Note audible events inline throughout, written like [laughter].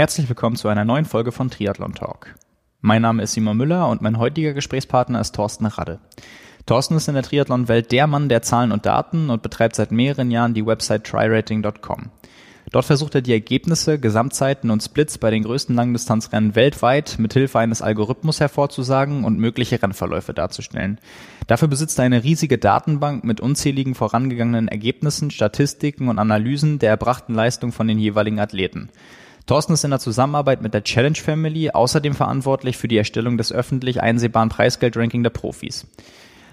Herzlich willkommen zu einer neuen Folge von Triathlon Talk. Mein Name ist Simon Müller und mein heutiger Gesprächspartner ist Thorsten Radde. Thorsten ist in der Triathlon-Welt der Mann der Zahlen und Daten und betreibt seit mehreren Jahren die Website tryrating.com. Dort versucht er die Ergebnisse, Gesamtzeiten und Splits bei den größten Langdistanzrennen weltweit mit Hilfe eines Algorithmus hervorzusagen und mögliche Rennverläufe darzustellen. Dafür besitzt er eine riesige Datenbank mit unzähligen vorangegangenen Ergebnissen, Statistiken und Analysen der erbrachten Leistung von den jeweiligen Athleten. Thorsten ist in der Zusammenarbeit mit der Challenge Family außerdem verantwortlich für die Erstellung des öffentlich einsehbaren Preisgeldranking der Profis.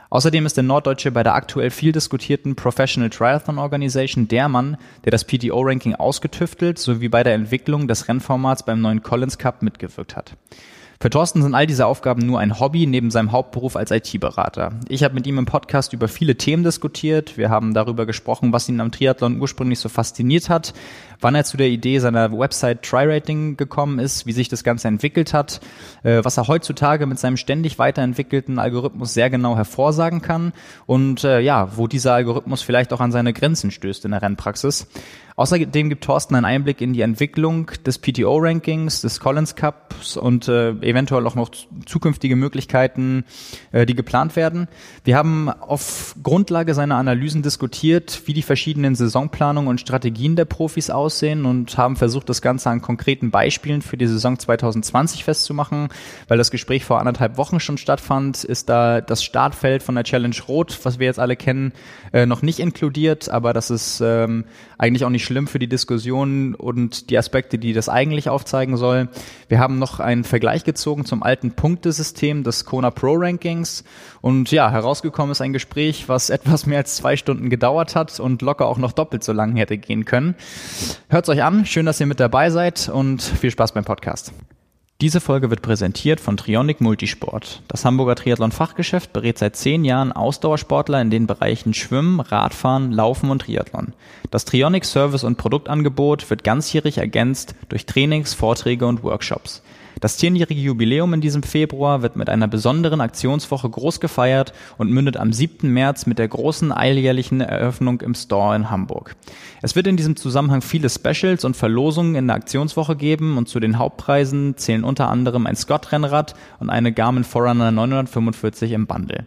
Außerdem ist der Norddeutsche bei der aktuell viel diskutierten Professional Triathlon Organization der Mann, der das PTO-Ranking ausgetüftelt sowie bei der Entwicklung des Rennformats beim neuen Collins Cup mitgewirkt hat. Für Thorsten sind all diese Aufgaben nur ein Hobby neben seinem Hauptberuf als IT-Berater. Ich habe mit ihm im Podcast über viele Themen diskutiert. Wir haben darüber gesprochen, was ihn am Triathlon ursprünglich so fasziniert hat, wann er zu der Idee seiner Website TryRating gekommen ist, wie sich das Ganze entwickelt hat, äh, was er heutzutage mit seinem ständig weiterentwickelten Algorithmus sehr genau hervorsagen kann und äh, ja, wo dieser Algorithmus vielleicht auch an seine Grenzen stößt in der Rennpraxis. Außerdem gibt Thorsten einen Einblick in die Entwicklung des PTO-Rankings, des Collins Cups und äh, eventuell auch noch zukünftige Möglichkeiten, äh, die geplant werden. Wir haben auf Grundlage seiner Analysen diskutiert, wie die verschiedenen Saisonplanungen und Strategien der Profis aussehen und haben versucht, das Ganze an konkreten Beispielen für die Saison 2020 festzumachen. Weil das Gespräch vor anderthalb Wochen schon stattfand, ist da das Startfeld von der Challenge Rot, was wir jetzt alle kennen, äh, noch nicht inkludiert, aber das ist ähm, eigentlich auch nicht schlimm für die Diskussion und die Aspekte, die das eigentlich aufzeigen soll. Wir haben noch einen Vergleich gezogen zum alten Punktesystem des Kona Pro Rankings und ja, herausgekommen ist ein Gespräch, was [laughs] etwas mehr als zwei Stunden gedauert hat und locker auch noch doppelt so lang hätte gehen können. Hört's euch an, schön, dass ihr mit dabei seid und viel Spaß beim Podcast. Diese Folge wird präsentiert von Trionic Multisport. Das Hamburger Triathlon-Fachgeschäft berät seit zehn Jahren Ausdauersportler in den Bereichen Schwimmen, Radfahren, Laufen und Triathlon. Das Trionic Service- und Produktangebot wird ganzjährig ergänzt durch Trainings, Vorträge und Workshops. Das zehnjährige Jubiläum in diesem Februar wird mit einer besonderen Aktionswoche groß gefeiert und mündet am 7. März mit der großen alljährlichen Eröffnung im Store in Hamburg. Es wird in diesem Zusammenhang viele Specials und Verlosungen in der Aktionswoche geben und zu den Hauptpreisen zählen unter anderem ein Scott-Rennrad und eine Garmin Forerunner 945 im Bundle.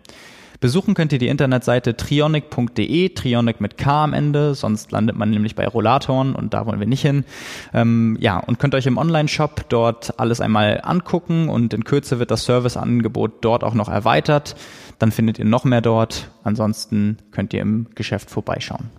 Besuchen könnt ihr die Internetseite trionic.de, Trionic mit K am Ende, sonst landet man nämlich bei Rollatoren und da wollen wir nicht hin. Ähm, ja, und könnt euch im Online-Shop dort alles einmal angucken und in Kürze wird das Serviceangebot dort auch noch erweitert. Dann findet ihr noch mehr dort. Ansonsten könnt ihr im Geschäft vorbeischauen.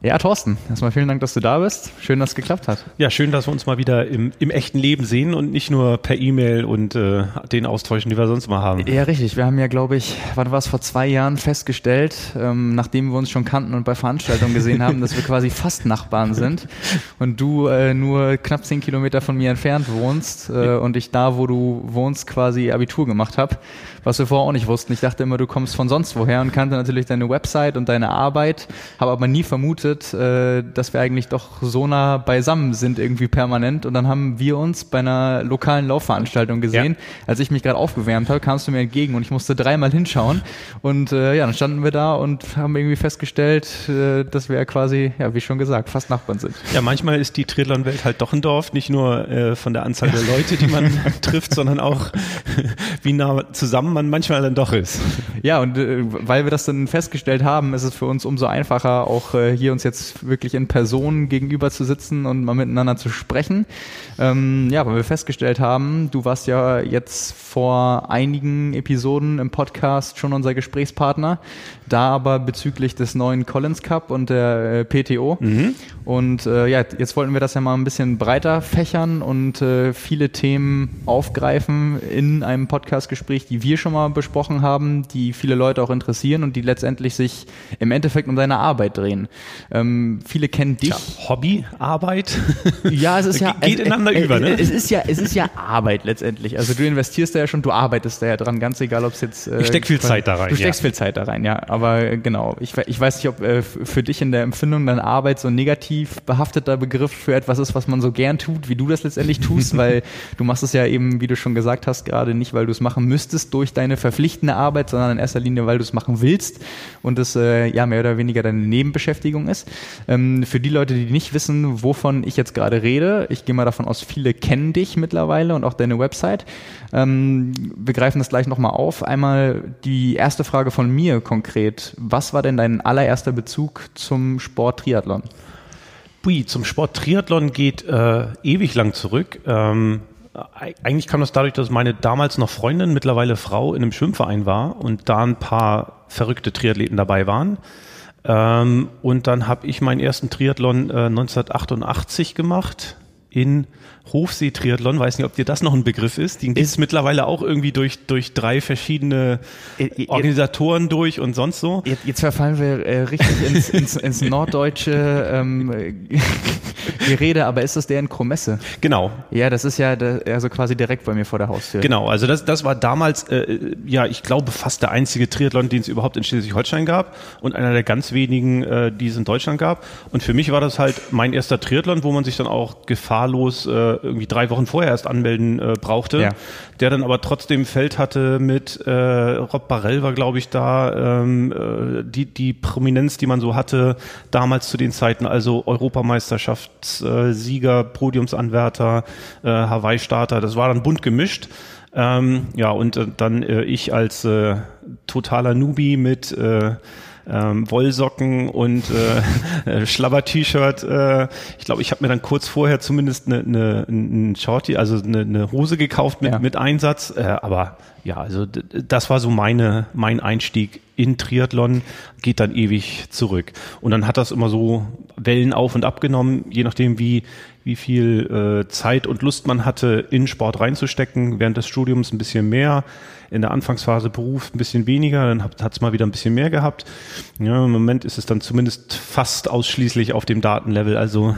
Ja, Thorsten, erstmal vielen Dank, dass du da bist. Schön, dass es geklappt hat. Ja, schön, dass wir uns mal wieder im, im echten Leben sehen und nicht nur per E-Mail und äh, den austauschen, die wir sonst mal haben. Ja, richtig. Wir haben ja, glaube ich, wann war es vor zwei Jahren festgestellt, ähm, nachdem wir uns schon kannten und bei Veranstaltungen gesehen haben, dass wir quasi fast Nachbarn sind und du äh, nur knapp zehn Kilometer von mir entfernt wohnst äh, und ich da, wo du wohnst, quasi Abitur gemacht habe, was wir vorher auch nicht wussten. Ich dachte immer, du kommst von sonst woher und kannte natürlich deine Website und deine Arbeit, habe aber nie vermutet, äh, dass wir eigentlich doch so nah beisammen sind irgendwie permanent. Und dann haben wir uns bei einer lokalen Laufveranstaltung gesehen. Ja. Als ich mich gerade aufgewärmt habe, kamst du mir entgegen und ich musste dreimal hinschauen. Und äh, ja, dann standen wir da und haben irgendwie festgestellt, äh, dass wir ja quasi, ja, wie schon gesagt, fast Nachbarn sind. Ja, manchmal ist die Triathlon-Welt halt doch ein Dorf, nicht nur äh, von der Anzahl der Leute, die man [laughs] trifft, sondern auch, wie nah zusammen man manchmal dann doch ist. [laughs] Ja, und äh, weil wir das dann festgestellt haben, ist es für uns umso einfacher, auch äh, hier uns jetzt wirklich in Person gegenüber zu sitzen und mal miteinander zu sprechen. Ähm, ja, weil wir festgestellt haben, du warst ja jetzt vor einigen Episoden im Podcast schon unser Gesprächspartner, da aber bezüglich des neuen Collins Cup und der äh, PTO. Mhm. Und äh, ja, jetzt wollten wir das ja mal ein bisschen breiter fächern und äh, viele Themen aufgreifen in einem Podcastgespräch, die wir schon mal besprochen haben, die viele Leute auch interessieren und die letztendlich sich im Endeffekt um deine Arbeit drehen. Ähm, viele kennen dich. Tja, Hobbyarbeit? Ja, es ist [laughs] ja geht ineinander äh, über, ne? Es ist ja, es ist ja Arbeit letztendlich. Also du investierst da ja schon, du arbeitest da ja dran, ganz egal, ob es jetzt. Äh, ich steck viel Zeit da rein. Du steckst ja. viel Zeit da rein, ja. Aber äh, genau, ich, ich weiß nicht, ob äh, für dich in der Empfindung deine Arbeit so ein negativ behafteter Begriff für etwas ist, was man so gern tut, wie du das letztendlich tust, [laughs] weil du machst es ja eben, wie du schon gesagt hast, gerade nicht, weil du es machen müsstest durch deine verpflichtende Arbeit, sondern in erster Linie, weil du es machen willst und es äh, ja mehr oder weniger deine Nebenbeschäftigung ist. ist. Ähm, für die Leute, die nicht wissen, wovon ich jetzt gerade rede, ich gehe mal davon aus, viele kennen dich mittlerweile und auch deine Website. Ähm, wir greifen das gleich nochmal auf. Einmal die erste Frage von mir konkret. Was war denn dein allererster Bezug zum Sport Triathlon? Bui, zum Sport Triathlon geht äh, ewig lang zurück. Ähm, eigentlich kam das dadurch, dass meine damals noch Freundin, mittlerweile Frau, in einem Schwimmverein war und da ein paar verrückte Triathleten dabei waren. Ähm, und dann habe ich meinen ersten Triathlon äh, 1988 gemacht in Hofsee-Triathlon, weiß nicht, ob dir das noch ein Begriff ist. Den ist mittlerweile auch irgendwie durch, durch drei verschiedene Organisatoren durch und sonst so. Jetzt, jetzt verfallen wir äh, richtig ins, ins, ins norddeutsche ähm, [laughs] Gerede, aber ist das der in Kromesse? Genau. Ja, das ist ja der, also quasi direkt bei mir vor der Haustür. Genau, also das, das war damals, äh, ja, ich glaube fast der einzige Triathlon, den es überhaupt in Schleswig-Holstein gab und einer der ganz wenigen, äh, die es in Deutschland gab. Und für mich war das halt mein erster Triathlon, wo man sich dann auch gefahrlos äh, irgendwie drei Wochen vorher erst anmelden äh, brauchte, ja. der dann aber trotzdem Feld hatte mit äh, Rob Barrell war, glaube ich, da, ähm, äh, die, die Prominenz, die man so hatte damals zu den Zeiten, also Europameisterschaftssieger, Podiumsanwärter, äh, Hawaii-Starter, das war dann bunt gemischt. Ähm, ja, und äh, dann äh, ich als äh, totaler Newbie mit äh, ähm, Wollsocken und äh, [laughs] äh, Schlabber-T-Shirt. Äh, ich glaube, ich habe mir dann kurz vorher zumindest eine, eine, ein Shorty, also eine, eine Hose gekauft mit, ja. mit Einsatz. Äh, aber ja, also das war so meine mein Einstieg in Triathlon, geht dann ewig zurück. Und dann hat das immer so Wellen auf und ab genommen, je nachdem wie wie viel äh, Zeit und Lust man hatte, in Sport reinzustecken. Während des Studiums ein bisschen mehr, in der Anfangsphase Beruf ein bisschen weniger, dann hat es mal wieder ein bisschen mehr gehabt. Ja, Im Moment ist es dann zumindest fast ausschließlich auf dem Datenlevel. Also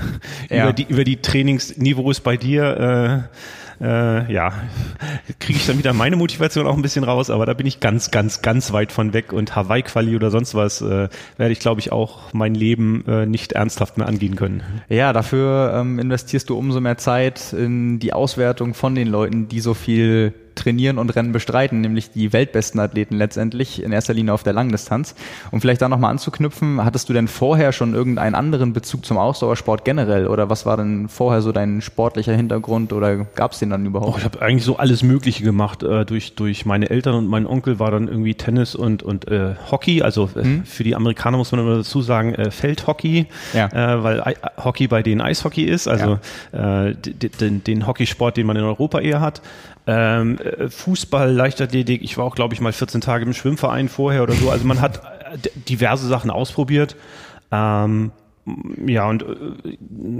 ja. über die über die Trainingsniveaus bei dir. Äh, äh, ja, kriege ich dann wieder meine Motivation auch ein bisschen raus, aber da bin ich ganz, ganz, ganz weit von weg und Hawaii-Quali oder sonst was äh, werde ich, glaube ich, auch mein Leben äh, nicht ernsthaft mehr angehen können. Ja, dafür ähm, investierst du umso mehr Zeit in die Auswertung von den Leuten, die so viel trainieren und Rennen bestreiten, nämlich die weltbesten Athleten letztendlich, in erster Linie auf der Langdistanz. Um vielleicht da nochmal anzuknüpfen, hattest du denn vorher schon irgendeinen anderen Bezug zum Ausdauersport generell oder was war denn vorher so dein sportlicher Hintergrund oder gab es den dann überhaupt? Oh, ich habe eigentlich so alles Mögliche gemacht. Äh, durch, durch meine Eltern und meinen Onkel war dann irgendwie Tennis und, und äh, Hockey, also hm? für die Amerikaner muss man immer dazu sagen, äh, Feldhockey, ja. äh, weil I Hockey bei denen Eishockey ist, also ja. äh, den, den Hockeysport, den man in Europa eher hat. Ähm, äh, Fußball, Leichtathletik, ich war auch, glaube ich, mal 14 Tage im Schwimmverein vorher oder so. Also man hat äh, diverse Sachen ausprobiert. Ähm, ja, und äh,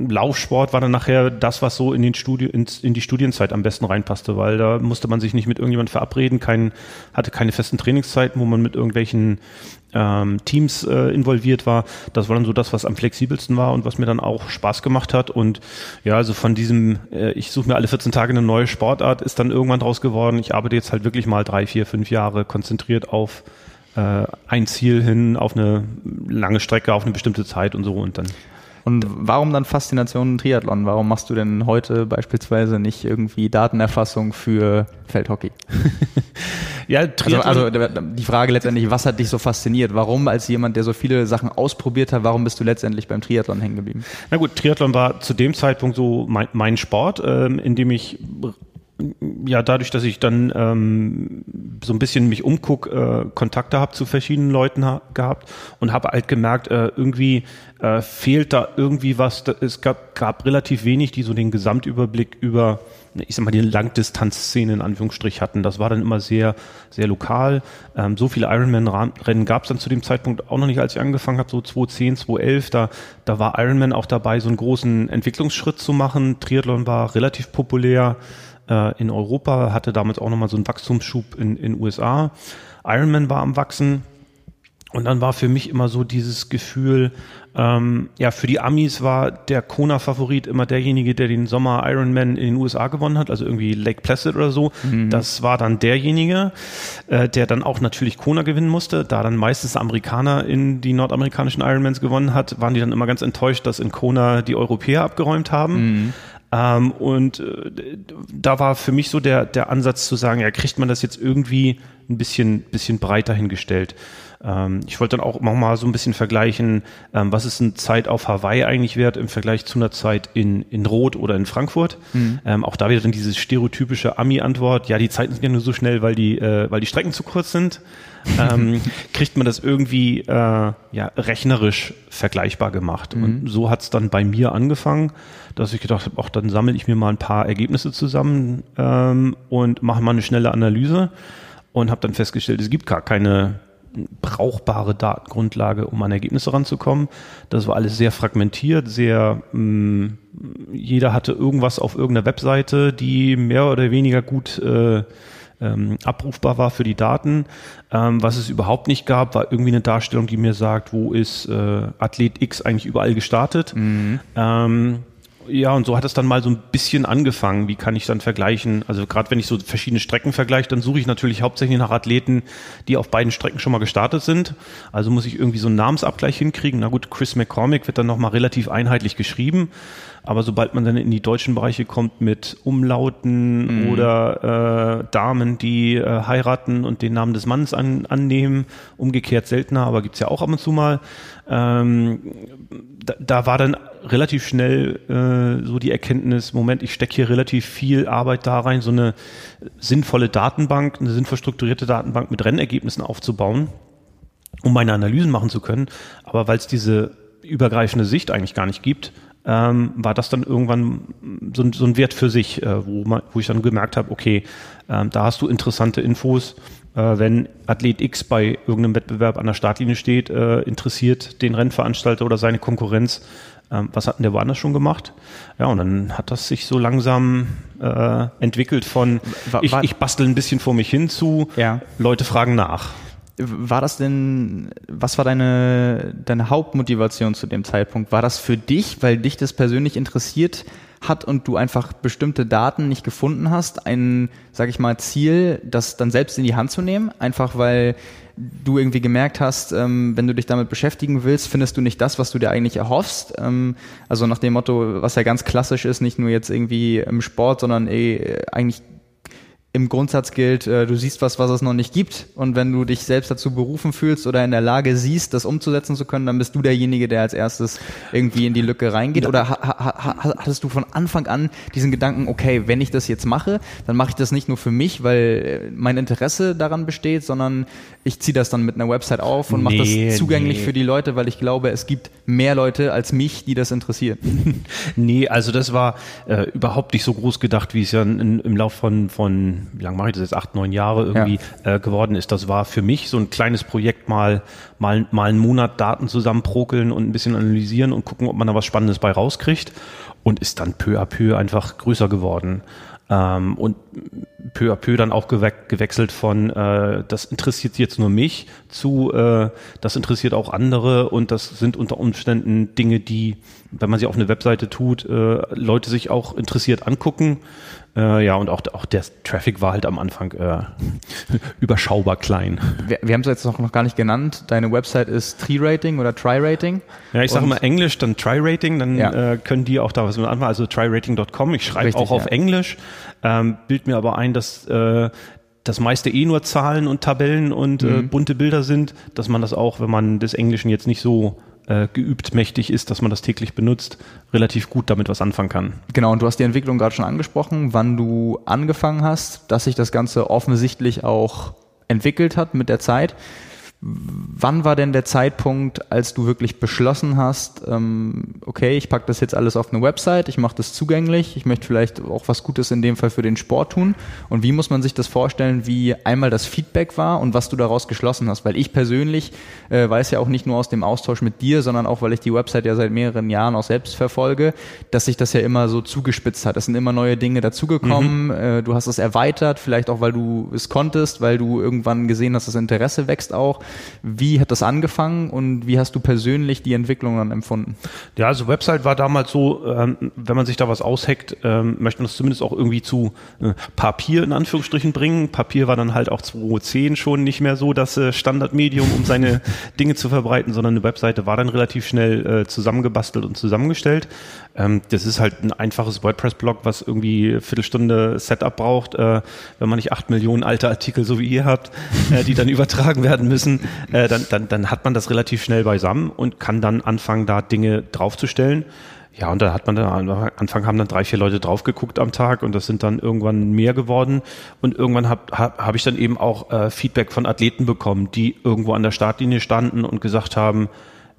Laufsport war dann nachher das, was so in, den Studi in, in, die Studienzeit am besten reinpasste, weil da musste man sich nicht mit irgendjemand verabreden, kein, hatte keine festen Trainingszeiten, wo man mit irgendwelchen ähm, Teams äh, involviert war. Das war dann so das, was am flexibelsten war und was mir dann auch Spaß gemacht hat. Und ja, also von diesem, äh, ich suche mir alle 14 Tage eine neue Sportart, ist dann irgendwann draus geworden. Ich arbeite jetzt halt wirklich mal drei, vier, fünf Jahre konzentriert auf ein Ziel hin, auf eine lange Strecke, auf eine bestimmte Zeit und so und dann und warum dann Faszination Triathlon? Warum machst du denn heute beispielsweise nicht irgendwie Datenerfassung für Feldhockey? [laughs] ja, also, Triathlon. Also, also die Frage letztendlich, was hat dich so fasziniert? Warum als jemand, der so viele Sachen ausprobiert hat, warum bist du letztendlich beim Triathlon hängen geblieben? Na gut, Triathlon war zu dem Zeitpunkt so mein, mein Sport, ähm, in dem ich ja, dadurch, dass ich dann ähm, so ein bisschen mich umguck, äh, Kontakte habe zu verschiedenen Leuten ha gehabt und habe halt gemerkt, äh, irgendwie äh, fehlt da irgendwie was. Es gab, gab relativ wenig, die so den Gesamtüberblick über, ich sag mal, die Langdistanzszene in Anführungsstrich hatten. Das war dann immer sehr, sehr lokal. Ähm, so viele Ironman-Rennen gab es dann zu dem Zeitpunkt auch noch nicht, als ich angefangen habe, so 2010, 2011. Da, da war Ironman auch dabei, so einen großen Entwicklungsschritt zu machen. Triathlon war relativ populär äh, in Europa, hatte damals auch nochmal so einen Wachstumsschub in den USA. Ironman war am Wachsen. Und dann war für mich immer so dieses Gefühl, ähm, ja, für die Amis war der Kona-Favorit immer derjenige, der den Sommer Ironman in den USA gewonnen hat, also irgendwie Lake Placid oder so. Mhm. Das war dann derjenige, äh, der dann auch natürlich Kona gewinnen musste. Da dann meistens Amerikaner in die nordamerikanischen Ironmans gewonnen hat, waren die dann immer ganz enttäuscht, dass in Kona die Europäer abgeräumt haben. Mhm. Ähm, und äh, da war für mich so der, der Ansatz zu sagen, ja, kriegt man das jetzt irgendwie ein bisschen, bisschen breiter hingestellt. Ähm, ich wollte dann auch nochmal so ein bisschen vergleichen, ähm, was ist eine Zeit auf Hawaii eigentlich wert im Vergleich zu einer Zeit in, in Rot oder in Frankfurt. Mhm. Ähm, auch da wieder dann diese stereotypische Ami-Antwort, ja, die Zeiten sind ja nur so schnell, weil die, äh, weil die Strecken zu kurz sind. ähm, [laughs] kriegt man das irgendwie äh, ja, rechnerisch vergleichbar gemacht. Mhm. Und so hat es dann bei mir angefangen, dass ich gedacht habe, auch dann sammle ich mir mal ein paar Ergebnisse zusammen ähm, und mache mal eine schnelle Analyse und habe dann festgestellt, es gibt gar keine brauchbare Datengrundlage, um an Ergebnisse ranzukommen. Das war alles sehr fragmentiert, sehr mh, mm, jeder hatte irgendwas auf irgendeiner Webseite, die mehr oder weniger gut äh, ähm, abrufbar war für die Daten. Ähm, was es überhaupt nicht gab, war irgendwie eine Darstellung, die mir sagt, wo ist äh, Athlet X eigentlich überall gestartet. Mhm. Ähm, ja, und so hat es dann mal so ein bisschen angefangen. Wie kann ich dann vergleichen? Also gerade wenn ich so verschiedene Strecken vergleiche, dann suche ich natürlich hauptsächlich nach Athleten, die auf beiden Strecken schon mal gestartet sind. Also muss ich irgendwie so einen Namensabgleich hinkriegen. Na gut, Chris McCormick wird dann nochmal relativ einheitlich geschrieben. Aber sobald man dann in die deutschen Bereiche kommt mit Umlauten mhm. oder äh, Damen, die äh, heiraten und den Namen des Mannes an, annehmen, umgekehrt seltener, aber gibt's ja auch ab und zu mal, ähm, da, da war dann relativ schnell äh, so die Erkenntnis, Moment, ich stecke hier relativ viel Arbeit da rein, so eine sinnvolle Datenbank, eine sinnvoll strukturierte Datenbank mit Rennergebnissen aufzubauen, um meine Analysen machen zu können. Aber weil es diese übergreifende Sicht eigentlich gar nicht gibt, ähm, war das dann irgendwann so, so ein Wert für sich, äh, wo, man, wo ich dann gemerkt habe, okay, ähm, da hast du interessante Infos. Äh, wenn Athlet X bei irgendeinem Wettbewerb an der Startlinie steht, äh, interessiert den Rennveranstalter oder seine Konkurrenz, ähm, was hat denn der woanders schon gemacht? Ja, und dann hat das sich so langsam äh, entwickelt von, ich, ich bastel ein bisschen vor mich hin zu, ja. Leute fragen nach. War das denn, was war deine, deine Hauptmotivation zu dem Zeitpunkt? War das für dich, weil dich das persönlich interessiert hat und du einfach bestimmte Daten nicht gefunden hast, ein, sag ich mal, Ziel, das dann selbst in die Hand zu nehmen? Einfach weil du irgendwie gemerkt hast, ähm, wenn du dich damit beschäftigen willst, findest du nicht das, was du dir eigentlich erhoffst. Ähm, also nach dem Motto, was ja ganz klassisch ist, nicht nur jetzt irgendwie im Sport, sondern eh, eigentlich im Grundsatz gilt, äh, du siehst was, was es noch nicht gibt. Und wenn du dich selbst dazu berufen fühlst oder in der Lage siehst, das umzusetzen zu können, dann bist du derjenige, der als erstes irgendwie in die Lücke reingeht. Oder ha ha hattest du von Anfang an diesen Gedanken, okay, wenn ich das jetzt mache, dann mache ich das nicht nur für mich, weil äh, mein Interesse daran besteht, sondern ich ziehe das dann mit einer Website auf und nee, mache das zugänglich nee. für die Leute, weil ich glaube, es gibt mehr Leute als mich, die das interessieren. [laughs] nee, also das war äh, überhaupt nicht so groß gedacht, wie es ja in, im Lauf von, von wie lange mache ich das jetzt, acht, neun Jahre irgendwie ja. äh, geworden ist. Das war für mich so ein kleines Projekt, mal, mal, mal einen Monat Daten zusammenprokeln und ein bisschen analysieren und gucken, ob man da was Spannendes bei rauskriegt und ist dann peu à peu einfach größer geworden. Ähm, und peu à peu dann auch gewe gewechselt von, äh, das interessiert jetzt nur mich zu, äh, das interessiert auch andere und das sind unter Umständen Dinge, die, wenn man sie auf eine Webseite tut, äh, Leute sich auch interessiert angucken. Äh, ja, und auch, auch der Traffic war halt am Anfang äh, [laughs] überschaubar klein. Wir, wir haben es jetzt noch, noch gar nicht genannt. Deine Website ist Tree-Rating oder Try-Rating. Ja, ich sage immer Englisch, dann Try-Rating, dann ja. äh, können die auch da was mit anfangen. Also tryrating.com. Ich schreibe auch auf ja. Englisch, ähm, bild mir aber ein, dass äh, das meiste eh nur Zahlen und Tabellen und äh, mhm. äh, bunte Bilder sind, dass man das auch, wenn man des Englischen jetzt nicht so äh, geübt mächtig ist, dass man das täglich benutzt, relativ gut damit was anfangen kann. Genau, und du hast die Entwicklung gerade schon angesprochen, wann du angefangen hast, dass sich das Ganze offensichtlich auch entwickelt hat mit der Zeit. Wann war denn der Zeitpunkt, als du wirklich beschlossen hast, ähm, okay, ich packe das jetzt alles auf eine Website, ich mache das zugänglich, ich möchte vielleicht auch was Gutes in dem Fall für den Sport tun? Und wie muss man sich das vorstellen, wie einmal das Feedback war und was du daraus geschlossen hast? Weil ich persönlich äh, weiß ja auch nicht nur aus dem Austausch mit dir, sondern auch, weil ich die Website ja seit mehreren Jahren auch selbst verfolge, dass sich das ja immer so zugespitzt hat. Es sind immer neue Dinge dazugekommen, mhm. äh, du hast es erweitert, vielleicht auch, weil du es konntest, weil du irgendwann gesehen hast, das Interesse wächst auch. Wie hat das angefangen und wie hast du persönlich die Entwicklung dann empfunden? Ja, also Website war damals so, ähm, wenn man sich da was ausheckt, ähm, möchte man das zumindest auch irgendwie zu äh, Papier in Anführungsstrichen bringen. Papier war dann halt auch 2010 schon nicht mehr so das äh, Standardmedium, um seine [laughs] Dinge zu verbreiten, sondern eine Webseite war dann relativ schnell äh, zusammengebastelt und zusammengestellt. Ähm, das ist halt ein einfaches WordPress-Blog, was irgendwie Viertelstunde Setup braucht, äh, wenn man nicht acht Millionen alte Artikel so wie ihr habt, äh, die dann [laughs] übertragen werden müssen. äh, dann, dann, dann hat man das relativ schnell beisammen und kann dann anfangen, da Dinge draufzustellen. Ja, und da hat man dann, am Anfang haben dann drei, vier Leute drauf geguckt am Tag und das sind dann irgendwann mehr geworden. Und irgendwann habe hab, hab ich dann eben auch äh, Feedback von Athleten bekommen, die irgendwo an der Startlinie standen und gesagt haben,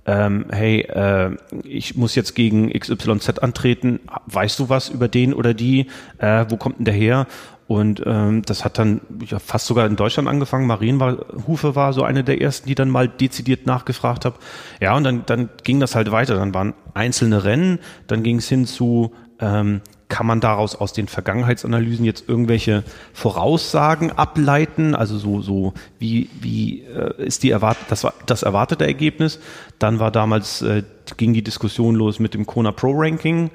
ähm, hey, äh, ich muss jetzt gegen XYZ antreten, weißt du was über den oder die, äh, wo kommt denn der her? Und ähm, das hat dann ja, fast sogar in Deutschland angefangen. Marienhufe war so eine der ersten, die dann mal dezidiert nachgefragt habe. Ja, und dann, dann ging das halt weiter. Dann waren einzelne Rennen, dann ging es hin zu ähm, kann man daraus aus den Vergangenheitsanalysen jetzt irgendwelche Voraussagen ableiten? Also so, so wie, wie äh, ist die erwart das, das erwartete Ergebnis? Dann war damals, äh, ging die Diskussion los mit dem Kona Pro Ranking.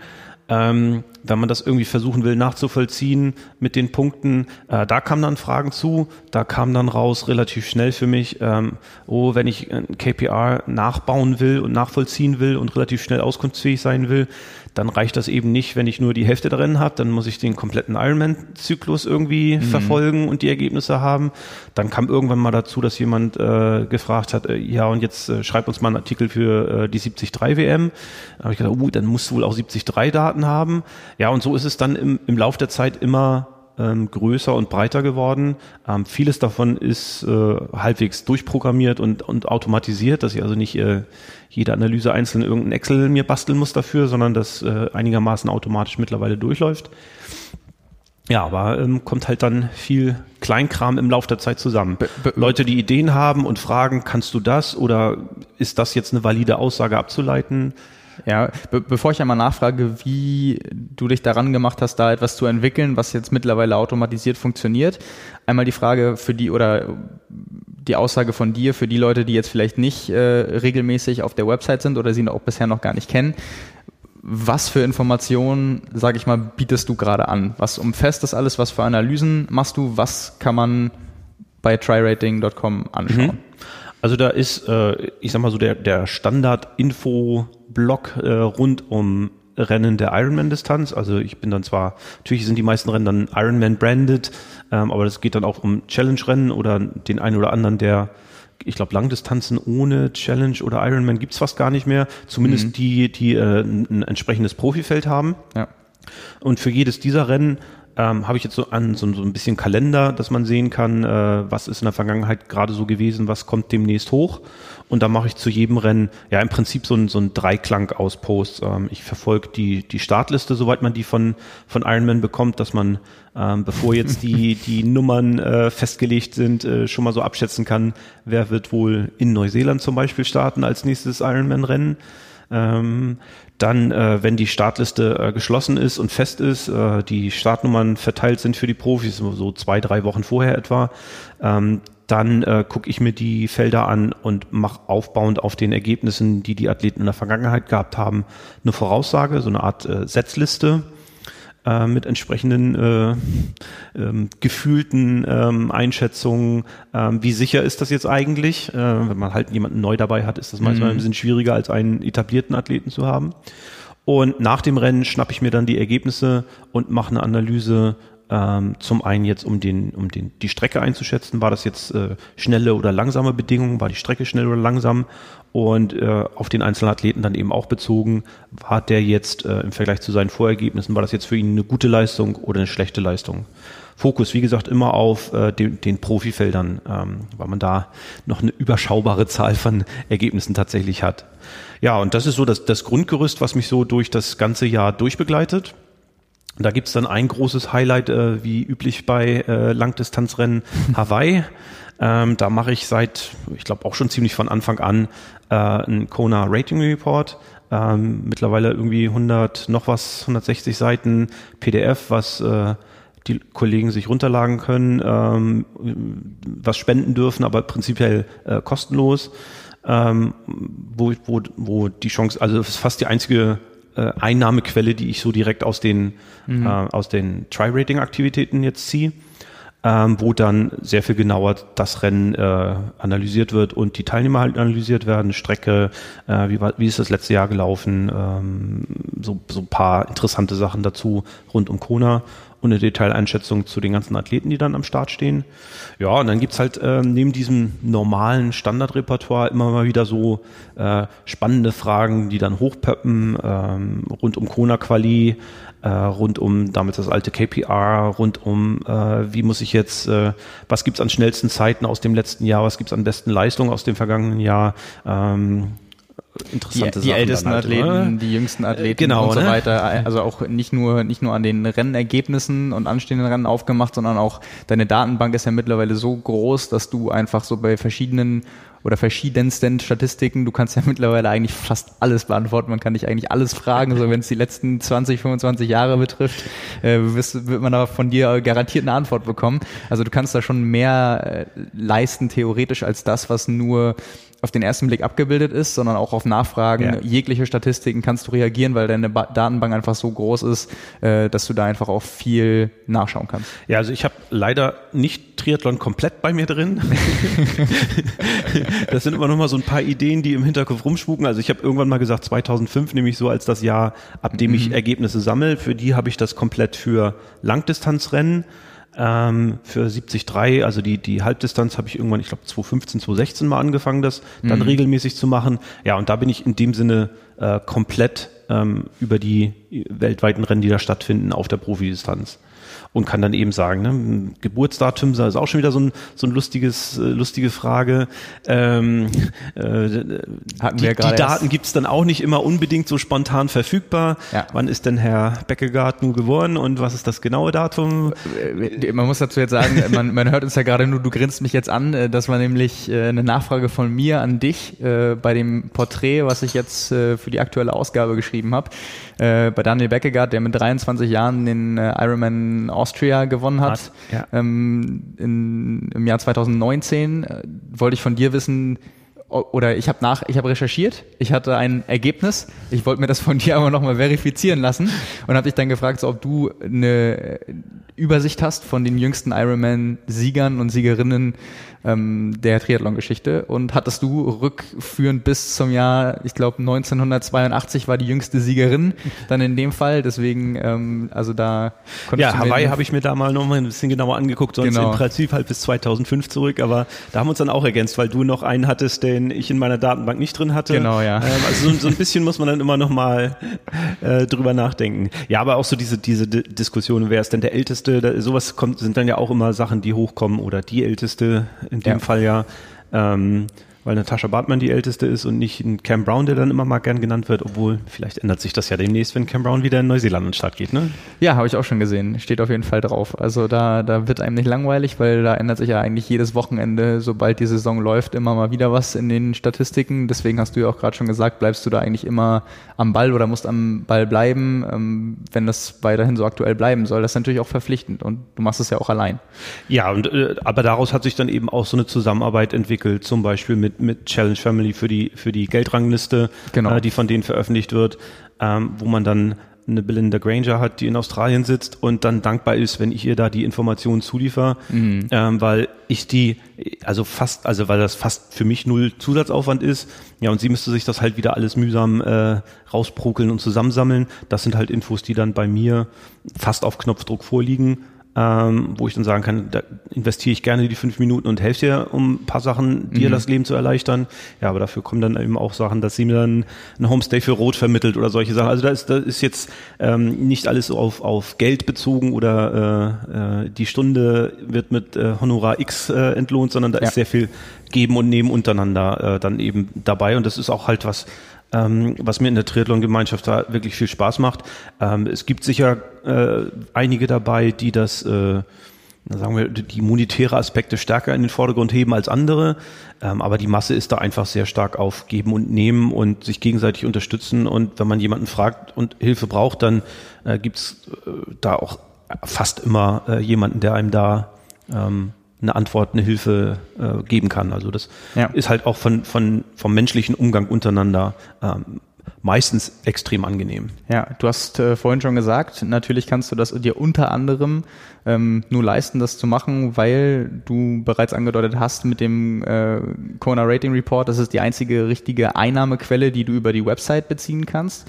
Ähm, wenn man das irgendwie versuchen will nachzuvollziehen mit den Punkten, äh, da kamen dann Fragen zu, da kam dann raus relativ schnell für mich, ähm, oh, wenn ich ein KPR nachbauen will und nachvollziehen will und relativ schnell auskunftsfähig sein will, dann reicht das eben nicht, wenn ich nur die Hälfte drin habe, dann muss ich den kompletten Ironman-Zyklus irgendwie mhm. verfolgen und die Ergebnisse haben. Dann kam irgendwann mal dazu, dass jemand äh, gefragt hat, äh, ja und jetzt äh, schreib uns mal einen Artikel für äh, die 73 WM. Da habe ich gesagt, uh, dann musst du wohl auch 73 Daten haben. Ja, und so ist es dann im, im Lauf der Zeit immer ähm, größer und breiter geworden. Ähm, vieles davon ist äh, halbwegs durchprogrammiert und, und automatisiert, dass ich also nicht äh, jede Analyse einzeln irgendein Excel mir basteln muss dafür, sondern das äh, einigermaßen automatisch mittlerweile durchläuft. Ja, aber ähm, kommt halt dann viel Kleinkram im Laufe der Zeit zusammen. Be Leute, die Ideen haben und fragen, kannst du das oder ist das jetzt eine valide Aussage abzuleiten? Ja, be bevor ich einmal nachfrage, wie du dich daran gemacht hast, da etwas zu entwickeln, was jetzt mittlerweile automatisiert funktioniert, einmal die Frage für die oder die Aussage von dir für die Leute, die jetzt vielleicht nicht äh, regelmäßig auf der Website sind oder sie auch bisher noch gar nicht kennen. Was für Informationen, sage ich mal, bietest du gerade an? Was umfasst das alles? Was für Analysen machst du? Was kann man bei tryrating.com anschauen? Mhm. Also da ist, äh, ich sag mal so, der, der Standard-Info-Block äh, rund um Rennen der Ironman-Distanz. Also ich bin dann zwar, natürlich sind die meisten Rennen dann Ironman-branded, ähm, aber das geht dann auch um Challenge-Rennen oder den einen oder anderen, der ich glaube, Langdistanzen ohne Challenge oder Ironman gibt's fast gar nicht mehr. Zumindest mhm. die, die äh, ein entsprechendes Profifeld haben. Ja. Und für jedes dieser Rennen ähm, habe ich jetzt so an so, so, ein bisschen Kalender, dass man sehen kann, äh, was ist in der Vergangenheit gerade so gewesen, was kommt demnächst hoch. Und da mache ich zu jedem Rennen ja im Prinzip so ein, so ein Dreiklang aus Posts. Ähm, ich verfolge die, die Startliste, soweit man die von, von Ironman bekommt, dass man, ähm, bevor jetzt die, [laughs] die Nummern äh, festgelegt sind, äh, schon mal so abschätzen kann, wer wird wohl in Neuseeland zum Beispiel starten als nächstes Ironman-Rennen. Ähm, dann, äh, wenn die Startliste äh, geschlossen ist und fest ist, äh, die Startnummern verteilt sind für die Profis, so zwei, drei Wochen vorher etwa, ähm, dann äh, gucke ich mir die Felder an und mache aufbauend auf den Ergebnissen, die die Athleten in der Vergangenheit gehabt haben, eine Voraussage, so eine Art äh, Setzliste äh, mit entsprechenden äh, ähm, gefühlten ähm, Einschätzungen. Ähm, wie sicher ist das jetzt eigentlich? Äh, wenn man halt jemanden neu dabei hat, ist das manchmal mhm. ein bisschen schwieriger, als einen etablierten Athleten zu haben. Und nach dem Rennen schnappe ich mir dann die Ergebnisse und mache eine Analyse ähm, zum einen jetzt, um den, um den, die Strecke einzuschätzen, war das jetzt äh, schnelle oder langsame Bedingungen, war die Strecke schnell oder langsam und äh, auf den einzelnen Athleten dann eben auch bezogen, war der jetzt äh, im Vergleich zu seinen Vorergebnissen, war das jetzt für ihn eine gute Leistung oder eine schlechte Leistung? Fokus, wie gesagt, immer auf äh, den, den Profifeldern, ähm, weil man da noch eine überschaubare Zahl von Ergebnissen tatsächlich hat. Ja, und das ist so das, das Grundgerüst, was mich so durch das ganze Jahr durchbegleitet. Da gibt's dann ein großes Highlight, äh, wie üblich bei äh, Langdistanzrennen [laughs] Hawaii. Ähm, da mache ich seit, ich glaube auch schon ziemlich von Anfang an, äh, einen Kona Rating Report. Ähm, mittlerweile irgendwie 100, noch was, 160 Seiten PDF, was äh, die Kollegen sich runterladen können, ähm, was spenden dürfen, aber prinzipiell äh, kostenlos. Ähm, wo, wo, wo die Chance, also das ist fast die einzige äh, Einnahmequelle, die ich so direkt aus den, mhm. äh, aus den Try-Rating-Aktivitäten jetzt ziehe, ähm, wo dann sehr viel genauer das Rennen äh, analysiert wird und die Teilnehmer halt analysiert werden, Strecke, äh, wie, war, wie ist das letzte Jahr gelaufen, ähm, so, so ein paar interessante Sachen dazu rund um Kona. Und eine Detaileinschätzung zu den ganzen Athleten, die dann am Start stehen. Ja, und dann gibt's halt äh, neben diesem normalen Standardrepertoire immer mal wieder so äh, spannende Fragen, die dann hochpöppen, ähm, rund um Kona-Quali, äh, rund um damals das alte KPR, rund um äh, wie muss ich jetzt, äh, was gibt's an schnellsten Zeiten aus dem letzten Jahr, was gibt's an besten Leistungen aus dem vergangenen Jahr. Ähm, interessante die, die ältesten halt, Athleten, oder? die jüngsten Athleten genau, und so ne? weiter. Also auch nicht nur nicht nur an den Rennergebnissen und anstehenden Rennen aufgemacht, sondern auch deine Datenbank ist ja mittlerweile so groß, dass du einfach so bei verschiedenen oder verschiedensten Statistiken. Du kannst ja [laughs] mittlerweile eigentlich fast alles beantworten. Man kann dich eigentlich alles fragen. So wenn es die letzten 20, 25 Jahre betrifft, äh, wirst, wird man aber von dir garantiert eine Antwort bekommen. Also du kannst da schon mehr äh, leisten theoretisch als das, was nur auf den ersten Blick abgebildet ist, sondern auch auf Nachfragen, ja. jegliche Statistiken kannst du reagieren, weil deine ba Datenbank einfach so groß ist, äh, dass du da einfach auch viel nachschauen kannst. Ja, also ich habe leider nicht Triathlon komplett bei mir drin. [laughs] das sind immer noch mal so ein paar Ideen, die im Hinterkopf rumspuken. Also ich habe irgendwann mal gesagt, 2005 nehme ich so als das Jahr, ab dem ich mhm. Ergebnisse sammle. Für die habe ich das komplett für Langdistanzrennen ähm, für 73, also die, die Halbdistanz habe ich irgendwann, ich glaube 2015, 2016 mal angefangen, das dann mhm. regelmäßig zu machen. Ja, und da bin ich in dem Sinne äh, komplett ähm, über die weltweiten Rennen, die da stattfinden, auf der Profidistanz und kann dann eben sagen, ne, Geburtsdatum ist auch schon wieder so ein, so ein lustiges, äh, lustige Frage. Ähm, äh, die, die Daten gibt's dann auch nicht immer unbedingt so spontan verfügbar. Ja. Wann ist denn Herr Beckegaard nun geworden und was ist das genaue Datum? Äh, man muss dazu jetzt sagen, man, man hört uns ja gerade nur, du grinst mich jetzt an, äh, das war nämlich eine Nachfrage von mir an dich äh, bei dem Porträt, was ich jetzt äh, für die aktuelle Ausgabe geschrieben habe. Äh, bei Daniel Beckegaard, der mit 23 Jahren den äh, Ironman Austria gewonnen hat. Ja. Ähm, in, Im Jahr 2019 äh, wollte ich von dir wissen, oder ich habe nach, ich habe recherchiert, ich hatte ein Ergebnis, ich wollte mir das von dir aber nochmal verifizieren lassen und habe dich dann gefragt, so, ob du eine Übersicht hast von den jüngsten Ironman-Siegern und Siegerinnen ähm, der Triathlon-Geschichte und hattest du rückführend bis zum Jahr, ich glaube 1982 war die jüngste Siegerin dann in dem Fall, deswegen ähm, also da Ja, Hawaii habe ich mir da mal noch mal ein bisschen genauer angeguckt, sonst genau. im Prinzip halt bis 2005 zurück, aber da haben wir uns dann auch ergänzt, weil du noch einen hattest, den ich in meiner Datenbank nicht drin hatte. Genau, ja. Ähm, also so, so, ein bisschen muss man dann immer noch mal äh, drüber nachdenken. Ja, aber auch so diese diese D Diskussion, wer ist denn der Älteste, da, sowas kommt, sind dann ja auch immer Sachen, die hochkommen oder die Älteste in dem ja. Fall ja. Ähm, weil Natascha Bartmann die älteste ist und nicht ein Cam Brown, der dann immer mal gern genannt wird, obwohl vielleicht ändert sich das ja demnächst, wenn Cam Brown wieder in Neuseeland an den Start geht, ne? Ja, habe ich auch schon gesehen. Steht auf jeden Fall drauf. Also da, da wird einem nicht langweilig, weil da ändert sich ja eigentlich jedes Wochenende, sobald die Saison läuft, immer mal wieder was in den Statistiken. Deswegen hast du ja auch gerade schon gesagt, bleibst du da eigentlich immer am Ball oder musst am Ball bleiben, ähm, wenn das weiterhin so aktuell bleiben soll. Das ist natürlich auch verpflichtend und du machst es ja auch allein. Ja, und äh, aber daraus hat sich dann eben auch so eine Zusammenarbeit entwickelt, zum Beispiel mit mit, Challenge Family für die, für die Geldrangliste, genau. äh, die von denen veröffentlicht wird, ähm, wo man dann eine Belinda Granger hat, die in Australien sitzt und dann dankbar ist, wenn ich ihr da die Informationen zuliefer, mhm. ähm, weil ich die, also fast, also weil das fast für mich null Zusatzaufwand ist, ja, und sie müsste sich das halt wieder alles mühsam äh, rausprokeln und zusammensammeln. Das sind halt Infos, die dann bei mir fast auf Knopfdruck vorliegen ähm, wo ich dann sagen kann, da investiere ich gerne die fünf Minuten und helfe dir, um ein paar Sachen, dir mhm. das Leben zu erleichtern. Ja, aber dafür kommen dann eben auch Sachen, dass sie mir dann ein Homestay für Rot vermittelt oder solche Sachen. Also da ist, da ist jetzt ähm, nicht alles so auf, auf Geld bezogen oder äh, äh, die Stunde wird mit äh, Honorar X äh, entlohnt, sondern da ja. ist sehr viel Geben und Nehmen untereinander äh, dann eben dabei. Und das ist auch halt was, ähm, was mir in der Triathlon-Gemeinschaft da wirklich viel Spaß macht. Ähm, es gibt sicher äh, einige dabei, die das, äh, sagen wir, die monetäre Aspekte stärker in den Vordergrund heben als andere. Ähm, aber die Masse ist da einfach sehr stark auf Geben und Nehmen und sich gegenseitig unterstützen. Und wenn man jemanden fragt und Hilfe braucht, dann äh, gibt's äh, da auch fast immer äh, jemanden, der einem da ähm, eine Antwort, eine Hilfe äh, geben kann. Also das ja. ist halt auch von, von, vom menschlichen Umgang untereinander ähm, meistens extrem angenehm. Ja, du hast äh, vorhin schon gesagt, natürlich kannst du das dir unter anderem ähm, nur leisten, das zu machen, weil du bereits angedeutet hast mit dem äh, Kona Rating Report, das ist die einzige richtige Einnahmequelle, die du über die Website beziehen kannst.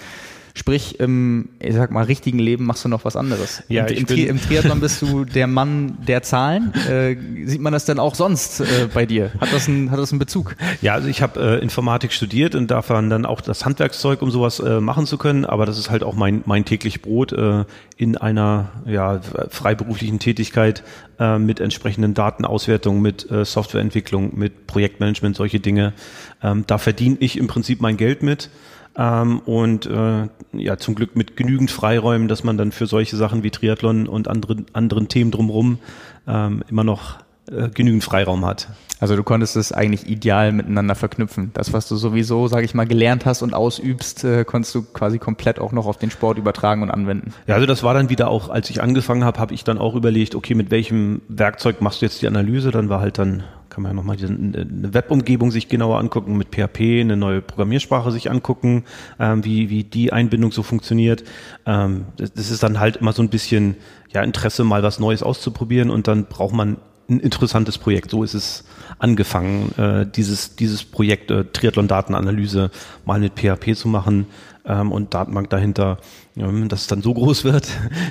Sprich, im, ich sag mal, richtigen Leben machst du noch was anderes. Ja, Im, ich im, bin- Tri Im Triathlon bist du der Mann der Zahlen. Äh, sieht man das denn auch sonst äh, bei dir? Hat das einen, hat das einen Bezug? Ja, also ich habe äh, Informatik studiert und davon dann auch das Handwerkszeug, um sowas äh, machen zu können. Aber das ist halt auch mein, mein täglich Brot äh, in einer ja, freiberuflichen Tätigkeit äh, mit entsprechenden Datenauswertungen, mit äh, Softwareentwicklung, mit Projektmanagement, solche Dinge. Ähm, da verdiene ich im Prinzip mein Geld mit. Ähm, und äh, ja, zum Glück mit genügend Freiräumen, dass man dann für solche Sachen wie Triathlon und andere, anderen Themen drumherum ähm, immer noch äh, genügend Freiraum hat. Also du konntest es eigentlich ideal miteinander verknüpfen. Das, was du sowieso, sage ich mal, gelernt hast und ausübst, äh, konntest du quasi komplett auch noch auf den Sport übertragen und anwenden. Ja, also das war dann wieder auch, als ich angefangen habe, habe ich dann auch überlegt, okay, mit welchem Werkzeug machst du jetzt die Analyse? Dann war halt dann, kann man ja nochmal eine Webumgebung sich genauer angucken, mit PHP eine neue Programmiersprache sich angucken, ähm, wie, wie die Einbindung so funktioniert. Ähm, das, das ist dann halt immer so ein bisschen ja, Interesse, mal was Neues auszuprobieren und dann braucht man ein interessantes Projekt. So ist es angefangen, äh, dieses, dieses Projekt äh, Triathlon-Datenanalyse mal mit PHP zu machen ähm, und Datenbank dahinter. Ja, dass es dann so groß wird,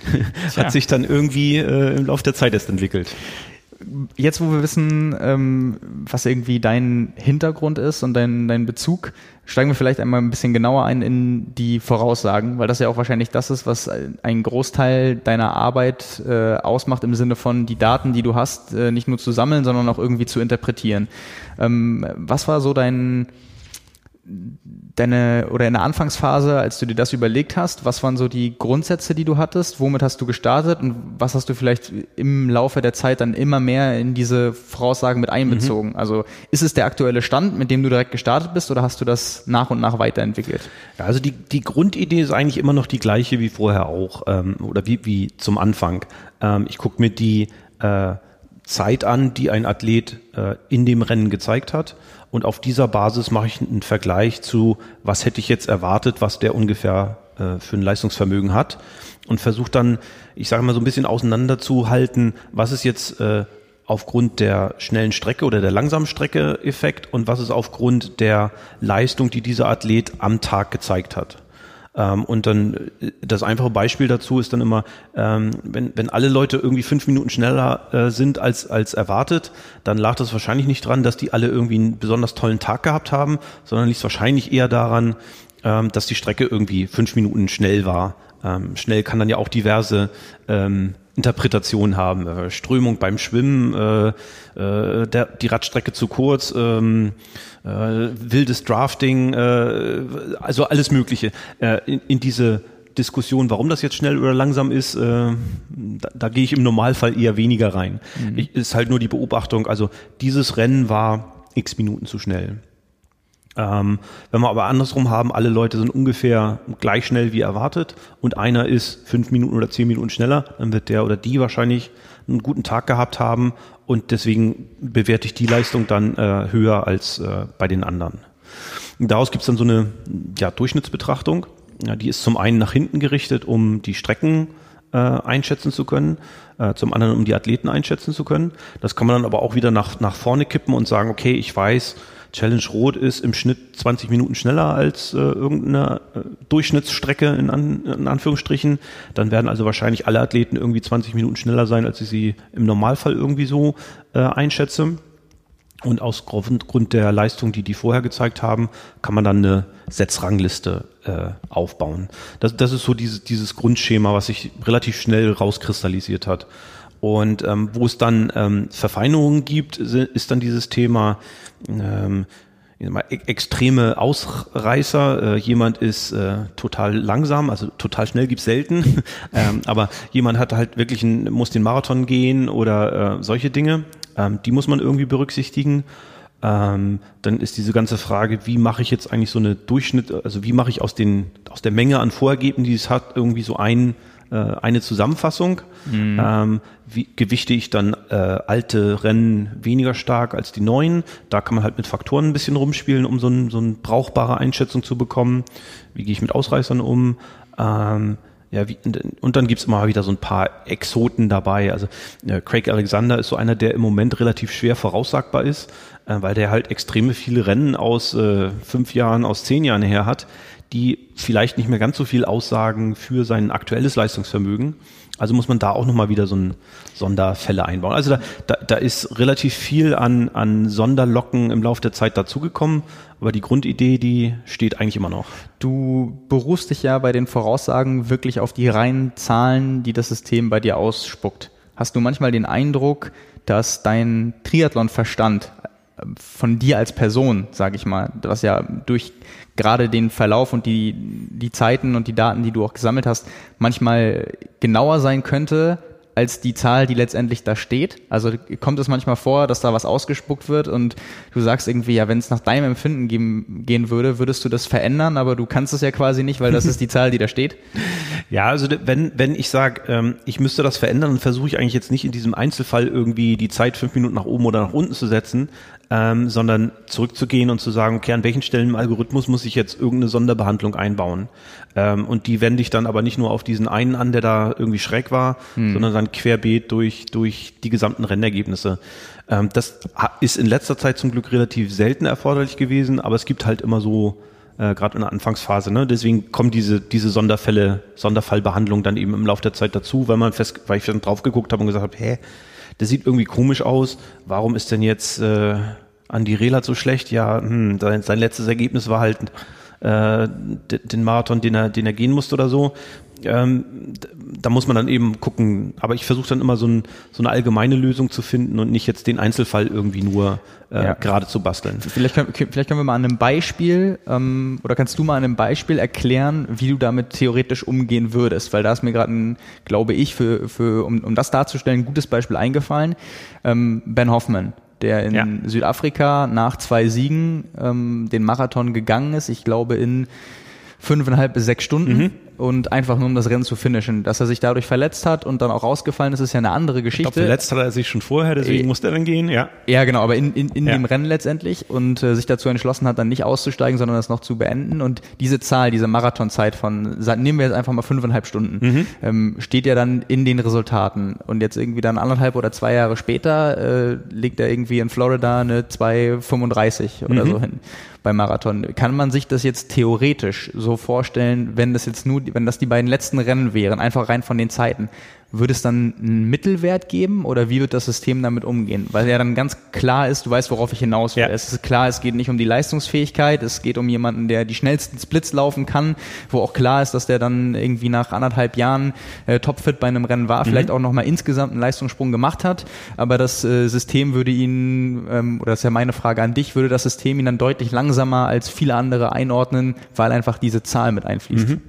[laughs] hat sich dann irgendwie äh, im Laufe der Zeit erst entwickelt. Jetzt, wo wir wissen, ähm, was irgendwie dein Hintergrund ist und dein, dein Bezug, steigen wir vielleicht einmal ein bisschen genauer ein in die Voraussagen, weil das ja auch wahrscheinlich das ist, was ein Großteil deiner Arbeit äh, ausmacht, im Sinne von die Daten, die du hast, äh, nicht nur zu sammeln, sondern auch irgendwie zu interpretieren. Ähm, was war so dein deine oder in der Anfangsphase, als du dir das überlegt hast, was waren so die Grundsätze, die du hattest? Womit hast du gestartet und was hast du vielleicht im Laufe der Zeit dann immer mehr in diese Voraussagen mit einbezogen? Also ist es der aktuelle Stand, mit dem du direkt gestartet bist oder hast du das nach und nach weiterentwickelt? Ja, also die, die Grundidee ist eigentlich immer noch die gleiche wie vorher auch ähm, oder wie, wie zum Anfang. Ähm, ich gucke mir die äh, Zeit an, die ein Athlet äh, in dem Rennen gezeigt hat. Und auf dieser Basis mache ich einen Vergleich zu, was hätte ich jetzt erwartet, was der ungefähr äh, für ein Leistungsvermögen hat. Und versuche dann, ich sage mal, so ein bisschen auseinanderzuhalten, was ist jetzt äh, aufgrund der schnellen Strecke oder der langsamen Strecke Effekt und was ist aufgrund der Leistung, die dieser Athlet am Tag gezeigt hat. Ähm, und dann äh, das einfache Beispiel dazu ist dann immer, ähm, wenn, wenn alle Leute irgendwie fünf Minuten schneller äh, sind als, als erwartet, dann lag das wahrscheinlich nicht dran, dass die alle irgendwie einen besonders tollen Tag gehabt haben, sondern liegt es wahrscheinlich eher daran, ähm, dass die Strecke irgendwie fünf Minuten schnell war. Ähm, schnell kann dann ja auch diverse ähm, Interpretationen haben. Äh, Strömung beim Schwimmen, äh, äh, der, die Radstrecke zu kurz, ähm, äh, wildes Drafting, äh, also alles Mögliche. Äh, in, in diese Diskussion, warum das jetzt schnell oder langsam ist, äh, da, da gehe ich im Normalfall eher weniger rein. Ich, ist halt nur die Beobachtung, also dieses Rennen war x Minuten zu schnell. Ähm, wenn wir aber andersrum haben, alle Leute sind ungefähr gleich schnell wie erwartet und einer ist fünf Minuten oder zehn Minuten schneller, dann wird der oder die wahrscheinlich einen guten Tag gehabt haben und deswegen bewerte ich die Leistung dann äh, höher als äh, bei den anderen. Und daraus gibt es dann so eine ja, Durchschnittsbetrachtung. Ja, die ist zum einen nach hinten gerichtet, um die Strecken äh, einschätzen zu können, äh, zum anderen um die Athleten einschätzen zu können. Das kann man dann aber auch wieder nach, nach vorne kippen und sagen, okay, ich weiß, Challenge Rot ist im Schnitt 20 Minuten schneller als äh, irgendeine äh, Durchschnittsstrecke in, An in Anführungsstrichen. Dann werden also wahrscheinlich alle Athleten irgendwie 20 Minuten schneller sein, als ich sie im Normalfall irgendwie so äh, einschätze. Und aus Grund der Leistung, die die vorher gezeigt haben, kann man dann eine Setzrangliste äh, aufbauen. Das, das ist so dieses, dieses Grundschema, was sich relativ schnell rauskristallisiert hat. Und ähm, wo es dann ähm, Verfeinerungen gibt, ist dann dieses Thema ähm, e- extreme Ausreißer. Äh, jemand ist äh, total langsam, also total schnell gibt's selten, [laughs] ähm, aber jemand hat halt wirklich ein, muss den Marathon gehen oder äh, solche Dinge. Ähm, die muss man irgendwie berücksichtigen. Ähm, dann ist diese ganze Frage, wie mache ich jetzt eigentlich so eine Durchschnitt, also wie mache ich aus den aus der Menge an Vorergebnissen, die es hat, irgendwie so ein äh, eine Zusammenfassung. Ähm, wie gewichte ich dann äh, alte Rennen weniger stark als die neuen? Da kann man halt mit Faktoren ein bisschen rumspielen, um so, ein, so eine brauchbare Einschätzung zu bekommen. Wie gehe ich mit Ausreißern um? Ähm, ja, wie, und dann gibt's immer wieder so ein paar Exoten dabei. Also äh, Craig Alexander ist so einer, der im Moment relativ schwer voraussagbar ist, äh, weil der halt extreme viele Rennen aus äh, fünf Jahren, aus zehn Jahren her hat, die vielleicht nicht mehr ganz so viel aussagen für sein aktuelles Leistungsvermögen. Also muss man da auch nochmal wieder so ein Sonderfälle einbauen. Also da, da, da ist relativ viel an, an Sonderlocken im Laufe der Zeit dazugekommen, aber die Grundidee, die steht eigentlich immer noch. Du berufst dich ja bei den Voraussagen wirklich auf die reinen Zahlen, die das System bei dir ausspuckt. Hast du manchmal den Eindruck, dass dein Triathlon-Verstand von dir als Person, sage ich mal, was ja durch gerade den Verlauf und die, die Zeiten und die Daten, die du auch gesammelt hast, manchmal genauer sein könnte als die Zahl, die letztendlich da steht. Also kommt es manchmal vor, dass da was ausgespuckt wird und du sagst irgendwie, ja, wenn es nach deinem Empfinden gehen, gehen würde, würdest du das verändern, aber du kannst es ja quasi nicht, weil das ist die Zahl, die da steht. [laughs] Ja, also wenn, wenn ich sage, ähm, ich müsste das verändern, dann versuche ich eigentlich jetzt nicht in diesem Einzelfall irgendwie die Zeit fünf Minuten nach oben oder nach unten zu setzen, ähm, sondern zurückzugehen und zu sagen, okay, an welchen Stellen im Algorithmus muss ich jetzt irgendeine Sonderbehandlung einbauen? Ähm, und die wende ich dann aber nicht nur auf diesen einen an, der da irgendwie schräg war, hm. sondern dann querbeet durch, durch die gesamten Rennergebnisse. Ähm, das ist in letzter Zeit zum Glück relativ selten erforderlich gewesen, aber es gibt halt immer so, äh, gerade in der Anfangsphase. Ne? Deswegen kommen diese, diese Sonderfälle, Sonderfallbehandlung dann eben im Laufe der Zeit dazu, weil man fest, weil ich dann drauf geguckt habe und gesagt habe, hä, das sieht irgendwie komisch aus. Warum ist denn jetzt äh, Andi Rehlat so schlecht? Ja, hm, sein, sein letztes Ergebnis war halt äh, den Marathon, den er, den er gehen musste oder so. Ähm, da muss man dann eben gucken. Aber ich versuche dann immer so, ein, so, eine allgemeine Lösung zu finden und nicht jetzt den Einzelfall irgendwie nur äh, ja. gerade zu basteln. Vielleicht können, vielleicht können wir mal an einem Beispiel ähm, oder kannst du mal an einem Beispiel erklären, wie du damit theoretisch umgehen würdest, weil da ist mir gerade, glaube ich, für, für um, um das darzustellen, ein gutes Beispiel eingefallen. Ähm, ben Hoffman der in ja. Südafrika nach zwei Siegen ähm, den Marathon gegangen ist. Ich glaube in fünfeinhalb bis sechs Stunden. Mhm und einfach nur um das Rennen zu finishen. Dass er sich dadurch verletzt hat und dann auch rausgefallen ist, ist ja eine andere Geschichte. Ich glaube, verletzt hat er sich schon vorher, deswegen äh, musste er dann gehen, ja. Ja, genau, aber in, in, in ja. dem Rennen letztendlich und äh, sich dazu entschlossen hat, dann nicht auszusteigen, sondern das noch zu beenden. Und diese Zahl, diese Marathonzeit von, nehmen wir jetzt einfach mal fünfeinhalb Stunden, mhm. ähm, steht ja dann in den Resultaten. Und jetzt irgendwie dann anderthalb oder zwei Jahre später äh, liegt er irgendwie in Florida eine 2,35 oder mhm. so hin beim Marathon. Kann man sich das jetzt theoretisch so vorstellen, wenn das jetzt nur, wenn das die beiden letzten Rennen wären, einfach rein von den Zeiten? Würde es dann einen Mittelwert geben oder wie wird das System damit umgehen? Weil ja dann ganz klar ist, du weißt, worauf ich hinaus will. Ja. Es ist klar, es geht nicht um die Leistungsfähigkeit, es geht um jemanden, der die schnellsten Splits laufen kann, wo auch klar ist, dass der dann irgendwie nach anderthalb Jahren äh, topfit bei einem Rennen war, mhm. vielleicht auch nochmal insgesamt einen Leistungssprung gemacht hat. Aber das äh, System würde ihn, ähm, oder das ist ja meine Frage an dich, würde das System ihn dann deutlich langsamer als viele andere einordnen, weil einfach diese Zahl mit einfließt. Mhm.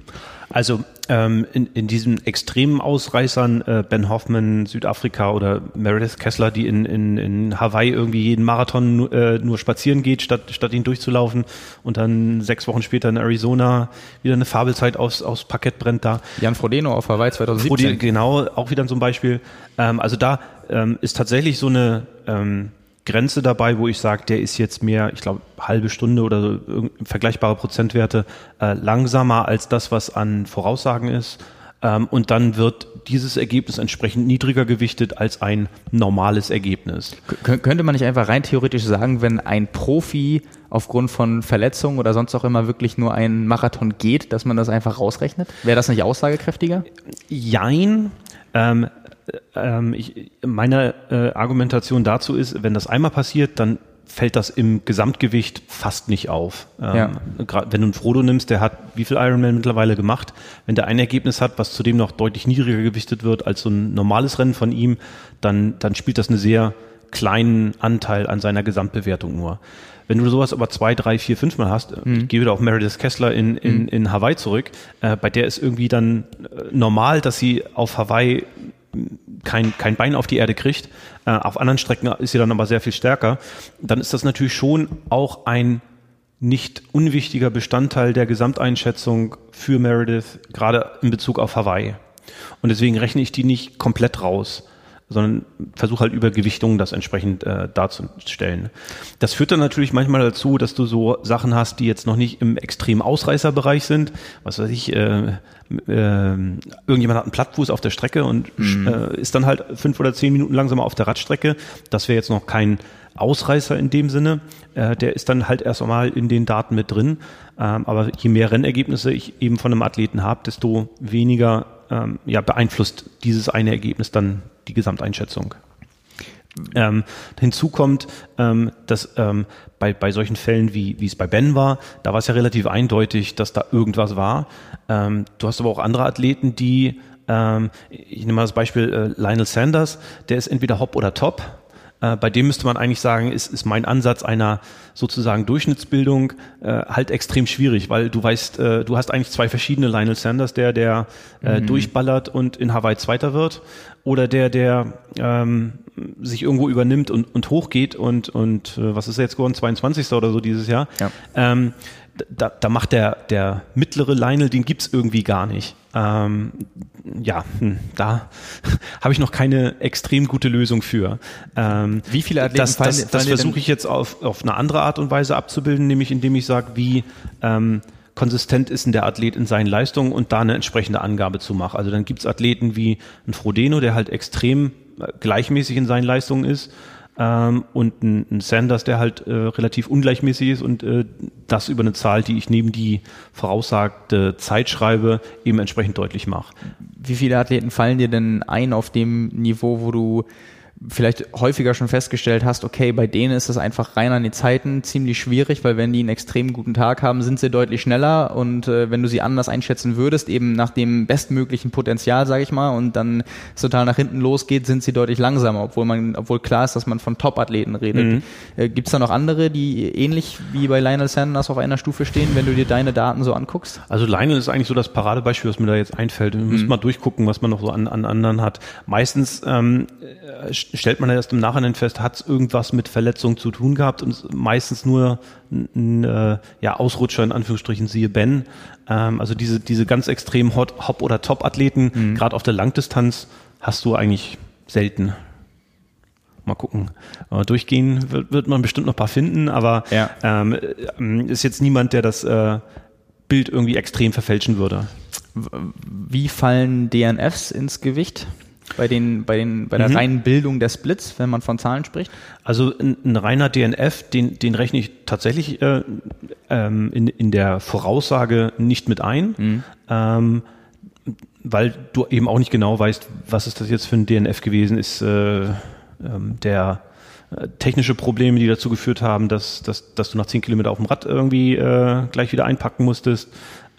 Also ähm, in, in diesen extremen Ausreißern, äh, Ben Hoffman, Südafrika oder Meredith Kessler, die in, in, in Hawaii irgendwie jeden Marathon nur, äh, nur spazieren geht, statt, statt ihn durchzulaufen und dann sechs Wochen später in Arizona wieder eine Fabelzeit aus, aus Parkett brennt da. Jan Frodeno auf Hawaii 2017. Frodeno, genau, auch wieder so ein Beispiel. Ähm, also da ähm, ist tatsächlich so eine ähm, Grenze dabei, wo ich sage, der ist jetzt mehr, ich glaube, halbe Stunde oder vergleichbare Prozentwerte äh, langsamer als das, was an Voraussagen ist. Ähm, und dann wird dieses Ergebnis entsprechend niedriger gewichtet als ein normales Ergebnis. K könnte man nicht einfach rein theoretisch sagen, wenn ein Profi aufgrund von Verletzungen oder sonst auch immer wirklich nur einen Marathon geht, dass man das einfach rausrechnet? Wäre das nicht aussagekräftiger? Jein. Ähm, ähm, ich, meine äh, Argumentation dazu ist, wenn das einmal passiert, dann fällt das im Gesamtgewicht fast nicht auf. Ähm, ja. Wenn du einen Frodo nimmst, der hat wie viel Ironman mittlerweile gemacht, wenn der ein Ergebnis hat, was zudem noch deutlich niedriger gewichtet wird als so ein normales Rennen von ihm, dann, dann spielt das einen sehr kleinen Anteil an seiner Gesamtbewertung nur. Wenn du sowas aber zwei, drei, vier, fünf Mal hast, mhm. ich gehe wieder auf Meredith Kessler in, in, mhm. in Hawaii zurück, äh, bei der ist irgendwie dann äh, normal, dass sie auf Hawaii kein, kein Bein auf die Erde kriegt. Äh, auf anderen Strecken ist sie dann aber sehr viel stärker. Dann ist das natürlich schon auch ein nicht unwichtiger Bestandteil der Gesamteinschätzung für Meredith, gerade in Bezug auf Hawaii. Und deswegen rechne ich die nicht komplett raus sondern versuche halt über Gewichtungen das entsprechend äh, darzustellen. Das führt dann natürlich manchmal dazu, dass du so Sachen hast, die jetzt noch nicht im extremen Ausreißerbereich sind. Was weiß ich, äh, äh, irgendjemand hat einen Plattfuß auf der Strecke und mhm. äh, ist dann halt fünf oder zehn Minuten langsamer auf der Radstrecke. Das wäre jetzt noch kein Ausreißer in dem Sinne. Äh, der ist dann halt erst einmal in den Daten mit drin. Ähm, aber je mehr Rennergebnisse ich eben von einem Athleten habe, desto weniger ähm, ja, beeinflusst dieses eine Ergebnis dann die Gesamteinschätzung. Ähm, hinzu kommt, ähm, dass ähm, bei, bei solchen Fällen, wie, wie es bei Ben war, da war es ja relativ eindeutig, dass da irgendwas war. Ähm, du hast aber auch andere Athleten, die, ähm, ich nehme mal das Beispiel äh, Lionel Sanders, der ist entweder Hop oder Top. Äh, bei dem müsste man eigentlich sagen, ist, ist mein Ansatz einer sozusagen Durchschnittsbildung äh, halt extrem schwierig, weil du weißt, äh, du hast eigentlich zwei verschiedene Lionel Sanders, der, der äh, mhm. durchballert und in Hawaii Zweiter wird, oder der, der ähm, sich irgendwo übernimmt und, und hochgeht und, und äh, was ist er jetzt geworden, 22. oder so dieses Jahr. Ja. Ähm, da, da macht der, der mittlere Lionel, den gibt's irgendwie gar nicht. Ähm, ja, hm, da [laughs] habe ich noch keine extrem gute Lösung für. Ähm, wie viele Athleten Das, das, das versuche ich jetzt auf, auf eine andere Art und Weise abzubilden, nämlich indem ich sage, wie ähm, konsistent ist denn der Athlet in seinen Leistungen und da eine entsprechende Angabe zu machen. Also dann gibt's Athleten wie ein Frodeno, der halt extrem äh, gleichmäßig in seinen Leistungen ist ähm, und ein, ein, Sanders, der halt äh, relativ ungleichmäßig ist und äh, das über eine Zahl, die ich neben die voraussagte Zeit schreibe, eben entsprechend deutlich mache. Wie viele Athleten fallen dir denn ein auf dem Niveau, wo du vielleicht häufiger schon festgestellt hast, okay, bei denen ist es einfach rein an die Zeiten ziemlich schwierig, weil wenn die einen extrem guten Tag haben, sind sie deutlich schneller und äh, wenn du sie anders einschätzen würdest, eben nach dem bestmöglichen Potenzial, sage ich mal, und dann es total nach hinten losgeht, sind sie deutlich langsamer, obwohl man, obwohl klar ist, dass man von Top-Athleten redet. Mhm. Äh, Gibt es da noch andere, die ähnlich wie bei Lionel Sanders auf einer Stufe stehen, wenn du dir deine Daten so anguckst? Also Lionel ist eigentlich so das Paradebeispiel, was mir da jetzt einfällt. Wir mhm. müssen mal durchgucken, was man noch so an, an anderen hat. Meistens ähm, stellt man erst im Nachhinein fest, hat es irgendwas mit Verletzung zu tun gehabt und meistens nur ein äh, ja, Ausrutscher in Anführungsstrichen, siehe Ben. Ähm, also diese, diese ganz extrem Hot, Hop- oder Top-Athleten, mhm. gerade auf der Langdistanz, hast du eigentlich selten. Mal gucken. Äh, durchgehen wird, wird man bestimmt noch ein paar finden, aber ja. ähm, äh, ist jetzt niemand, der das äh, Bild irgendwie extrem verfälschen würde. Wie fallen DNFs ins Gewicht? Bei, den, bei, den, bei der mhm. reinen Bildung der Splits, wenn man von Zahlen spricht? Also ein, ein reiner DNF, den, den rechne ich tatsächlich äh, ähm, in, in der Voraussage nicht mit ein, mhm. ähm, weil du eben auch nicht genau weißt, was ist das jetzt für ein DNF gewesen ist. Äh, ähm, der äh, technische Probleme, die dazu geführt haben, dass, dass, dass du nach zehn Kilometer auf dem Rad irgendwie äh, gleich wieder einpacken musstest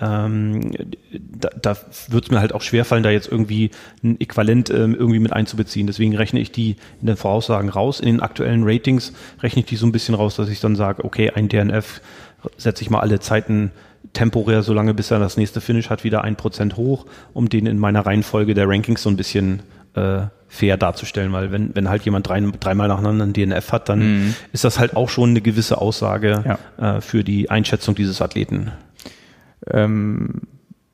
ähm, da, da wird es mir halt auch schwerfallen, da jetzt irgendwie ein Äquivalent ähm, irgendwie mit einzubeziehen. Deswegen rechne ich die in den Voraussagen raus. In den aktuellen Ratings rechne ich die so ein bisschen raus, dass ich dann sage, okay, ein DNF setze ich mal alle Zeiten temporär, so lange bis er das nächste Finish hat, wieder ein Prozent hoch, um den in meiner Reihenfolge der Rankings so ein bisschen äh, fair darzustellen, weil wenn, wenn halt jemand drei, dreimal nacheinander ein DNF hat, dann mhm. ist das halt auch schon eine gewisse Aussage ja. äh, für die Einschätzung dieses Athleten. Ähm,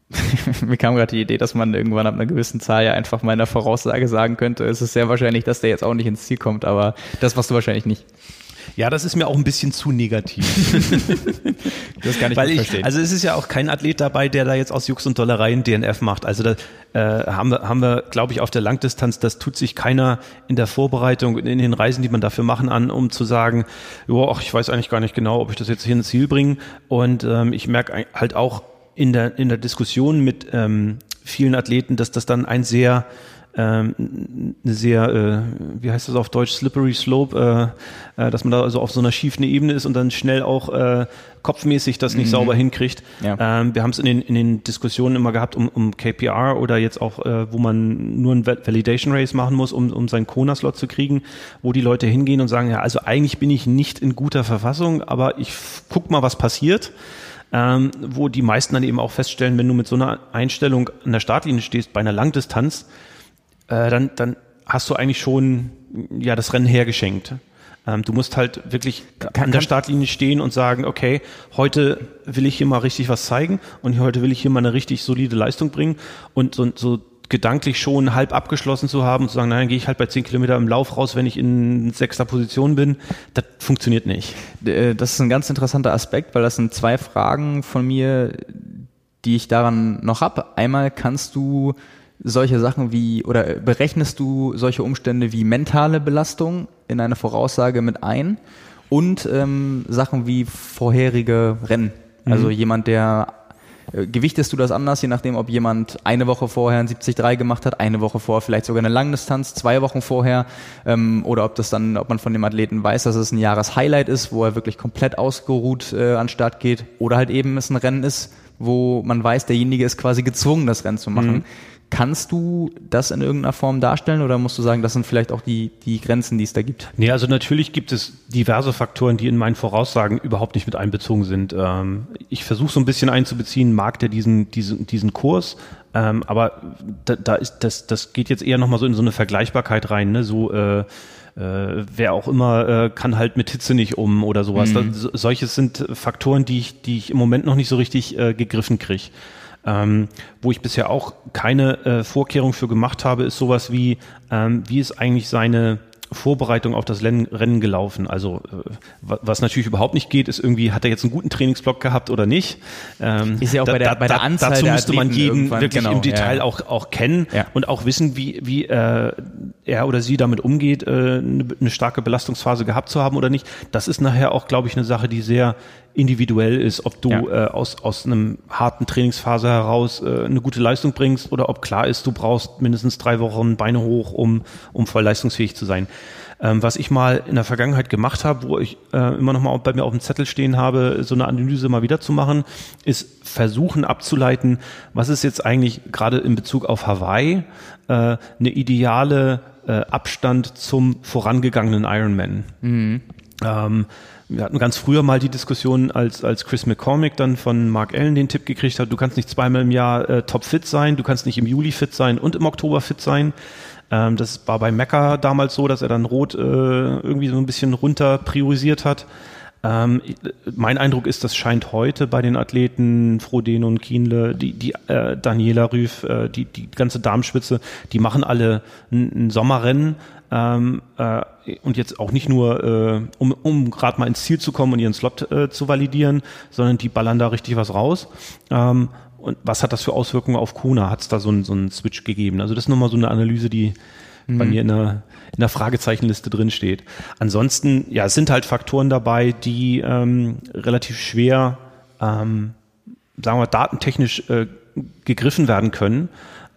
[laughs] mir kam gerade die Idee, dass man irgendwann ab einer gewissen Zahl ja einfach mal in der Voraussage sagen könnte, es ist sehr wahrscheinlich, dass der jetzt auch nicht ins Ziel kommt, aber das machst du wahrscheinlich nicht. Ja, das ist mir auch ein bisschen zu negativ. [laughs] das kann ich Weil nicht verstehen. also es ist ja auch kein Athlet dabei, der da jetzt aus Jux und Dollereien DNF macht. Also da äh, haben wir, haben wir, glaube ich, auf der Langdistanz, das tut sich keiner in der Vorbereitung, in den Reisen, die man dafür machen, an, um zu sagen, jo, ach, ich weiß eigentlich gar nicht genau, ob ich das jetzt hier ins Ziel bringe. Und ähm, ich merke halt auch in der, in der Diskussion mit ähm, vielen Athleten, dass das dann ein sehr ähm, eine sehr, äh, wie heißt das auf Deutsch, slippery slope, äh, äh, dass man da also auf so einer schiefen Ebene ist und dann schnell auch äh, kopfmäßig das nicht mhm. sauber hinkriegt. Ja. Ähm, wir haben es in den, in den Diskussionen immer gehabt um, um KPR oder jetzt auch, äh, wo man nur ein Validation Race machen muss, um, um seinen Kona-Slot zu kriegen, wo die Leute hingehen und sagen, ja, also eigentlich bin ich nicht in guter Verfassung, aber ich guck mal, was passiert. Ähm, wo die meisten dann eben auch feststellen, wenn du mit so einer Einstellung an der Startlinie stehst bei einer Langdistanz, äh, dann, dann hast du eigentlich schon ja das Rennen hergeschenkt. Ähm, du musst halt wirklich kann, an der Startlinie stehen und sagen, okay, heute will ich hier mal richtig was zeigen und heute will ich hier mal eine richtig solide Leistung bringen und so, so gedanklich schon halb abgeschlossen zu haben und zu sagen, nein, gehe ich halt bei 10 Kilometer im Lauf raus, wenn ich in sechster Position bin, das funktioniert nicht. Äh, das ist ein ganz interessanter Aspekt, weil das sind zwei Fragen von mir, die ich daran noch habe. Einmal kannst du solche Sachen wie, oder berechnest du solche Umstände wie mentale Belastung in eine Voraussage mit ein und ähm, Sachen wie vorherige Rennen? Also mhm. jemand, der äh, gewichtest du das anders, je nachdem, ob jemand eine Woche vorher ein 73 gemacht hat, eine Woche vorher vielleicht sogar eine Langdistanz, zwei Wochen vorher, ähm, oder ob das dann, ob man von dem Athleten weiß, dass es ein Jahreshighlight ist, wo er wirklich komplett ausgeruht äh, an Start geht, oder halt eben es ein Rennen ist, wo man weiß, derjenige ist quasi gezwungen, das Rennen zu machen. Mhm. Kannst du das in irgendeiner Form darstellen oder musst du sagen, das sind vielleicht auch die, die Grenzen, die es da gibt? Nee, also natürlich gibt es diverse Faktoren, die in meinen Voraussagen überhaupt nicht mit einbezogen sind. Ähm, ich versuche so ein bisschen einzubeziehen, mag der diesen, diesen, diesen Kurs, ähm, aber da, da ist, das, das geht jetzt eher nochmal so in so eine Vergleichbarkeit rein, ne? so äh, äh, wer auch immer äh, kann halt mit Hitze nicht um oder sowas. Mhm. Das, solches sind Faktoren, die ich, die ich im Moment noch nicht so richtig äh, gegriffen kriege. Ähm, wo ich bisher auch keine äh, Vorkehrung für gemacht habe, ist sowas wie, ähm, wie ist eigentlich seine Vorbereitung auf das Rennen gelaufen. Also äh, was natürlich überhaupt nicht geht, ist irgendwie, hat er jetzt einen guten Trainingsblock gehabt oder nicht? Ähm, ist ja auch da, bei der, bei der Anzahl Dazu müsste man jeden wirklich genau, im Detail ja. auch, auch kennen ja. und auch wissen, wie, wie äh, er oder sie damit umgeht, äh, eine, eine starke Belastungsphase gehabt zu haben oder nicht. Das ist nachher auch, glaube ich, eine Sache, die sehr individuell ist, ob du ja. äh, aus, aus einem harten Trainingsphase heraus äh, eine gute Leistung bringst oder ob klar ist, du brauchst mindestens drei Wochen Beine hoch, um, um voll leistungsfähig zu sein. Ähm, was ich mal in der Vergangenheit gemacht habe, wo ich äh, immer noch mal bei mir auf dem Zettel stehen habe, so eine Analyse mal wieder zu machen, ist versuchen abzuleiten, was ist jetzt eigentlich gerade in Bezug auf Hawaii äh, eine ideale äh, Abstand zum vorangegangenen Ironman. Mhm. Ähm, wir hatten ganz früher mal die Diskussion, als, als Chris McCormick dann von Mark Allen den Tipp gekriegt hat, du kannst nicht zweimal im Jahr äh, topfit sein, du kannst nicht im Juli fit sein und im Oktober fit sein. Ähm, das war bei Mecca damals so, dass er dann Rot äh, irgendwie so ein bisschen runter priorisiert hat. Ähm, mein Eindruck ist, das scheint heute bei den Athleten Frodeno und Kienle, die, die äh, Daniela Rüff, äh, die, die ganze Darmspitze, die machen alle ein, ein Sommerrennen ähm, äh, und jetzt auch nicht nur, äh, um, um gerade mal ins Ziel zu kommen und ihren Slot äh, zu validieren, sondern die ballern da richtig was raus. Ähm, und was hat das für Auswirkungen auf Kona? Hat es da so einen so einen Switch gegeben? Also das ist nochmal so eine Analyse, die mhm. bei mir in der, in der Fragezeichenliste drin steht. Ansonsten, ja, es sind halt Faktoren dabei, die ähm, relativ schwer, ähm, sagen wir, datentechnisch äh, gegriffen werden können,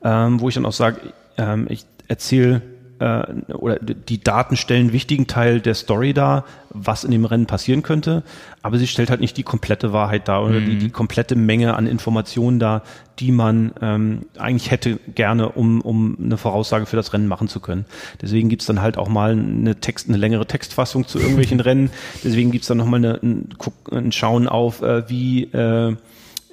ähm, wo ich dann auch sage, ähm, ich erzähle äh, oder die Daten stellen einen wichtigen Teil der Story dar, was in dem Rennen passieren könnte, aber sie stellt halt nicht die komplette Wahrheit dar oder mhm. die, die komplette Menge an Informationen dar, die man ähm, eigentlich hätte gerne, um, um eine Voraussage für das Rennen machen zu können. Deswegen gibt's dann halt auch mal eine Text, eine längere Textfassung zu irgendwelchen [laughs] Rennen. Deswegen gibt's dann nochmal eine, ein, ein Schauen auf, äh, wie äh,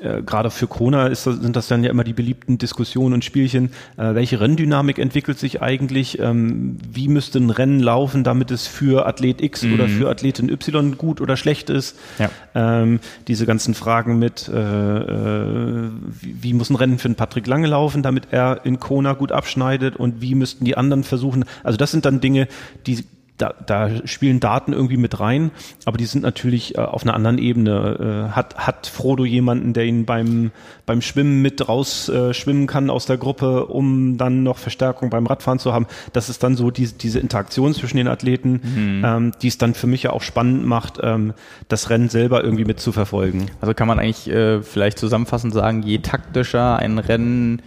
äh, gerade für Kona ist, sind das dann ja immer die beliebten Diskussionen und Spielchen. Äh, welche Renndynamik entwickelt sich eigentlich? Ähm, wie müsste ein Rennen laufen, damit es für Athlet X mhm. oder für Athletin Y gut oder schlecht ist? Ja. Ähm, diese ganzen Fragen mit, äh, äh, wie, wie, muss ein Rennen für einen Patrick Lange laufen, damit er in Kona gut abschneidet und wie müssten die anderen versuchen? Also das sind dann Dinge, die da, da spielen Daten irgendwie mit rein, aber die sind natürlich äh, auf einer anderen Ebene. Äh, hat, hat Frodo jemanden, der ihn beim, beim Schwimmen mit raus äh, schwimmen kann aus der Gruppe, um dann noch Verstärkung beim Radfahren zu haben? Das ist dann so die, diese Interaktion zwischen den Athleten, mhm. ähm, die es dann für mich ja auch spannend macht, ähm, das Rennen selber irgendwie mit zu verfolgen. Also kann man eigentlich äh, vielleicht zusammenfassend sagen, je taktischer ein Rennen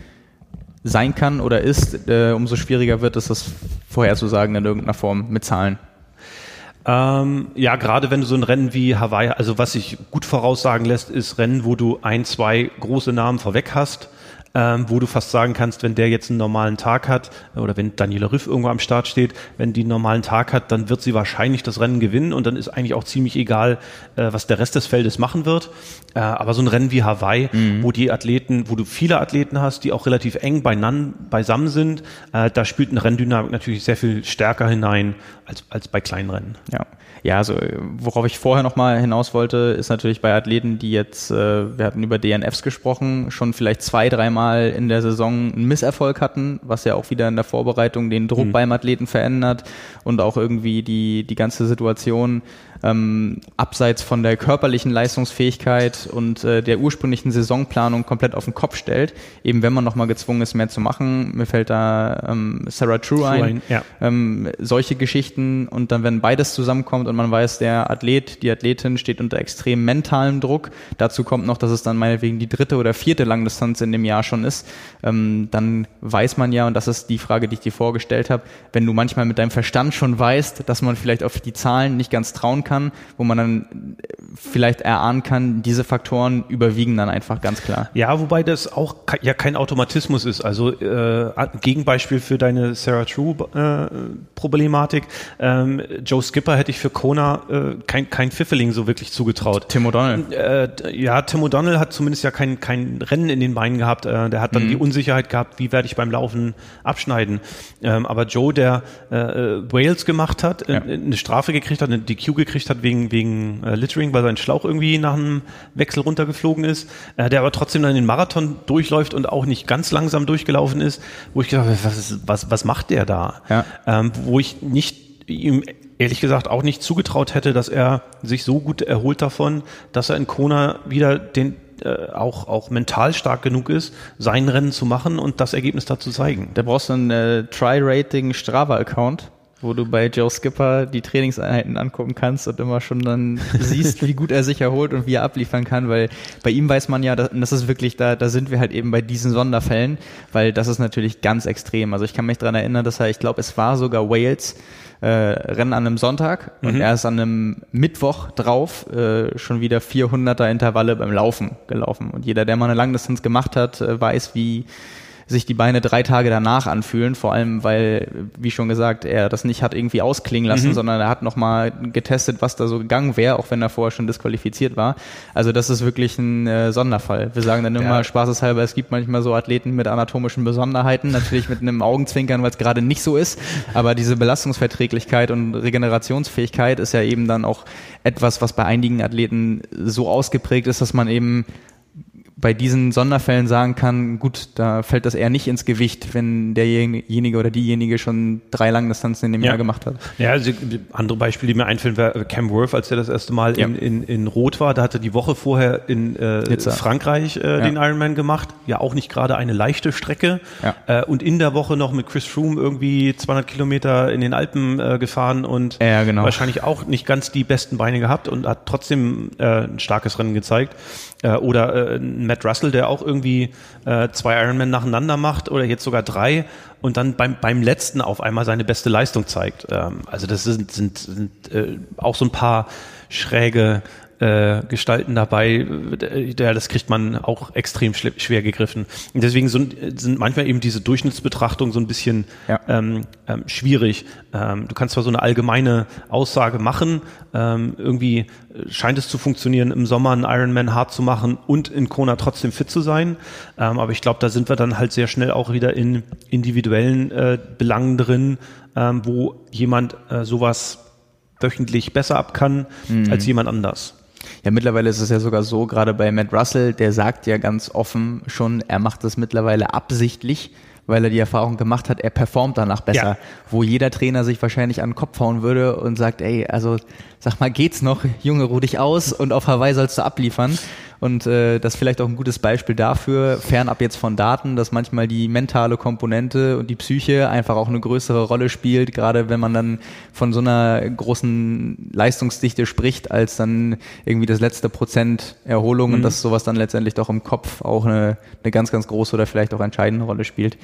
sein kann oder ist, äh, umso schwieriger wird es, das vorherzusagen in irgendeiner Form mit Zahlen. Ähm, ja, gerade wenn du so ein Rennen wie Hawaii, also was sich gut voraussagen lässt, ist Rennen, wo du ein, zwei große Namen vorweg hast ähm, wo du fast sagen kannst, wenn der jetzt einen normalen Tag hat oder wenn Daniela Riff irgendwo am Start steht, wenn die einen normalen Tag hat, dann wird sie wahrscheinlich das Rennen gewinnen und dann ist eigentlich auch ziemlich egal, äh, was der Rest des Feldes machen wird. Äh, aber so ein Rennen wie Hawaii, mhm. wo die Athleten, wo du viele Athleten hast, die auch relativ eng beieinander, beisammen sind, äh, da spielt eine Renndynamik natürlich sehr viel stärker hinein als, als bei kleinen Rennen. Ja. Ja, also worauf ich vorher nochmal hinaus wollte, ist natürlich bei Athleten, die jetzt, äh, wir hatten über DNFs gesprochen, schon vielleicht zwei, dreimal in der Saison einen Misserfolg hatten, was ja auch wieder in der Vorbereitung den Druck mhm. beim Athleten verändert und auch irgendwie die, die ganze Situation ähm, abseits von der körperlichen Leistungsfähigkeit und äh, der ursprünglichen Saisonplanung komplett auf den Kopf stellt. Eben wenn man nochmal gezwungen ist, mehr zu machen. Mir fällt da ähm, Sarah True ein. ein, ja. ähm, solche Geschichten und dann, wenn beides zusammenkommt und man weiß, der Athlet, die Athletin steht unter extrem mentalem Druck. Dazu kommt noch, dass es dann meinetwegen die dritte oder vierte Langdistanz in dem Jahr schon ist. Ähm, dann weiß man ja, und das ist die Frage, die ich dir vorgestellt habe, wenn du manchmal mit deinem Verstand schon weißt, dass man vielleicht auf die Zahlen nicht ganz trauen kann, wo man dann vielleicht erahnen kann, diese Faktoren überwiegen dann einfach ganz klar. Ja, wobei das auch ja kein Automatismus ist. Also äh, Gegenbeispiel für deine Sarah True äh, Problematik. Ähm, Joe Skipper hätte ich für Kona äh, kein, kein Pfifferling so wirklich zugetraut. Tim O'Donnell. Äh, ja, Tim O'Donnell hat zumindest ja kein, kein Rennen in den Beinen gehabt. Äh, der hat dann mhm. die Unsicherheit gehabt, wie werde ich beim Laufen abschneiden. Ähm, aber Joe, der äh, äh Wales gemacht hat, ja. eine Strafe gekriegt hat, eine DQ gekriegt hat wegen, wegen äh, Littering, weil sein Schlauch irgendwie nach einem Wechsel runtergeflogen ist, äh, der aber trotzdem dann den Marathon durchläuft und auch nicht ganz langsam durchgelaufen ist, wo ich gedacht habe, was, was, was macht der da? Ja. Ähm, wo ich nicht ihm ehrlich gesagt auch nicht zugetraut hätte, dass er sich so gut erholt davon, dass er in Kona wieder den äh, auch, auch mental stark genug ist, sein Rennen zu machen und das Ergebnis da zu zeigen. Da brauchst du einen äh, Try-Rating Strava-Account wo du bei Joe Skipper die Trainingseinheiten angucken kannst und immer schon dann siehst, wie gut er sich erholt und wie er abliefern kann, weil bei ihm weiß man ja, das ist wirklich, da, da sind wir halt eben bei diesen Sonderfällen, weil das ist natürlich ganz extrem. Also ich kann mich dran erinnern, dass er, ich glaube, es war sogar Wales, äh, Rennen an einem Sonntag mhm. und er ist an einem Mittwoch drauf äh, schon wieder 400er Intervalle beim Laufen gelaufen. Und jeder, der mal eine Langdistanz gemacht hat, äh, weiß, wie sich die Beine drei Tage danach anfühlen, vor allem weil, wie schon gesagt, er das nicht hat irgendwie ausklingen lassen, mhm. sondern er hat nochmal getestet, was da so gegangen wäre, auch wenn er vorher schon disqualifiziert war. Also das ist wirklich ein äh, Sonderfall. Wir sagen dann immer ja. spaßeshalber, es gibt manchmal so Athleten mit anatomischen Besonderheiten, natürlich mit einem Augenzwinkern, weil es gerade nicht so ist, aber diese Belastungsverträglichkeit und Regenerationsfähigkeit ist ja eben dann auch etwas, was bei einigen Athleten so ausgeprägt ist, dass man eben bei diesen Sonderfällen sagen kann, gut, da fällt das eher nicht ins Gewicht, wenn derjenige oder diejenige schon drei Langdistanzen in dem ja. Jahr gemacht hat. Ja, also andere Beispiele, die mir einfallen, wäre Cam Worth, als er das erste Mal ja. in, in, in Rot war. Da hatte die Woche vorher in äh, Frankreich äh, ja. den Ironman gemacht. Ja, auch nicht gerade eine leichte Strecke. Äh, und in der Woche noch mit Chris Froome irgendwie 200 Kilometer in den Alpen äh, gefahren und genau. wahrscheinlich auch nicht ganz die besten Beine gehabt und hat trotzdem äh, ein starkes Rennen gezeigt. Äh, oder äh, Matt Russell, der auch irgendwie äh, zwei Ironman nacheinander macht oder jetzt sogar drei und dann beim, beim letzten auf einmal seine beste Leistung zeigt. Ähm, also das sind, sind, sind äh, auch so ein paar schräge äh, Gestalten dabei, der, das kriegt man auch extrem schwer gegriffen. Und deswegen sind, sind manchmal eben diese Durchschnittsbetrachtungen so ein bisschen ja. ähm, ähm, schwierig. Ähm, du kannst zwar so eine allgemeine Aussage machen, ähm, irgendwie scheint es zu funktionieren, im Sommer einen Ironman hart zu machen und in Kona trotzdem fit zu sein. Ähm, aber ich glaube, da sind wir dann halt sehr schnell auch wieder in individuellen äh, Belangen drin, ähm, wo jemand äh, sowas wöchentlich besser ab kann mhm. als jemand anders. Ja, mittlerweile ist es ja sogar so, gerade bei Matt Russell, der sagt ja ganz offen schon, er macht das mittlerweile absichtlich, weil er die Erfahrung gemacht hat, er performt danach besser. Ja. Wo jeder Trainer sich wahrscheinlich an den Kopf hauen würde und sagt, ey, also sag mal, geht's noch? Junge, ruh dich aus und auf Hawaii sollst du abliefern. Und äh, das ist vielleicht auch ein gutes Beispiel dafür, fernab jetzt von Daten, dass manchmal die mentale Komponente und die Psyche einfach auch eine größere Rolle spielt, gerade wenn man dann von so einer großen Leistungsdichte spricht, als dann irgendwie das letzte Prozent Erholung mhm. und dass sowas dann letztendlich doch im Kopf auch eine, eine ganz, ganz große oder vielleicht auch entscheidende Rolle spielt.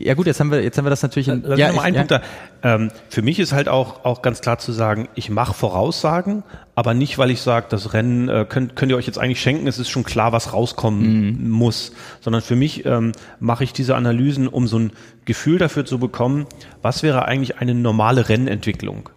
Ja gut, jetzt haben wir jetzt haben wir das natürlich. In, ja, ich, einen ja. Punkt da. Ähm, für mich ist halt auch auch ganz klar zu sagen, ich mache Voraussagen, aber nicht, weil ich sage, das Rennen äh, könnt könnt ihr euch jetzt eigentlich schenken. Es ist schon klar, was rauskommen mhm. muss, sondern für mich ähm, mache ich diese Analysen, um so ein Gefühl dafür zu bekommen, was wäre eigentlich eine normale Rennentwicklung,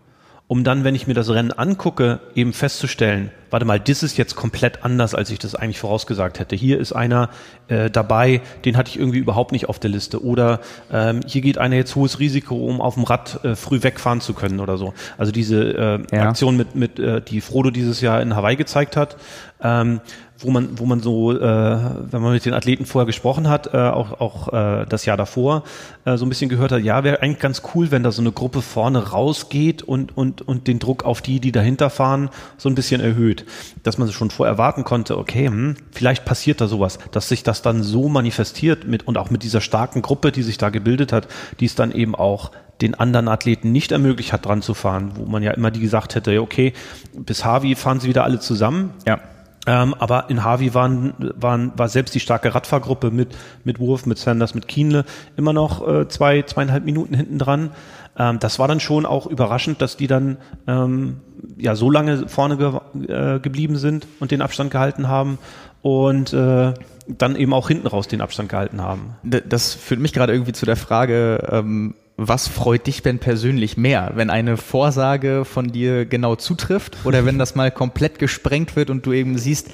um dann, wenn ich mir das Rennen angucke, eben festzustellen, warte mal, das ist jetzt komplett anders, als ich das eigentlich vorausgesagt hätte. Hier ist einer äh, dabei, den hatte ich irgendwie überhaupt nicht auf der Liste. Oder ähm, hier geht einer jetzt hohes Risiko, um auf dem Rad äh, früh wegfahren zu können oder so. Also diese äh, ja. Aktion mit, mit äh, die Frodo dieses Jahr in Hawaii gezeigt hat, ähm, wo man, wo man so, äh, wenn man mit den Athleten vorher gesprochen hat, äh, auch, auch äh, das Jahr davor, äh, so ein bisschen gehört hat, ja, wäre eigentlich ganz cool, wenn da so eine Gruppe vorne rausgeht und, und, und den Druck auf die, die dahinter fahren, so ein bisschen erhöht. Dass man schon vorher erwarten konnte, okay, hm, vielleicht passiert da sowas, dass sich das dann so manifestiert mit und auch mit dieser starken Gruppe, die sich da gebildet hat, die es dann eben auch den anderen Athleten nicht ermöglicht hat, dran zu fahren, wo man ja immer die gesagt hätte, okay, bis Harvey fahren sie wieder alle zusammen. Ja ähm, aber in Harvey waren, waren, war selbst die starke Radfahrgruppe mit, mit Wurf, mit Sanders, mit Kienle immer noch äh, zwei, zweieinhalb Minuten hinten dran. Ähm, das war dann schon auch überraschend, dass die dann ähm, ja so lange vorne ge äh, geblieben sind und den Abstand gehalten haben und äh, dann eben auch hinten raus den Abstand gehalten haben. Das führt mich gerade irgendwie zu der Frage, ähm, was freut dich denn persönlich mehr, wenn eine Vorsage von dir genau zutrifft oder wenn das mal komplett gesprengt wird und du eben siehst,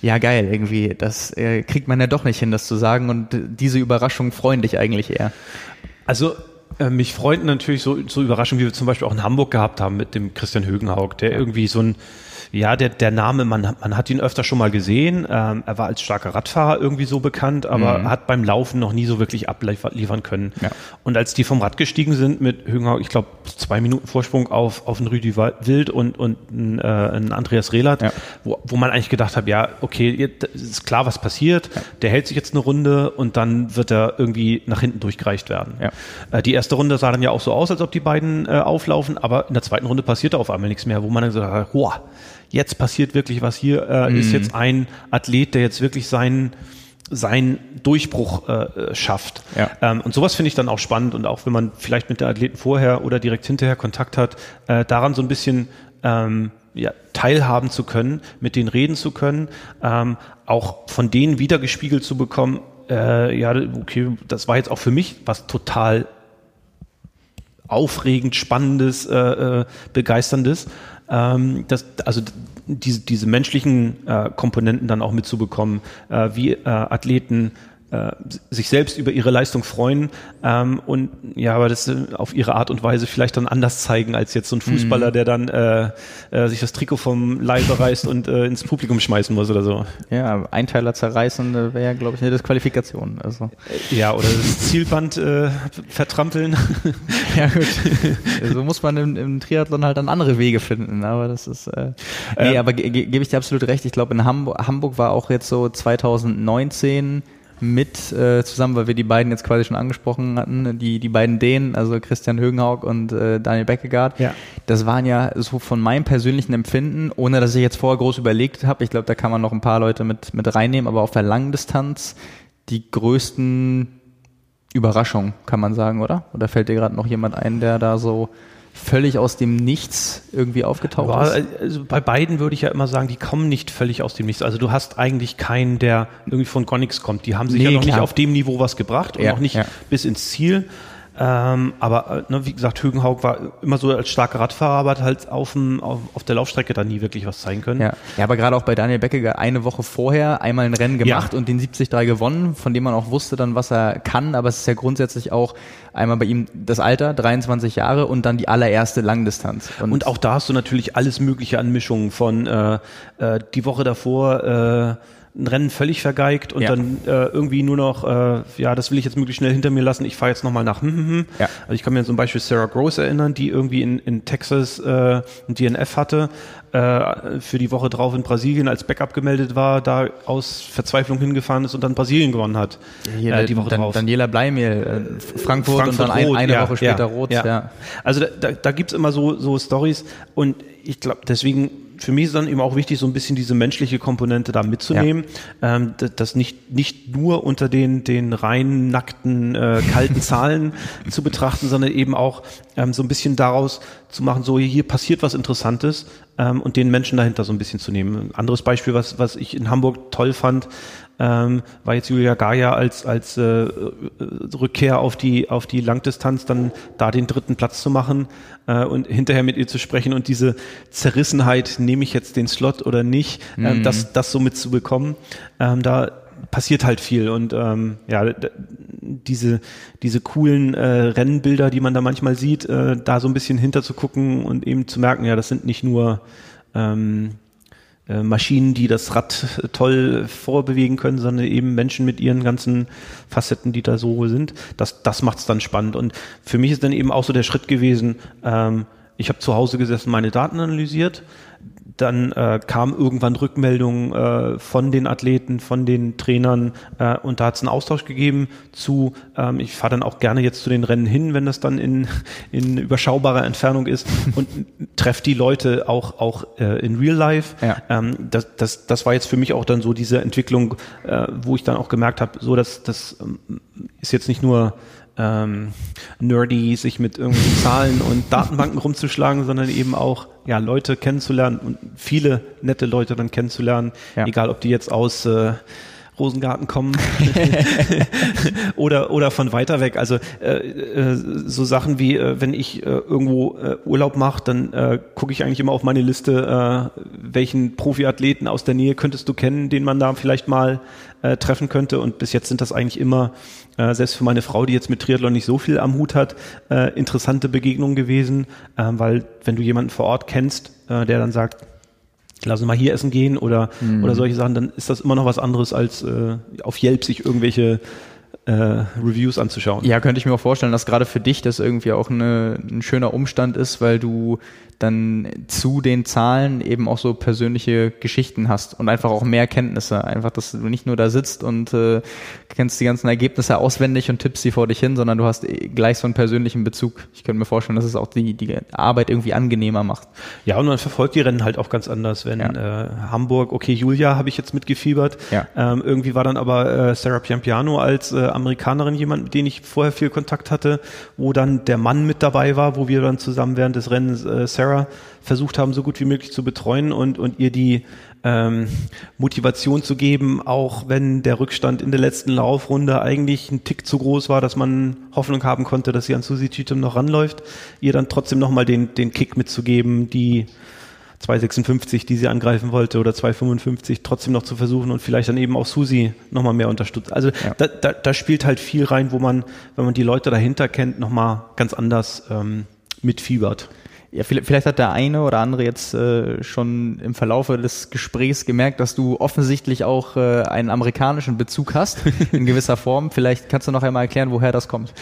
ja geil, irgendwie, das äh, kriegt man ja doch nicht hin, das zu sagen und diese Überraschungen freuen dich eigentlich eher. Also äh, mich freuen natürlich so, so Überraschungen, wie wir zum Beispiel auch in Hamburg gehabt haben mit dem Christian Högenhaug, der irgendwie so ein ja, der, der Name, man, man hat ihn öfter schon mal gesehen. Ähm, er war als starker Radfahrer irgendwie so bekannt, aber mhm. hat beim Laufen noch nie so wirklich abliefern können. Ja. Und als die vom Rad gestiegen sind mit Höhenhaus, ich glaube, zwei Minuten Vorsprung auf, auf einen Rüdi Wild und, und einen, äh, einen Andreas Rehlert, ja. wo, wo man eigentlich gedacht hat, ja, okay, jetzt ist klar, was passiert. Ja. Der hält sich jetzt eine Runde und dann wird er irgendwie nach hinten durchgereicht werden. Ja. Äh, die erste Runde sah dann ja auch so aus, als ob die beiden äh, auflaufen, aber in der zweiten Runde passierte auf einmal nichts mehr, wo man dann gesagt hat, boah, jetzt passiert wirklich was. Hier äh, mhm. ist jetzt ein Athlet, der jetzt wirklich seinen seinen Durchbruch äh, schafft. Ja. Ähm, und sowas finde ich dann auch spannend und auch wenn man vielleicht mit der Athleten vorher oder direkt hinterher Kontakt hat, äh, daran so ein bisschen ähm, ja, teilhaben zu können, mit denen reden zu können, ähm, auch von denen wiedergespiegelt zu bekommen, äh, ja, okay, das war jetzt auch für mich was total aufregend, spannendes, äh, äh, begeisterndes ähm, das, also diese, diese menschlichen äh, Komponenten dann auch mitzubekommen, äh, wie äh, Athleten äh, sich selbst über ihre Leistung freuen ähm, und ja, aber das äh, auf ihre Art und Weise vielleicht dann anders zeigen als jetzt so ein Fußballer, mhm. der dann äh, äh, sich das Trikot vom Leibe reißt und äh, ins Publikum schmeißen muss oder so. Ja, Einteiler zerreißen äh, wäre, glaube ich, eine Disqualifikation. Also. Ja, oder das Zielband äh, vertrampeln. [laughs] ja, gut. so muss man im, im, Triathlon halt dann andere Wege finden, aber das ist äh, nee, äh, aber ge ge gebe ich dir absolut recht. Ich glaube, in Hamburg, Hamburg war auch jetzt so 2019 mit äh, zusammen, weil wir die beiden jetzt quasi schon angesprochen hatten, die, die beiden Dänen, also Christian Högenhaug und äh, Daniel Beckegaard. Ja. Das waren ja so von meinem persönlichen Empfinden, ohne dass ich jetzt vorher groß überlegt habe, ich glaube, da kann man noch ein paar Leute mit, mit reinnehmen, aber auf der langen Distanz die größten Überraschungen, kann man sagen, oder? Oder fällt dir gerade noch jemand ein, der da so völlig aus dem Nichts irgendwie aufgetaucht ja, ist? Also bei beiden würde ich ja immer sagen, die kommen nicht völlig aus dem Nichts. Also du hast eigentlich keinen, der irgendwie von Gonix kommt. Die haben sich nee, ja noch klar. nicht auf dem Niveau was gebracht und ja, noch nicht ja. bis ins Ziel. Ähm, aber äh, ne, wie gesagt, Högenhaug war immer so als starker Radfahrer, aber hat halt auf, dem, auf, auf der Laufstrecke da nie wirklich was zeigen können. Ja, ja aber gerade auch bei Daniel Becke eine Woche vorher einmal ein Rennen gemacht ja. und den 73 gewonnen, von dem man auch wusste dann, was er kann. Aber es ist ja grundsätzlich auch einmal bei ihm das Alter, 23 Jahre und dann die allererste Langdistanz. Und, und auch da hast du natürlich alles Mögliche an Mischungen von äh, äh, die Woche davor äh, ein Rennen völlig vergeigt und ja. dann äh, irgendwie nur noch, äh, ja, das will ich jetzt möglichst schnell hinter mir lassen, ich fahre jetzt nochmal nach hm, hm, hm. Ja. Also ich kann mir zum Beispiel Sarah Gross erinnern, die irgendwie in, in Texas äh, ein DNF hatte, äh, für die Woche drauf in Brasilien als Backup gemeldet war, da aus Verzweiflung hingefahren ist und dann Brasilien gewonnen hat. Hier, äh, die Woche Dan drauf. Daniela Bleimehl, äh, Frankfurt, Frankfurt, und dann ein, eine ja, Woche später Rot. Ja. Also da, da, da gibt's immer so, so Stories und ich glaube, deswegen für mich ist dann eben auch wichtig, so ein bisschen diese menschliche Komponente da mitzunehmen, ja. ähm, das nicht, nicht nur unter den, den rein nackten, äh, kalten [laughs] Zahlen zu betrachten, sondern eben auch ähm, so ein bisschen daraus zu machen, so hier passiert was Interessantes, ähm, und den Menschen dahinter so ein bisschen zu nehmen. Ein anderes Beispiel, was, was ich in Hamburg toll fand, ähm, war jetzt Julia Gaia als, als äh, Rückkehr auf die, auf die Langdistanz, dann da den dritten Platz zu machen äh, und hinterher mit ihr zu sprechen und diese Zerrissenheit, nehme ich jetzt den Slot oder nicht, äh, mhm. das, das so mitzubekommen. Ähm, da passiert halt viel und ähm, ja, diese, diese coolen äh, Rennbilder, die man da manchmal sieht, äh, da so ein bisschen hinter zu gucken und eben zu merken, ja, das sind nicht nur ähm, äh, Maschinen, die das Rad toll vorbewegen können, sondern eben Menschen mit ihren ganzen Facetten, die da so sind. Das, das macht es dann spannend. Und für mich ist dann eben auch so der Schritt gewesen, ähm, ich habe zu Hause gesessen, meine Daten analysiert, dann äh, kam irgendwann Rückmeldungen äh, von den Athleten, von den Trainern äh, und da hat es einen Austausch gegeben zu, ähm, ich fahre dann auch gerne jetzt zu den Rennen hin, wenn das dann in, [laughs] in überschaubarer Entfernung ist [laughs] und treffe die Leute auch, auch äh, in Real Life. Ja. Ähm, das, das, das war jetzt für mich auch dann so diese Entwicklung, äh, wo ich dann auch gemerkt habe, so dass das ähm, ist jetzt nicht nur ähm, nerdy, sich mit irgendwelchen [laughs] Zahlen und Datenbanken rumzuschlagen, sondern eben auch ja, Leute kennenzulernen und viele nette Leute dann kennenzulernen, ja. egal ob die jetzt aus äh, Rosengarten kommen [laughs] [laughs] oder oder von weiter weg. Also äh, äh, so Sachen wie äh, wenn ich äh, irgendwo äh, Urlaub mache, dann äh, gucke ich eigentlich immer auf meine Liste, äh, welchen Profiathleten aus der Nähe könntest du kennen, den man da vielleicht mal äh, treffen könnte. Und bis jetzt sind das eigentlich immer äh, selbst für meine Frau, die jetzt mit Triathlon nicht so viel am Hut hat, äh, interessante Begegnungen gewesen, äh, weil wenn du jemanden vor Ort kennst, äh, der dann sagt, lass uns mal hier essen gehen oder, mhm. oder solche Sachen, dann ist das immer noch was anderes als äh, auf Yelp sich irgendwelche äh, Reviews anzuschauen. Ja, könnte ich mir auch vorstellen, dass gerade für dich das irgendwie auch eine, ein schöner Umstand ist, weil du dann zu den Zahlen eben auch so persönliche Geschichten hast und einfach auch mehr Kenntnisse. Einfach, dass du nicht nur da sitzt und äh, kennst die ganzen Ergebnisse auswendig und tippst sie vor dich hin, sondern du hast eh gleich so einen persönlichen Bezug. Ich könnte mir vorstellen, dass es auch die, die Arbeit irgendwie angenehmer macht. Ja, und man verfolgt die Rennen halt auch ganz anders. Wenn ja. äh, Hamburg, okay, Julia habe ich jetzt mitgefiebert. Ja. Ähm, irgendwie war dann aber äh, Sarah Piampiano als äh, Amerikanerin jemand, mit dem ich vorher viel Kontakt hatte, wo dann der Mann mit dabei war, wo wir dann zusammen während des Rennens äh, Sarah versucht haben, so gut wie möglich zu betreuen und, und ihr die ähm, Motivation zu geben, auch wenn der Rückstand in der letzten Laufrunde eigentlich ein Tick zu groß war, dass man Hoffnung haben konnte, dass sie an Susi Cheatham noch ranläuft, ihr dann trotzdem nochmal den, den Kick mitzugeben, die 256, die sie angreifen wollte, oder 255 trotzdem noch zu versuchen und vielleicht dann eben auch Susi nochmal mehr unterstützt. Also ja. da, da, da spielt halt viel rein, wo man, wenn man die Leute dahinter kennt, nochmal ganz anders ähm, mitfiebert. Ja, vielleicht hat der eine oder andere jetzt äh, schon im Verlaufe des Gesprächs gemerkt, dass du offensichtlich auch äh, einen amerikanischen Bezug hast, [laughs] in gewisser Form. Vielleicht kannst du noch einmal erklären, woher das kommt.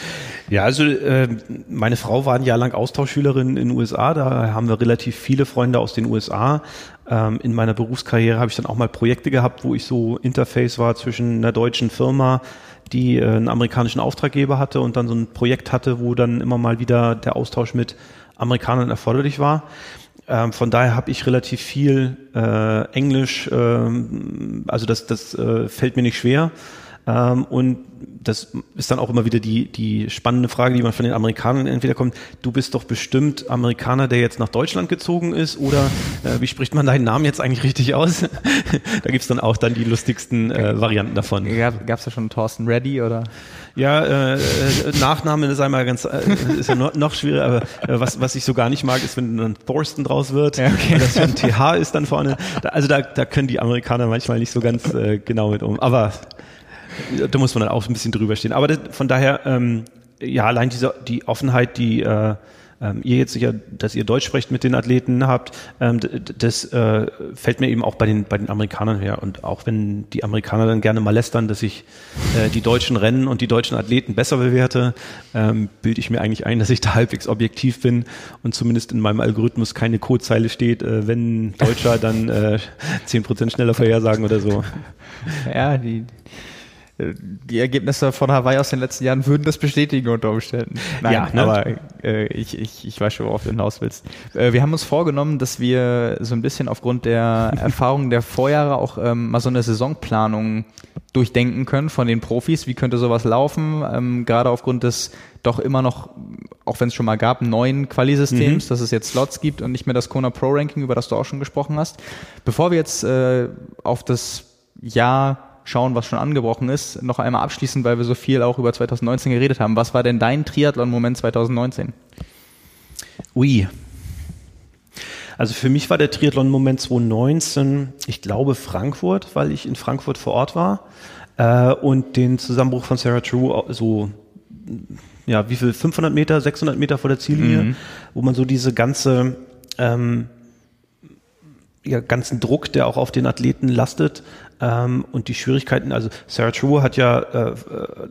Ja, also äh, meine Frau war ein Jahr lang Austauschschülerin in den USA, da haben wir relativ viele Freunde aus den USA. Ähm, in meiner Berufskarriere habe ich dann auch mal Projekte gehabt, wo ich so Interface war zwischen einer deutschen Firma, die äh, einen amerikanischen Auftraggeber hatte und dann so ein Projekt hatte, wo dann immer mal wieder der Austausch mit Amerikanern erforderlich war. Ähm, von daher habe ich relativ viel äh, Englisch, ähm, also das, das äh, fällt mir nicht schwer. Ähm, und das ist dann auch immer wieder die, die spannende Frage, die man von den Amerikanern entweder kommt, du bist doch bestimmt Amerikaner, der jetzt nach Deutschland gezogen ist, oder äh, wie spricht man deinen Namen jetzt eigentlich richtig aus? [laughs] da gibt's dann auch dann die lustigsten äh, Varianten davon. Gab es da schon Thorsten Reddy oder? Ja, äh, äh, Nachname ist einmal ganz, äh, ist ja noch, noch schwieriger, aber äh, was, was ich so gar nicht mag, ist, wenn dann Thorsten draus wird, ja, okay. das für ein TH ist dann vorne. Also da, da können die Amerikaner manchmal nicht so ganz genau mit um. Aber da muss man dann auch ein bisschen drüber stehen. Aber das, von daher, ähm, ja, allein diese, die Offenheit, die äh, ähm, ihr jetzt sicher, dass ihr Deutsch sprecht mit den Athleten habt, ähm, das äh, fällt mir eben auch bei den, bei den Amerikanern her. Und auch wenn die Amerikaner dann gerne mal lästern, dass ich äh, die deutschen Rennen und die deutschen Athleten besser bewerte, ähm, bilde ich mir eigentlich ein, dass ich da halbwegs objektiv bin und zumindest in meinem Algorithmus keine Codezeile steht, äh, wenn Deutscher dann äh, 10% schneller vorhersagen oder so. Ja, die, die Ergebnisse von Hawaii aus den letzten Jahren würden das bestätigen unter Umständen. Nein, ja, ne? aber äh, ich, ich, ich weiß schon, worauf du hinaus willst. Äh, wir haben uns vorgenommen, dass wir so ein bisschen aufgrund der [laughs] Erfahrungen der Vorjahre auch ähm, mal so eine Saisonplanung durchdenken können von den Profis. Wie könnte sowas laufen? Ähm, gerade aufgrund des doch immer noch auch wenn es schon mal gab, neuen Quali-Systems, mhm. dass es jetzt Slots gibt und nicht mehr das Kona Pro Ranking, über das du auch schon gesprochen hast. Bevor wir jetzt äh, auf das Jahr schauen, was schon angebrochen ist, noch einmal abschließend, weil wir so viel auch über 2019 geredet haben. Was war denn dein Triathlon-Moment 2019? Ui. Also für mich war der Triathlon-Moment 2019, ich glaube Frankfurt, weil ich in Frankfurt vor Ort war äh, und den Zusammenbruch von Sarah True so ja, wie viel, 500 Meter, 600 Meter vor der Ziellinie, mhm. wo man so diese ganze, ähm, ja, ganzen Druck, der auch auf den Athleten lastet, ähm, und die Schwierigkeiten, also Sarah True hat ja äh,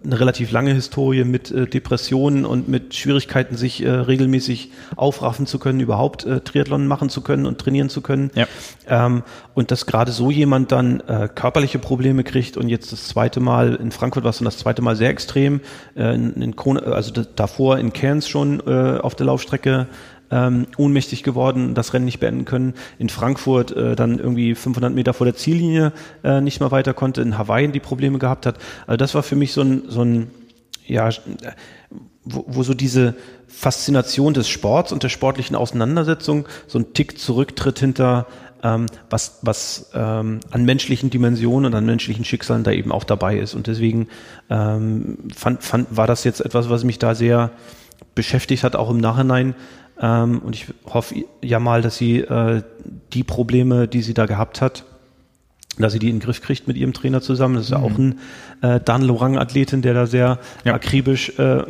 eine relativ lange Historie mit äh, Depressionen und mit Schwierigkeiten, sich äh, regelmäßig aufraffen zu können, überhaupt äh, Triathlon machen zu können und trainieren zu können. Ja. Ähm, und dass gerade so jemand dann äh, körperliche Probleme kriegt und jetzt das zweite Mal in Frankfurt war es dann das zweite Mal sehr extrem, äh, in, in Kona, also davor in Cairns schon äh, auf der Laufstrecke ähm, ohnmächtig geworden, das Rennen nicht beenden können. In Frankfurt äh, dann irgendwie 500 Meter vor der Ziellinie äh, nicht mehr weiter konnte. In Hawaii die Probleme gehabt hat. Also das war für mich so ein, so ein ja, wo, wo so diese Faszination des Sports und der sportlichen Auseinandersetzung so ein Tick zurücktritt hinter ähm, was, was ähm, an menschlichen Dimensionen und an menschlichen Schicksalen da eben auch dabei ist. Und deswegen ähm, fand, fand, war das jetzt etwas, was mich da sehr beschäftigt hat, auch im Nachhinein, ähm, und ich hoffe ja mal, dass sie äh, die Probleme, die sie da gehabt hat, dass sie die in den Griff kriegt mit ihrem Trainer zusammen. Das ist ja mhm. auch ein äh, Dan Lorang-Athletin, der da sehr ja. akribisch äh,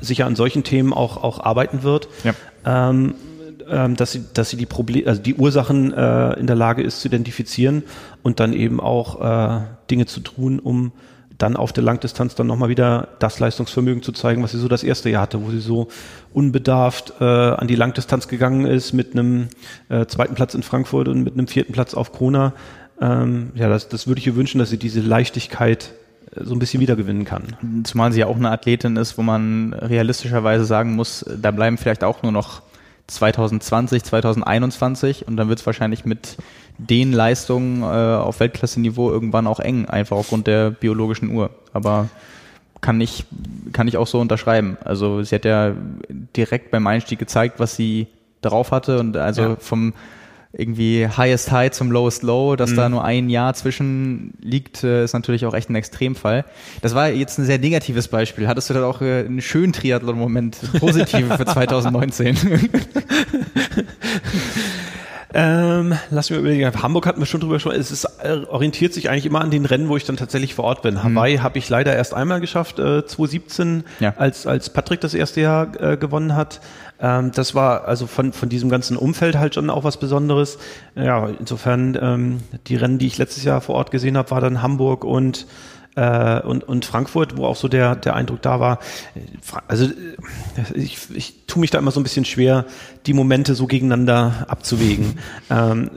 sicher an solchen Themen auch, auch arbeiten wird. Ja. Ähm, ähm, dass sie, dass sie die Probleme, also die Ursachen äh, in der Lage ist zu identifizieren und dann eben auch äh, Dinge zu tun, um dann auf der Langdistanz dann nochmal wieder das Leistungsvermögen zu zeigen, was sie so das erste Jahr hatte, wo sie so unbedarft äh, an die Langdistanz gegangen ist mit einem äh, zweiten Platz in Frankfurt und mit einem vierten Platz auf Kona. Ähm, ja, das, das würde ich ihr wünschen, dass sie diese Leichtigkeit äh, so ein bisschen wiedergewinnen kann. Zumal sie ja auch eine Athletin ist, wo man realistischerweise sagen muss, da bleiben vielleicht auch nur noch 2020, 2021 und dann wird es wahrscheinlich mit den Leistungen äh, auf Weltklasse-Niveau irgendwann auch eng, einfach aufgrund der biologischen Uhr. Aber kann ich, kann ich auch so unterschreiben. Also sie hat ja direkt beim Einstieg gezeigt, was sie drauf hatte und also ja. vom irgendwie Highest High zum Lowest Low, dass mhm. da nur ein Jahr zwischen liegt, äh, ist natürlich auch echt ein Extremfall. Das war jetzt ein sehr negatives Beispiel. Hattest du da auch äh, einen schönen Triathlon-Moment, positive für [laughs] 2019? [laughs] Ähm, lass mich überlegen. Hamburg hatten wir schon drüber gesprochen. Es ist, äh, orientiert sich eigentlich immer an den Rennen, wo ich dann tatsächlich vor Ort bin. Mhm. Hawaii habe ich leider erst einmal geschafft, äh, 2017, ja. als, als Patrick das erste Jahr äh, gewonnen hat. Ähm, das war also von, von diesem ganzen Umfeld halt schon auch was Besonderes. Ja, insofern ähm, die Rennen, die ich letztes Jahr vor Ort gesehen habe, war dann Hamburg und äh, und, und Frankfurt, wo auch so der, der Eindruck da war. Also äh, ich, ich tue mich da immer so ein bisschen schwer, die Momente so gegeneinander abzuwägen. [laughs] ähm,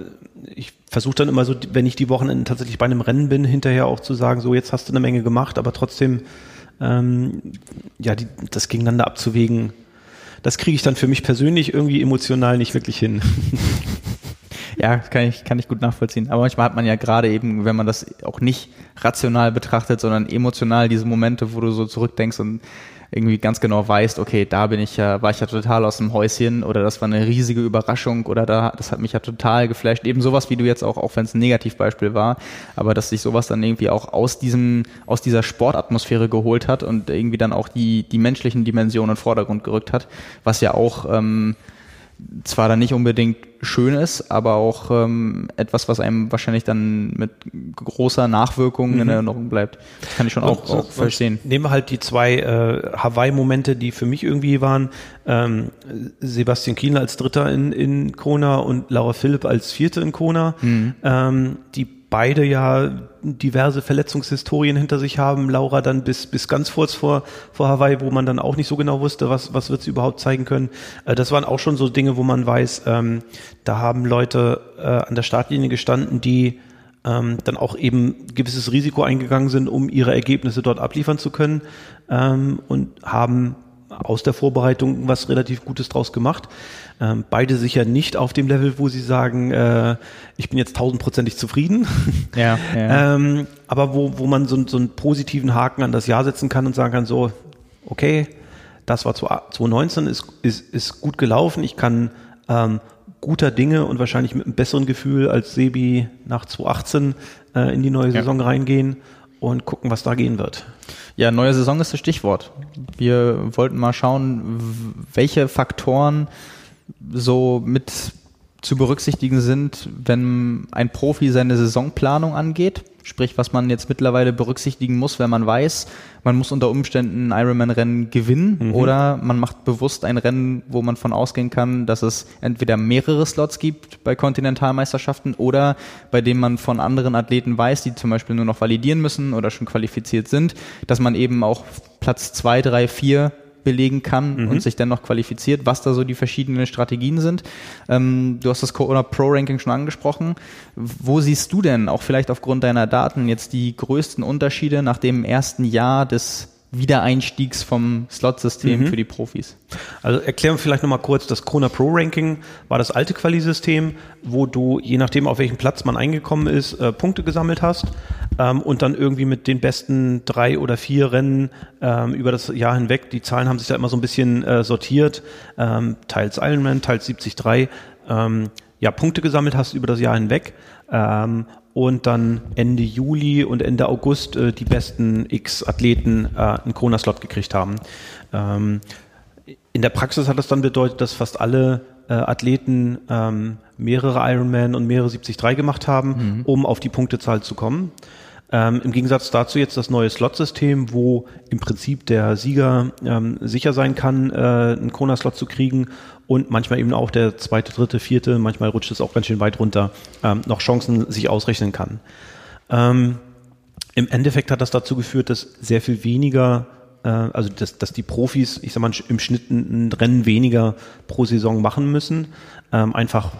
ich versuche dann immer so, wenn ich die Wochenenden tatsächlich bei einem Rennen bin, hinterher auch zu sagen, so jetzt hast du eine Menge gemacht, aber trotzdem ähm, ja, die, das gegeneinander abzuwägen, das kriege ich dann für mich persönlich irgendwie emotional nicht wirklich hin. [laughs] Ja, kann ich, kann ich gut nachvollziehen. Aber manchmal hat man ja gerade eben, wenn man das auch nicht rational betrachtet, sondern emotional diese Momente, wo du so zurückdenkst und irgendwie ganz genau weißt, okay, da bin ich ja, war ich ja total aus dem Häuschen oder das war eine riesige Überraschung oder da, das hat mich ja total geflasht. Eben sowas, wie du jetzt auch, auch wenn es ein Negativbeispiel war, aber dass sich sowas dann irgendwie auch aus diesem, aus dieser Sportatmosphäre geholt hat und irgendwie dann auch die, die menschlichen Dimensionen in den Vordergrund gerückt hat, was ja auch ähm, zwar dann nicht unbedingt schön ist, aber auch ähm, etwas, was einem wahrscheinlich dann mit großer Nachwirkung mhm. in Erinnerung bleibt. Das kann ich schon auch, und, auch verstehen. Nehmen wir halt die zwei äh, Hawaii-Momente, die für mich irgendwie waren. Ähm, Sebastian Kienle als Dritter in, in Kona und Laura Philipp als Vierte in Kona. Mhm. Ähm, die beide ja diverse Verletzungshistorien hinter sich haben. Laura dann bis, bis ganz kurz vor, vor Hawaii, wo man dann auch nicht so genau wusste, was, was wird sie überhaupt zeigen können. Äh, das waren auch schon so Dinge, wo man weiß, ähm, da haben Leute äh, an der Startlinie gestanden, die ähm, dann auch eben gewisses Risiko eingegangen sind, um ihre Ergebnisse dort abliefern zu können ähm, und haben aus der Vorbereitung was relativ Gutes draus gemacht. Ähm, beide sicher nicht auf dem Level, wo sie sagen, äh, ich bin jetzt tausendprozentig zufrieden. [laughs] Ja, ja. ähm, aber wo, wo man so, so einen positiven Haken an das Jahr setzen kann und sagen kann, so, okay, das war 2019, ist, ist, ist gut gelaufen. Ich kann ähm, guter Dinge und wahrscheinlich mit einem besseren Gefühl als Sebi nach 2018 äh, in die neue Saison ja. reingehen und gucken, was da gehen wird. Ja, neue Saison ist das Stichwort. Wir wollten mal schauen, welche Faktoren so mit zu berücksichtigen sind, wenn ein Profi seine Saisonplanung angeht. Sprich, was man jetzt mittlerweile berücksichtigen muss, wenn man weiß, man muss unter Umständen ein Ironman-Rennen gewinnen mhm. oder man macht bewusst ein Rennen, wo man von ausgehen kann, dass es entweder mehrere Slots gibt bei Kontinentalmeisterschaften oder bei dem man von anderen Athleten weiß, die zum Beispiel nur noch validieren müssen oder schon qualifiziert sind, dass man eben auch Platz zwei, drei, vier belegen kann mhm. und sich dann noch qualifiziert, was da so die verschiedenen Strategien sind. Ähm, du hast das Corona Pro Ranking schon angesprochen. Wo siehst du denn, auch vielleicht aufgrund deiner Daten, jetzt die größten Unterschiede nach dem ersten Jahr des Wiedereinstiegs vom Slot-System mhm. für die Profis. Also erklären wir vielleicht nochmal kurz, das Kona Pro Ranking war das alte Quali-System, wo du, je nachdem auf welchem Platz man eingekommen ist, äh, Punkte gesammelt hast ähm, und dann irgendwie mit den besten drei oder vier Rennen ähm, über das Jahr hinweg, die Zahlen haben sich da immer so ein bisschen äh, sortiert, ähm, teils Ironman, teils 73, ähm, ja, Punkte gesammelt hast über das Jahr hinweg ähm, und dann Ende Juli und Ende August äh, die besten X-Athleten äh, einen Corona-Slot gekriegt haben. Ähm, in der Praxis hat das dann bedeutet, dass fast alle äh, Athleten ähm, mehrere Ironman und mehrere 73 gemacht haben, mhm. um auf die Punktezahl zu kommen. Ähm, Im Gegensatz dazu jetzt das neue Slot-System, wo im Prinzip der Sieger ähm, sicher sein kann, äh, einen Kona-Slot zu kriegen und manchmal eben auch der zweite, dritte, vierte, manchmal rutscht es auch ganz schön weit runter, ähm, noch Chancen sich ausrechnen kann. Ähm, Im Endeffekt hat das dazu geführt, dass sehr viel weniger, äh, also dass, dass die Profis, ich sag mal, im Schnitt ein Rennen weniger pro Saison machen müssen, ähm, einfach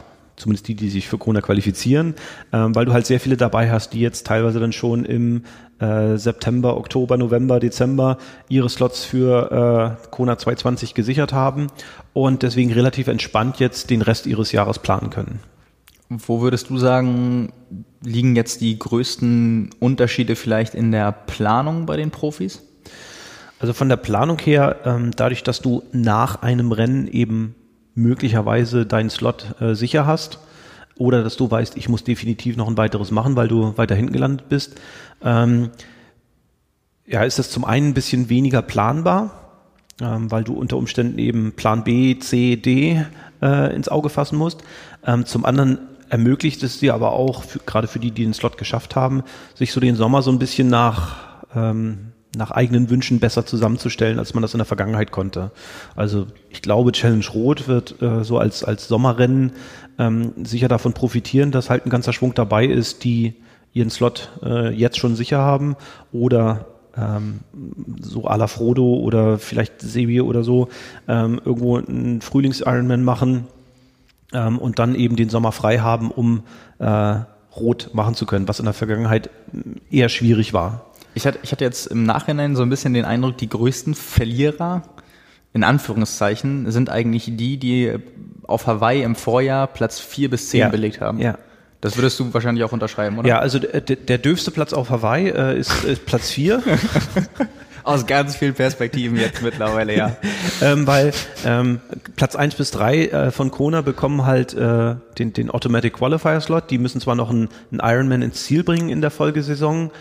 zumindest die, die sich für Kona qualifizieren, ähm, weil du halt sehr viele dabei hast, die jetzt teilweise dann schon im äh, September, Oktober, November, Dezember ihre Slots für äh, Kona 220 gesichert haben und deswegen relativ entspannt jetzt den Rest ihres Jahres planen können. Wo würdest du sagen, liegen jetzt die größten Unterschiede vielleicht in der Planung bei den Profis? Also von der Planung her, ähm, dadurch, dass du nach einem Rennen eben möglicherweise deinen Slot äh, sicher hast oder dass du weißt, ich muss definitiv noch ein weiteres machen, weil du weiter hinten gelandet bist, ähm, ja, ist das zum einen ein bisschen weniger planbar, ähm, weil du unter Umständen eben Plan B, C, D äh, ins Auge fassen musst. Ähm, zum anderen ermöglicht es dir aber auch, für, gerade für die, die den Slot geschafft haben, sich so den Sommer so ein bisschen nach ähm, nach eigenen Wünschen besser zusammenzustellen, als man das in der Vergangenheit konnte. Also ich glaube, Challenge Rot wird äh, so als, als Sommerrennen ähm, sicher davon profitieren, dass halt ein ganzer Schwung dabei ist, die ihren Slot äh, jetzt schon sicher haben oder ähm, so à la Frodo oder vielleicht Sebi oder so ähm, irgendwo einen Frühlings-Ironman machen ähm, und dann eben den Sommer frei haben, um äh, Rot machen zu können, was in der Vergangenheit eher schwierig war. Ich hatte, ich hatte jetzt im Nachhinein so ein bisschen den Eindruck, die größten Verlierer, in Anführungszeichen, sind eigentlich die, die auf Hawaii im Vorjahr Platz vier bis zehn ja. belegt haben. Ja. Das würdest du wahrscheinlich auch unterschreiben, oder? Ja, also der, der dürfste Platz auf Hawaii äh, ist, ist Platz vier. [laughs] Aus ganz vielen Perspektiven jetzt mittlerweile, ja. [laughs] ähm, weil ähm, Platz eins bis drei äh, von Kona bekommen halt äh, den, den Automatic Qualifier Slot. Die müssen zwar noch einen, einen Ironman ins Ziel bringen in der Folgesaison,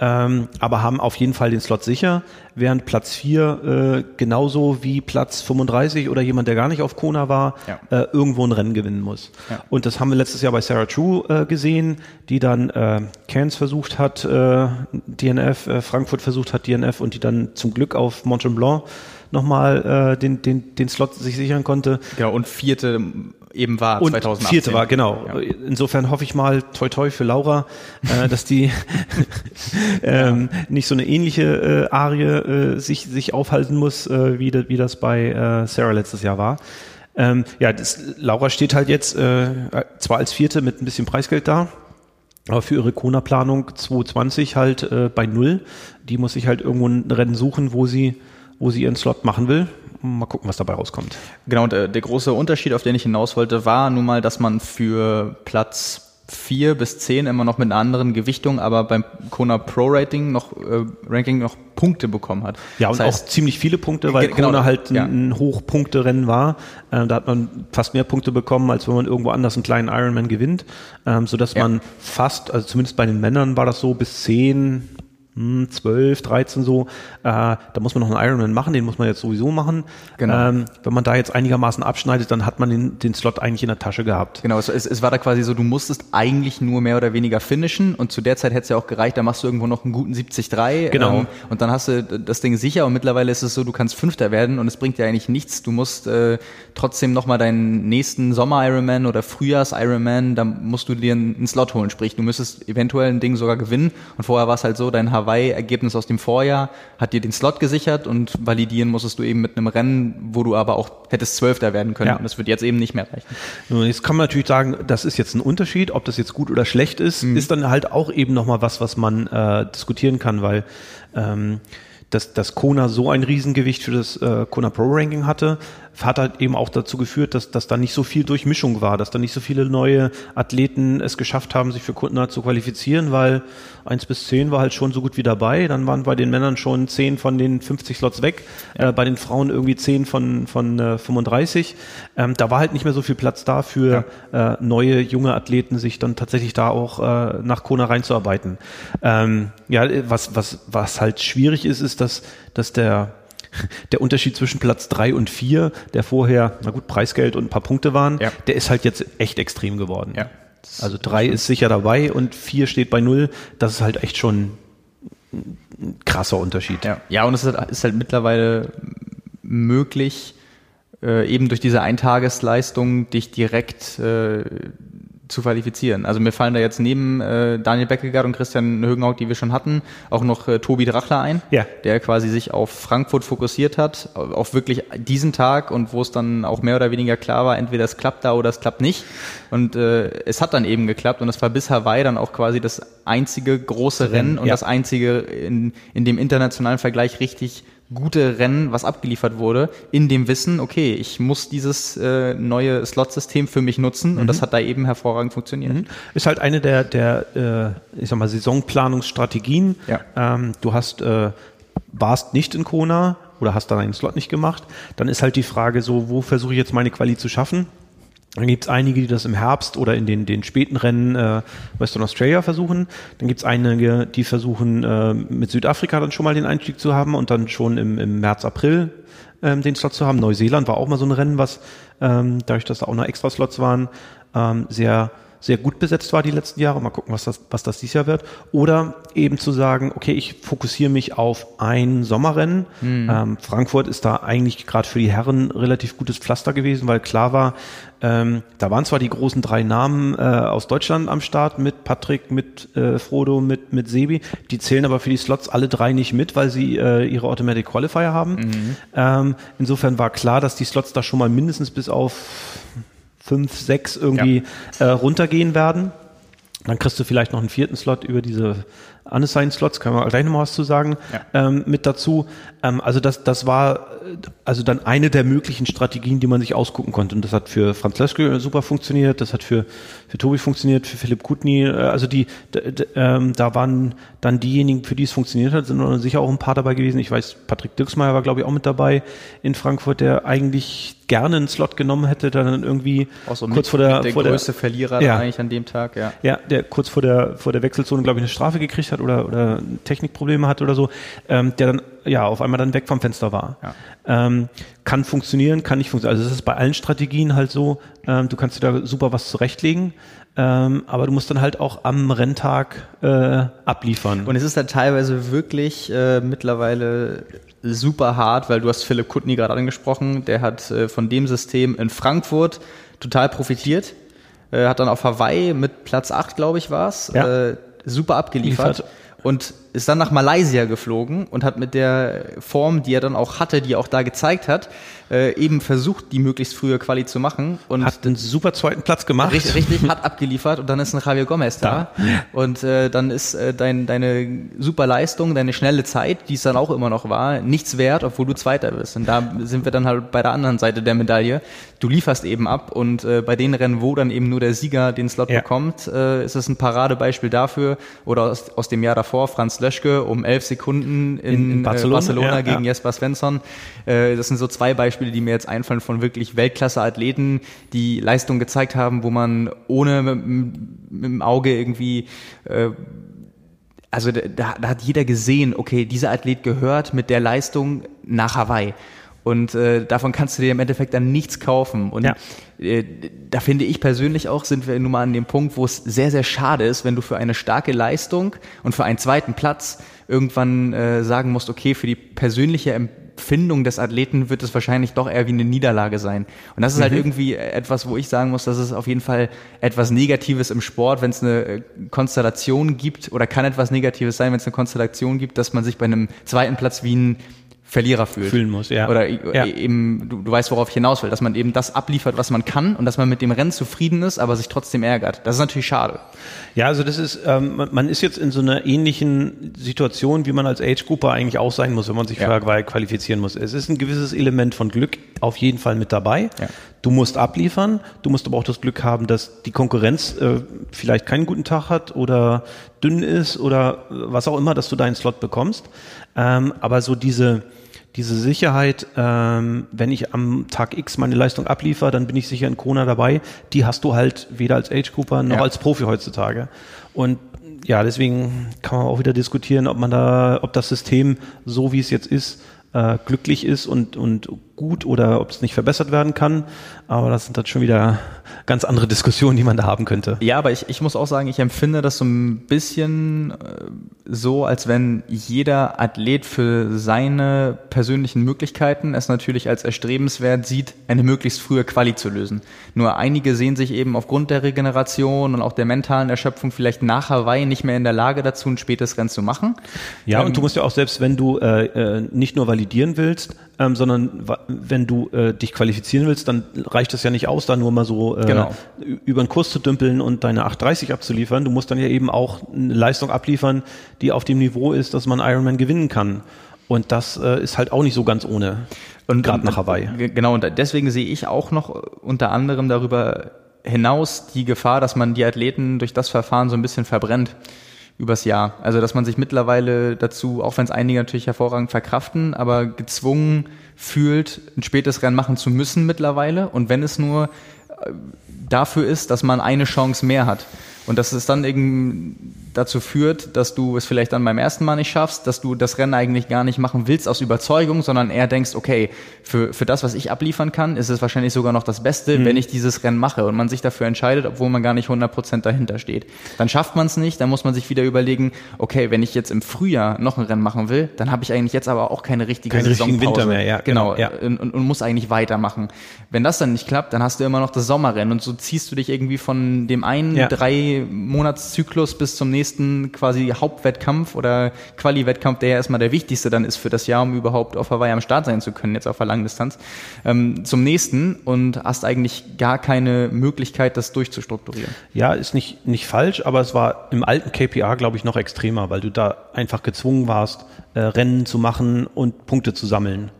ähm, aber haben auf jeden Fall den Slot sicher, während Platz 4 äh, genauso wie Platz 35 oder jemand, der gar nicht auf Kona war, ja. äh, irgendwo ein Rennen gewinnen muss. Ja. Und das haben wir letztes Jahr bei Sarah True äh, gesehen, die dann äh, Cairns versucht hat, äh, DNF, äh, Frankfurt versucht hat, DNF und die dann zum Glück auf Mont Blanc nochmal äh, den, den, den Slot sich sichern konnte. Genau, und vierte eben war und 2018. Vierte war, genau. Ja. Insofern hoffe ich mal, toi toi für Laura, äh, [laughs] dass die [laughs] ähm, nicht so eine ähnliche äh, Arie äh, sich, sich aufhalten muss, äh, wie, wie das bei äh, Sarah letztes Jahr war. Ähm, ja, das, Laura steht halt jetzt äh, zwar als Vierte mit ein bisschen Preisgeld da, aber für ihre Kona-Planung 2020 halt äh, bei Null. Die muss sich halt irgendwo ein Rennen suchen, wo sie, wo sie ihren Slot machen will. Mal gucken, was dabei rauskommt. Genau, der, der große Unterschied, auf den ich hinaus wollte, war nun mal, dass man für Platz vier bis zehn immer noch mit einer anderen Gewichtung, aber beim Kona Pro Rating noch äh, Ranking noch Punkte bekommen hat. Ja, und das heißt, auch ziemlich viele Punkte, weil Genau, Kona halt ein, ja. ein Hochpunkterennen war. Ähm, da hat man fast mehr Punkte bekommen, als wenn man irgendwo anders einen kleinen Ironman gewinnt. Ähm, sodass Ja. man fast, also zumindest bei den Männern war das so, bis 10, hm, 12, 13 so, äh, da muss man noch einen Ironman machen, den muss man jetzt sowieso machen. Genau. Ähm, wenn man da jetzt einigermaßen abschneidet, dann hat man den, den Slot eigentlich in der Tasche gehabt. Genau, es, es, war da quasi so, du musstest eigentlich nur mehr oder weniger finishen und zu der Zeit hätte es ja auch gereicht, da machst du irgendwo noch einen guten 70-3 Genau. ähm, und dann hast du das Ding sicher und mittlerweile ist es so, du kannst Fünfter werden und es bringt dir eigentlich nichts. Du musst äh, trotzdem nochmal deinen nächsten Sommer-Ironman oder Frühjahrs-Ironman, da musst du dir einen einen Slot holen, sprich du müsstest eventuell ein Ding sogar gewinnen und vorher war es halt so, dein Hawaii-Ergebnis aus dem Vorjahr hat dir den Slot gesichert und validieren musstest du eben mit einem Rennen, wo du aber auch hättest Zwölfter werden können Ja. und das wird jetzt eben nicht mehr reichen. Nun, Jetzt kann man natürlich sagen, das ist jetzt ein Unterschied, ob das jetzt gut oder schlecht ist, Mhm. ist dann halt auch eben nochmal was, was man äh, diskutieren kann, weil ähm, dass, dass Kona so ein Riesengewicht für das äh, Kona Pro Ranking hatte, hat halt eben auch dazu geführt, dass, dass da nicht so viel Durchmischung war, dass da nicht so viele neue Athleten es geschafft haben, sich für Kona zu qualifizieren, weil eins bis zehn war halt schon so gut wie dabei. Dann waren bei den Männern schon zehn von den 50 Slots weg, äh, bei den Frauen irgendwie zehn von, von äh, 35. Ähm, da war halt nicht mehr so viel Platz da für äh, neue, junge Athleten, sich dann tatsächlich da auch äh, nach Kona reinzuarbeiten. Ähm, ja, was, was, was halt schwierig ist, ist, dass, dass der der Unterschied zwischen Platz drei und vier, der vorher, na gut, Preisgeld und ein paar Punkte waren, Ja. der ist halt jetzt echt extrem geworden. Ja. Also drei ist sicher dabei und vier steht bei null. Das ist halt echt schon ein krasser Unterschied. Ja, ja und es ist halt, ist halt mittlerweile möglich, äh, eben durch diese Eintagesleistung dich direkt äh, zu qualifizieren. Also mir fallen da jetzt neben äh, Daniel Beckegaard und Christian Högenhaut, die wir schon hatten, auch noch äh, Tobi Drachler ein, Ja. der quasi sich auf Frankfurt fokussiert hat, auf wirklich diesen Tag und wo es dann auch mehr oder weniger klar war, entweder es klappt da oder es klappt nicht. Und äh, es hat dann eben geklappt und es war bis Hawaii dann auch quasi das einzige große Rennen und ja. das einzige in, in dem internationalen Vergleich richtig gute Rennen, was abgeliefert wurde, in dem Wissen, okay, ich muss dieses äh, neue Slot-System für mich nutzen und das hat da eben hervorragend funktioniert. Ist halt eine der, der äh, ich sag mal, Saisonplanungsstrategien. Ja. Ähm, du hast, äh, warst nicht in Kona oder hast dann einen Slot nicht gemacht. Dann ist halt die Frage so, wo versuche ich jetzt meine Quali zu schaffen? Dann gibt es einige, die das im Herbst oder in den, den späten Rennen äh, Western Australia versuchen. Dann gibt es einige, die versuchen, äh, mit Südafrika dann schon mal den Einstieg zu haben und dann schon im, im März, April ähm, den Slot zu haben. Neuseeland war auch mal so ein Rennen, was ähm, dadurch, dass da auch noch extra Slots waren, ähm, sehr sehr gut besetzt war die letzten Jahre. Mal gucken, was das, was das dieses Jahr wird. Oder eben zu sagen, okay, ich fokussiere mich auf ein Sommerrennen. Ähm, Frankfurt ist da eigentlich gerade für die Herren relativ gutes Pflaster gewesen, weil klar war, ähm, da waren zwar die großen drei Namen äh, aus Deutschland am Start mit Patrick, mit äh, Frodo, mit, mit Sebi. Die zählen aber für die Slots alle drei nicht mit, weil sie äh, ihre Automatic Qualifier haben. Ähm, insofern war klar, dass die Slots da schon mal mindestens bis auf fünf, sechs irgendwie äh, runtergehen werden. Dann kriegst du vielleicht noch einen vierten Slot über diese unassigned Slots, kann man gleich nochmal was zu sagen, ähm, mit dazu. Ähm, also das, das war also dann eine der möglichen Strategien, die man sich ausgucken konnte. Und das hat für Franz Leschke super funktioniert, das hat für, für Tobi funktioniert, für Philipp Kutny, äh, also die, ähm, da waren dann diejenigen, für die es funktioniert hat, sind sicher auch ein paar dabei gewesen. Ich weiß, Patrick Dirksmeier war, glaube ich, auch mit dabei in Frankfurt, der eigentlich gerne einen Slot genommen hätte, dann irgendwie so kurz mit, vor der, der vor der größte Verlierer Ja. eigentlich an dem Tag, ja. ja, der kurz vor der vor der Wechselzone, glaube ich, eine Strafe gekriegt hat oder oder Technikprobleme hat oder so, ähm, der dann ja auf einmal dann weg vom Fenster war. Ja. Ähm, kann funktionieren, kann nicht funktionieren. Also es ist bei allen Strategien halt so, ähm, du kannst dir da super was zurechtlegen, ähm, aber du musst dann halt auch am Renntag äh, abliefern. Und es ist halt teilweise wirklich äh, mittlerweile super hart, weil du hast Philipp Kutny gerade angesprochen, der hat äh, von dem System in Frankfurt total profitiert, äh, hat dann auf Hawaii mit Platz 8, glaube ich, war's, Ja. äh, super abgeliefert. Liefert. Und ist dann nach Malaysia geflogen und hat mit der Form, die er dann auch hatte, die er auch da gezeigt hat, äh, eben versucht, die möglichst frühe Quali zu machen. Und hat einen super zweiten Platz gemacht. Richtig, richtig hat abgeliefert und dann ist ein Javier Gomez da. da. Und äh, dann ist äh, dein, deine super Leistung, deine schnelle Zeit, die es dann auch immer noch war, nichts wert, obwohl du Zweiter bist. Und da sind wir dann halt bei der anderen Seite der Medaille. Du lieferst eben ab und äh, bei den Rennen, wo dann eben nur der Sieger den Slot ja. bekommt, äh, ist es ein Paradebeispiel dafür. Oder aus, aus dem Jahr davor, Franz Löschke um elf Sekunden in, in, in Barcelona, äh, Barcelona ja, gegen ja. Jesper Svensson. Äh, das sind so zwei Beispiele, die mir jetzt einfallen von wirklich Weltklasse-Athleten, die Leistung gezeigt haben, wo man ohne mit, mit dem Auge irgendwie äh, also da, da hat jeder gesehen, okay, dieser Athlet gehört mit der Leistung nach Hawaii. Und äh, davon kannst du dir im Endeffekt dann nichts kaufen. Und ja. äh, da finde ich persönlich auch, sind wir nun mal an dem Punkt, wo es sehr, sehr schade ist, wenn du für eine starke Leistung und für einen zweiten Platz irgendwann äh, sagen musst, okay, für die persönliche Empfindung des Athleten wird es wahrscheinlich doch eher wie eine Niederlage sein. Und das ist halt mhm. halt irgendwie etwas, wo ich sagen muss, dass es auf jeden Fall etwas Negatives im Sport, wenn es eine äh, Konstellation gibt, oder kann etwas Negatives sein, wenn es eine Konstellation gibt, dass man sich bei einem zweiten Platz wie ein Verlierer fühlt. Fühlen muss, ja. Oder ja. eben, du, du weißt, worauf ich hinaus will, dass man eben das abliefert, was man kann und dass man mit dem Rennen zufrieden ist, aber sich trotzdem ärgert. Das ist natürlich schade. Ja, also das ist, ähm, man ist jetzt in so einer ähnlichen Situation, wie man als Age-Grouper eigentlich auch sein muss, wenn man sich ja. für qualifizieren muss. Es ist ein gewisses Element von Glück auf jeden Fall mit dabei. Ja. Du musst abliefern, du musst aber auch das Glück haben, dass die Konkurrenz äh, vielleicht keinen guten Tag hat oder dünn ist oder was auch immer, dass du deinen Slot bekommst. Ähm, aber so diese, diese Sicherheit, ähm, wenn ich am Tag X meine Leistung abliefere, dann bin ich sicher in Kona dabei. Die hast du halt weder als Age Cooper noch ja. als Profi heutzutage. Und ja, deswegen kann man auch wieder diskutieren, ob man da, ob das System so wie es jetzt ist, äh, glücklich ist und, und gut oder ob es nicht verbessert werden kann. Aber das sind dann schon wieder ganz andere Diskussionen, die man da haben könnte. Ja, aber ich, ich muss auch sagen, ich empfinde das so ein bisschen äh, so, als wenn jeder Athlet für seine persönlichen Möglichkeiten es natürlich als erstrebenswert sieht, eine möglichst frühe Quali zu lösen. Nur einige sehen sich eben aufgrund der Regeneration und auch der mentalen Erschöpfung vielleicht nach Hawaii nicht mehr in der Lage dazu, ein spätes Rennen zu machen. Ja, ähm, und du musst ja auch selbst, wenn du äh, äh nicht nur validieren willst, ähm, sondern wenn du äh, dich qualifizieren willst, dann reicht es ja nicht aus, da nur mal so äh, genau. über den Kurs zu dümpeln und deine 830 abzuliefern. Du musst dann ja eben auch eine Leistung abliefern, die auf dem Niveau ist, dass man Ironman gewinnen kann. Und das äh, ist halt auch nicht so ganz ohne. Und gerade nach Hawaii. Genau, und deswegen sehe ich auch noch unter anderem darüber hinaus die Gefahr, dass man die Athleten durch das Verfahren so ein bisschen verbrennt übers Jahr. Also dass man sich mittlerweile dazu, auch wenn es einige natürlich hervorragend verkraften, aber gezwungen fühlt, ein spätes Rennen machen zu müssen mittlerweile. Und wenn es nur äh, dafür ist, dass man eine Chance mehr hat. Und dass es dann eben dazu führt, dass du es vielleicht dann beim ersten Mal nicht schaffst, dass du das Rennen eigentlich gar nicht machen willst aus Überzeugung, sondern eher denkst, okay, für, für das, was ich abliefern kann, ist es wahrscheinlich sogar noch das Beste, mhm. wenn ich dieses Rennen mache und man sich dafür entscheidet, obwohl man gar nicht 100% dahinter steht. Dann schafft man es nicht, dann muss man sich wieder überlegen, okay, wenn ich jetzt im Frühjahr noch ein Rennen machen will, dann habe ich eigentlich jetzt aber auch keine richtige Keinen richtigen Winter mehr, ja. Genau, genau ja. Und, und, und muss eigentlich weitermachen. Wenn das dann nicht klappt, dann hast du immer noch das Sommerrennen und so ziehst du dich irgendwie von dem einen ja. drei Monatszyklus bis zum nächsten quasi quasi Hauptwettkampf oder Quali-Wettkampf, der ja erstmal der wichtigste dann ist für das Jahr, um überhaupt auf Hawaii am Start sein zu können, jetzt auf der Langdistanz, ähm, zum nächsten und hast eigentlich gar keine Möglichkeit, das durchzustrukturieren. Ja, ist nicht, nicht falsch, aber es war im alten KPA, glaube ich, noch extremer, weil du da einfach gezwungen warst, äh, Rennen zu machen und Punkte zu sammeln.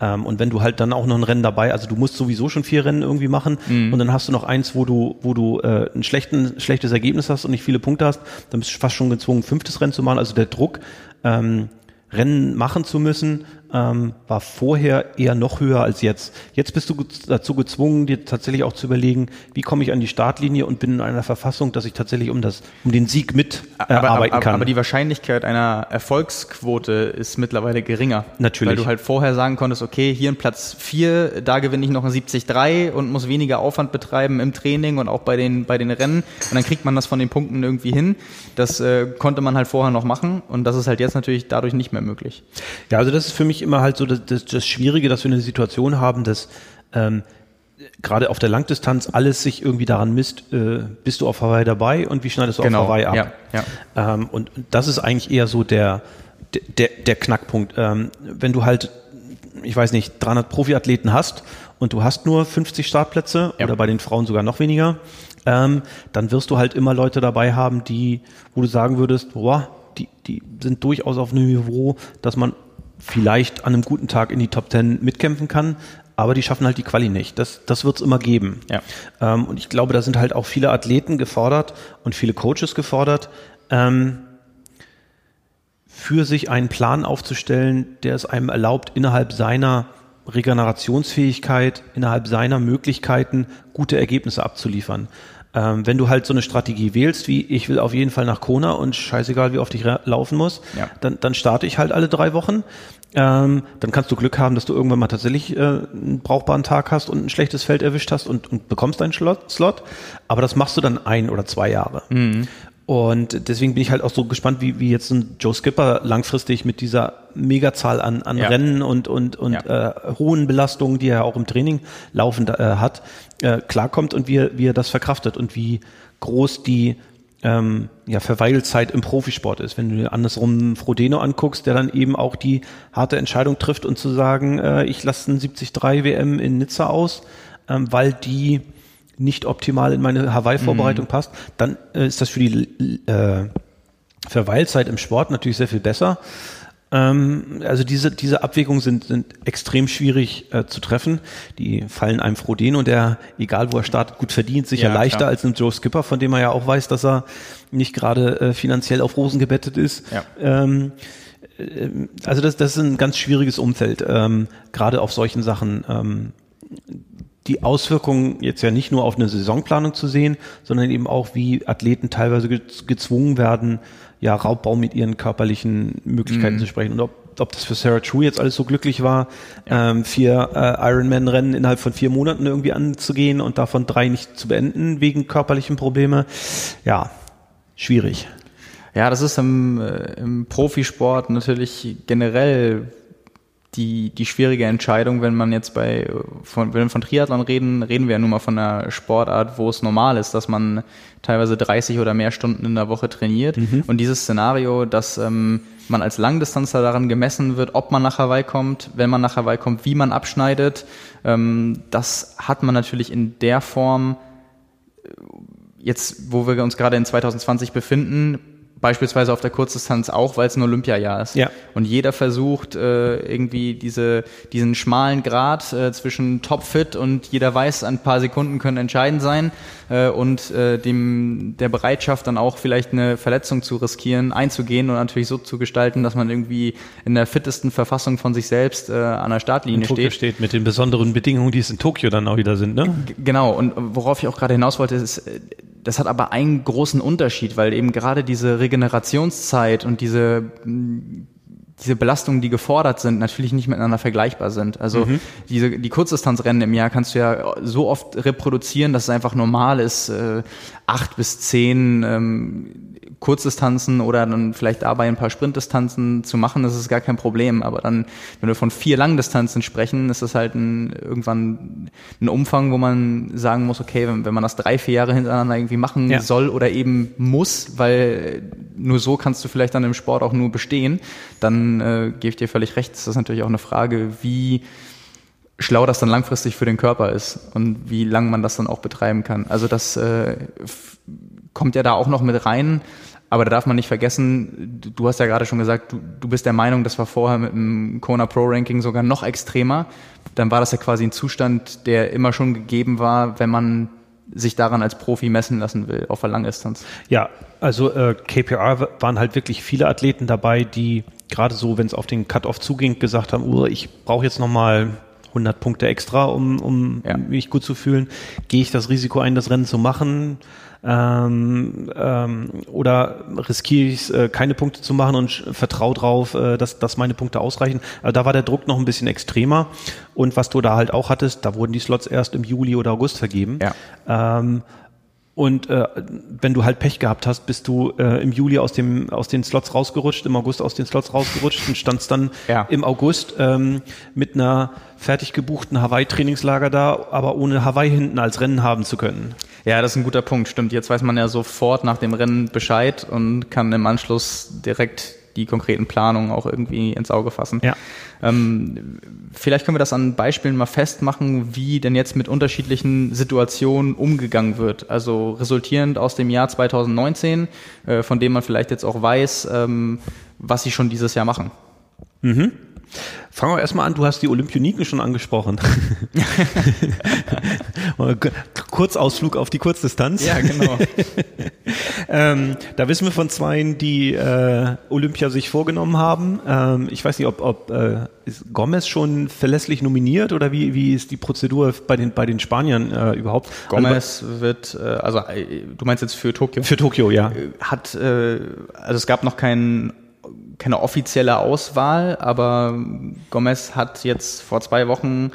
Ähm, und wenn du halt dann auch noch ein Rennen dabei, also du musst sowieso schon vier Rennen irgendwie machen mhm. und dann hast du noch eins, wo du, wo du äh, ein schlechten, schlechtes Ergebnis hast und nicht viele Punkte hast, dann bist du fast schon gezwungen, ein fünftes Rennen zu machen. Also der Druck, ähm, Rennen machen zu müssen, ähm, war vorher eher noch höher als jetzt. Jetzt bist du dazu gezwungen, dir tatsächlich auch zu überlegen, wie komme ich an die Startlinie und bin in einer Verfassung, dass ich tatsächlich um das, um den Sieg mit äh, aber, arbeiten kann. Aber die Wahrscheinlichkeit einer Erfolgsquote ist mittlerweile geringer. Natürlich. Weil du halt vorher sagen konntest, okay, hier ein Platz vier, da gewinne ich noch ein 70-3 und muss weniger Aufwand betreiben im Training und auch bei den, bei den Rennen. Und dann kriegt man das von den Punkten irgendwie hin. Das äh, konnte man halt vorher noch machen und das ist halt jetzt natürlich dadurch nicht mehr möglich. Ja, also das ist für mich immer halt so das, das, das Schwierige, dass wir eine Situation haben, dass ähm, gerade auf der Langdistanz alles sich irgendwie daran misst, äh, bist du auf Hawaii dabei und wie schneidest du Genau, auf Hawaii ab. ja, ja. Ähm, und das ist eigentlich eher so der, der, der Knackpunkt. Ähm, wenn du halt, ich weiß nicht, 300 Profiathleten hast und du hast nur 50 Startplätze Ja. oder bei den Frauen sogar noch weniger, ähm, dann wirst du halt immer Leute dabei haben, die, wo du sagen würdest, boah, die, die sind durchaus auf einem Niveau, dass man vielleicht an einem guten Tag in die Top 10 mitkämpfen kann, aber die schaffen halt die Quali nicht. Das, das wird es immer geben. Ja. Ähm, und ich glaube, da sind halt auch viele Athleten gefordert und viele Coaches gefordert, ähm, für sich einen Plan aufzustellen, der es einem erlaubt, innerhalb seiner Regenerationsfähigkeit, innerhalb seiner Möglichkeiten gute Ergebnisse abzuliefern. Ähm, wenn du halt so eine Strategie wählst, wie ich will auf jeden Fall nach Kona und scheißegal, wie oft ich laufen muss, Ja. dann, dann starte ich halt alle drei Wochen. Ähm, dann kannst du Glück haben, dass du irgendwann mal tatsächlich äh, einen brauchbaren Tag hast und ein schlechtes Feld erwischt hast und, und bekommst deinen Slot, Slot. Aber das machst du dann ein oder zwei Jahre. Und deswegen bin ich halt auch so gespannt, wie, wie jetzt ein Joe Skipper langfristig mit dieser Megazahl an, an Ja. Rennen und, und, und Ja. äh, hohen Belastungen, die er auch im Training laufend äh, hat, äh, klarkommt und wie er, wie er das verkraftet und wie groß die ähm, ja, Verweilzeit im Profisport ist. Wenn du dir andersrum Frodeno anguckst, der dann eben auch die harte Entscheidung trifft und zu sagen, äh, ich lasse einen 73 WM in Nizza aus, ähm, weil die nicht optimal in meine Hawaii-Vorbereitung passt, dann äh, ist das für die äh, Verweilzeit im Sport natürlich sehr viel besser. Ähm, also diese, diese Abwägungen sind, sind extrem schwierig äh, zu treffen. Die fallen einem Frodeno, der, egal wo er startet, gut verdient, sicher Ja, leichter klar. als einem Joe Skipper, von dem er ja auch weiß, dass er nicht gerade äh, finanziell auf Rosen gebettet ist. Ja. Ähm, äh, also das, das ist ein ganz schwieriges Umfeld, ähm, gerade auf solchen Sachen. Ähm, die Auswirkungen jetzt ja nicht nur auf eine Saisonplanung zu sehen, sondern eben auch, wie Athleten teilweise ge- gezwungen werden, ja, Raubbau mit ihren körperlichen Möglichkeiten zu sprechen. Und ob, ob das für Sarah True jetzt alles so glücklich war, ähm, vier äh, Ironman-Rennen innerhalb von vier Monaten irgendwie anzugehen und davon drei nicht zu beenden wegen körperlichen Probleme, ja, schwierig. Ja, das ist im, äh, im Profisport natürlich generell die, die schwierige Entscheidung, wenn man jetzt bei, von, wenn wir von Triathlon reden, reden wir ja nun mal von einer Sportart, wo es normal ist, dass man teilweise 30 oder mehr Stunden in der Woche trainiert. Und dieses Szenario, dass ähm, man als Langdistanzler daran gemessen wird, ob man nach Hawaii kommt, wenn man nach Hawaii kommt, wie man abschneidet, ähm, das hat man natürlich in der Form jetzt, wo wir uns gerade in 2020 befinden, beispielsweise auf der Kurzdistanz auch, weil es ein Olympiajahr ist. Ja. Und jeder versucht äh, irgendwie diese, diesen schmalen Grad äh, zwischen topfit und jeder weiß, ein paar Sekunden können entscheidend sein äh, und äh, dem der Bereitschaft dann auch vielleicht eine Verletzung zu riskieren, einzugehen und natürlich so zu gestalten, dass man irgendwie in der fittesten Verfassung von sich selbst äh, an der Startlinie steht. steht mit den besonderen Bedingungen, die es in Tokio dann auch wieder sind, ne? G- Genau, und worauf ich auch gerade hinaus wollte, ist, äh, das hat aber einen großen Unterschied, weil eben gerade diese Regenerationszeit und diese, mh, diese Belastungen, die gefordert sind, natürlich nicht miteinander vergleichbar sind. Also diese, die Kurzdistanzrennen im Jahr kannst du ja so oft reproduzieren, dass es einfach normal ist, äh, acht bis zehn ähm, Kurzdistanzen oder dann vielleicht dabei ein paar Sprintdistanzen zu machen, das ist gar kein Problem. Aber dann, wenn wir von vier Langdistanzen sprechen, ist das halt ein, irgendwann ein Umfang, wo man sagen muss, okay, wenn, wenn man das drei, vier Jahre hintereinander irgendwie machen Ja. soll oder eben muss, weil nur so kannst du vielleicht dann im Sport auch nur bestehen, dann äh, gebe ich dir völlig recht. Das ist natürlich auch eine Frage, wie schlau das dann langfristig für den Körper ist und wie lang man das dann auch betreiben kann. Also das äh, kommt ja da auch noch mit rein. Aber da darf man nicht vergessen, du, hast ja gerade schon gesagt, du, du bist der Meinung, das war vorher mit dem Kona Pro Ranking sogar noch extremer. Dann war das ja quasi ein Zustand, der immer schon gegeben war, wenn man sich daran als Profi messen lassen will, auf der Langdistanz. Ja, also äh, KPR waren halt wirklich viele Athleten dabei, die gerade so, wenn es auf den Cut-Off zuging, gesagt haben, oh, ich brauche jetzt nochmal 100 Punkte extra, um, um Ja. mich gut zu fühlen. Gehe ich das Risiko ein, das Rennen zu machen? Ähm, ähm, oder riskiere ich es, äh, keine Punkte zu machen und vertraue drauf, äh, dass, dass meine Punkte ausreichen? Also da war der Druck noch ein bisschen extremer. Und was du da halt auch hattest, da wurden die Slots erst im Juli oder August vergeben. Ja. Ähm, Und äh, wenn du halt Pech gehabt hast, bist du äh, im Juli aus dem aus den Slots rausgerutscht, im August aus den Slots rausgerutscht und standst dann ja. im August ähm, mit einer fertig gebuchten Hawaii-Trainingslager da, aber ohne Hawaii hinten als Rennen haben zu können. Ja, das ist ein guter Punkt, stimmt. Jetzt weiß man ja sofort nach dem Rennen Bescheid und kann im Anschluss direkt die konkreten Planungen auch irgendwie ins Auge fassen. Ja. Ähm, vielleicht können wir das an Beispielen mal festmachen, wie denn jetzt mit unterschiedlichen Situationen umgegangen wird. Also resultierend aus dem Jahr 2019, äh, von dem man vielleicht jetzt auch weiß, ähm, was sie schon dieses Jahr machen. Mhm. Fangen wir erstmal an, du hast die Olympioniken schon angesprochen. [laughs] Kurzausflug auf die Kurzdistanz. Ja, genau. [laughs] ähm, da wissen wir von zweien, die äh, Olympia sich vorgenommen haben. Ähm, ich weiß nicht, ob, ob äh, ist Gomez schon verlässlich nominiert oder wie, wie ist die Prozedur bei den, bei den Spaniern äh, überhaupt? Gomez also, wird, äh, also äh, du meinst jetzt für Tokio? Für Tokio, ja. Hat, äh, also es gab noch keinen keine offizielle Auswahl, aber Gomez hat jetzt vor zwei Wochen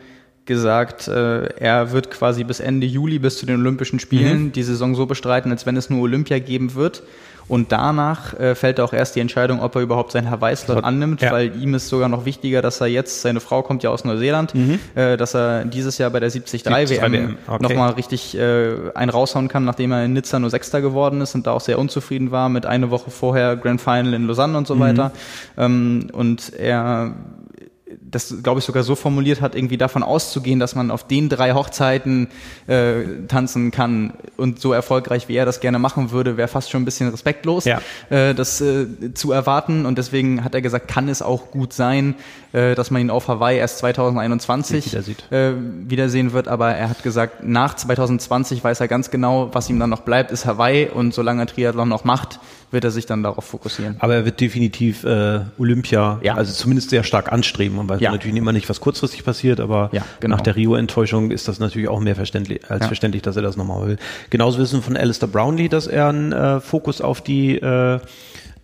gesagt, äh, er wird quasi bis Ende Juli, bis zu den Olympischen Spielen, mhm. die Saison so bestreiten, als wenn es nur Olympia geben wird. Und danach äh, fällt auch erst die Entscheidung, ob er überhaupt seinen Hawaii-Slot annimmt, ja. weil ihm ist sogar noch wichtiger, dass er jetzt, seine Frau kommt ja aus Neuseeland, mhm. äh, dass er dieses Jahr bei der 73 WM, WM. Okay. nochmal richtig äh, einen raushauen kann, nachdem er in Nizza nur Sechster geworden ist und da auch sehr unzufrieden war mit eine Woche vorher Grand Final in Lausanne und so mhm. weiter. Ähm, und er das, glaube ich, sogar so formuliert hat, irgendwie davon auszugehen, dass man auf den drei Hochzeiten äh, tanzen kann und so erfolgreich, wie er das gerne machen würde, wäre fast schon ein bisschen respektlos, ja. äh, das äh, zu erwarten. Und deswegen hat er gesagt, kann es auch gut sein, äh, dass man ihn auf Hawaii erst 2021 wieder äh, wiedersehen wird. Aber er hat gesagt, nach 2020 weiß er ganz genau, was ihm dann noch bleibt, ist Hawaii. Und solange er Triathlon noch macht, wird er sich dann darauf fokussieren. Aber er wird definitiv äh, Olympia, ja. also zumindest sehr stark anstreben. Man weiß ja. natürlich immer nicht, was kurzfristig passiert, aber ja, genau. nach der Rio-Enttäuschung ist das natürlich auch mehr verständlich, als verständlich, dass er das nochmal will. Genauso wissen wir von Alistair Brownlee, dass er einen äh, Fokus auf die äh,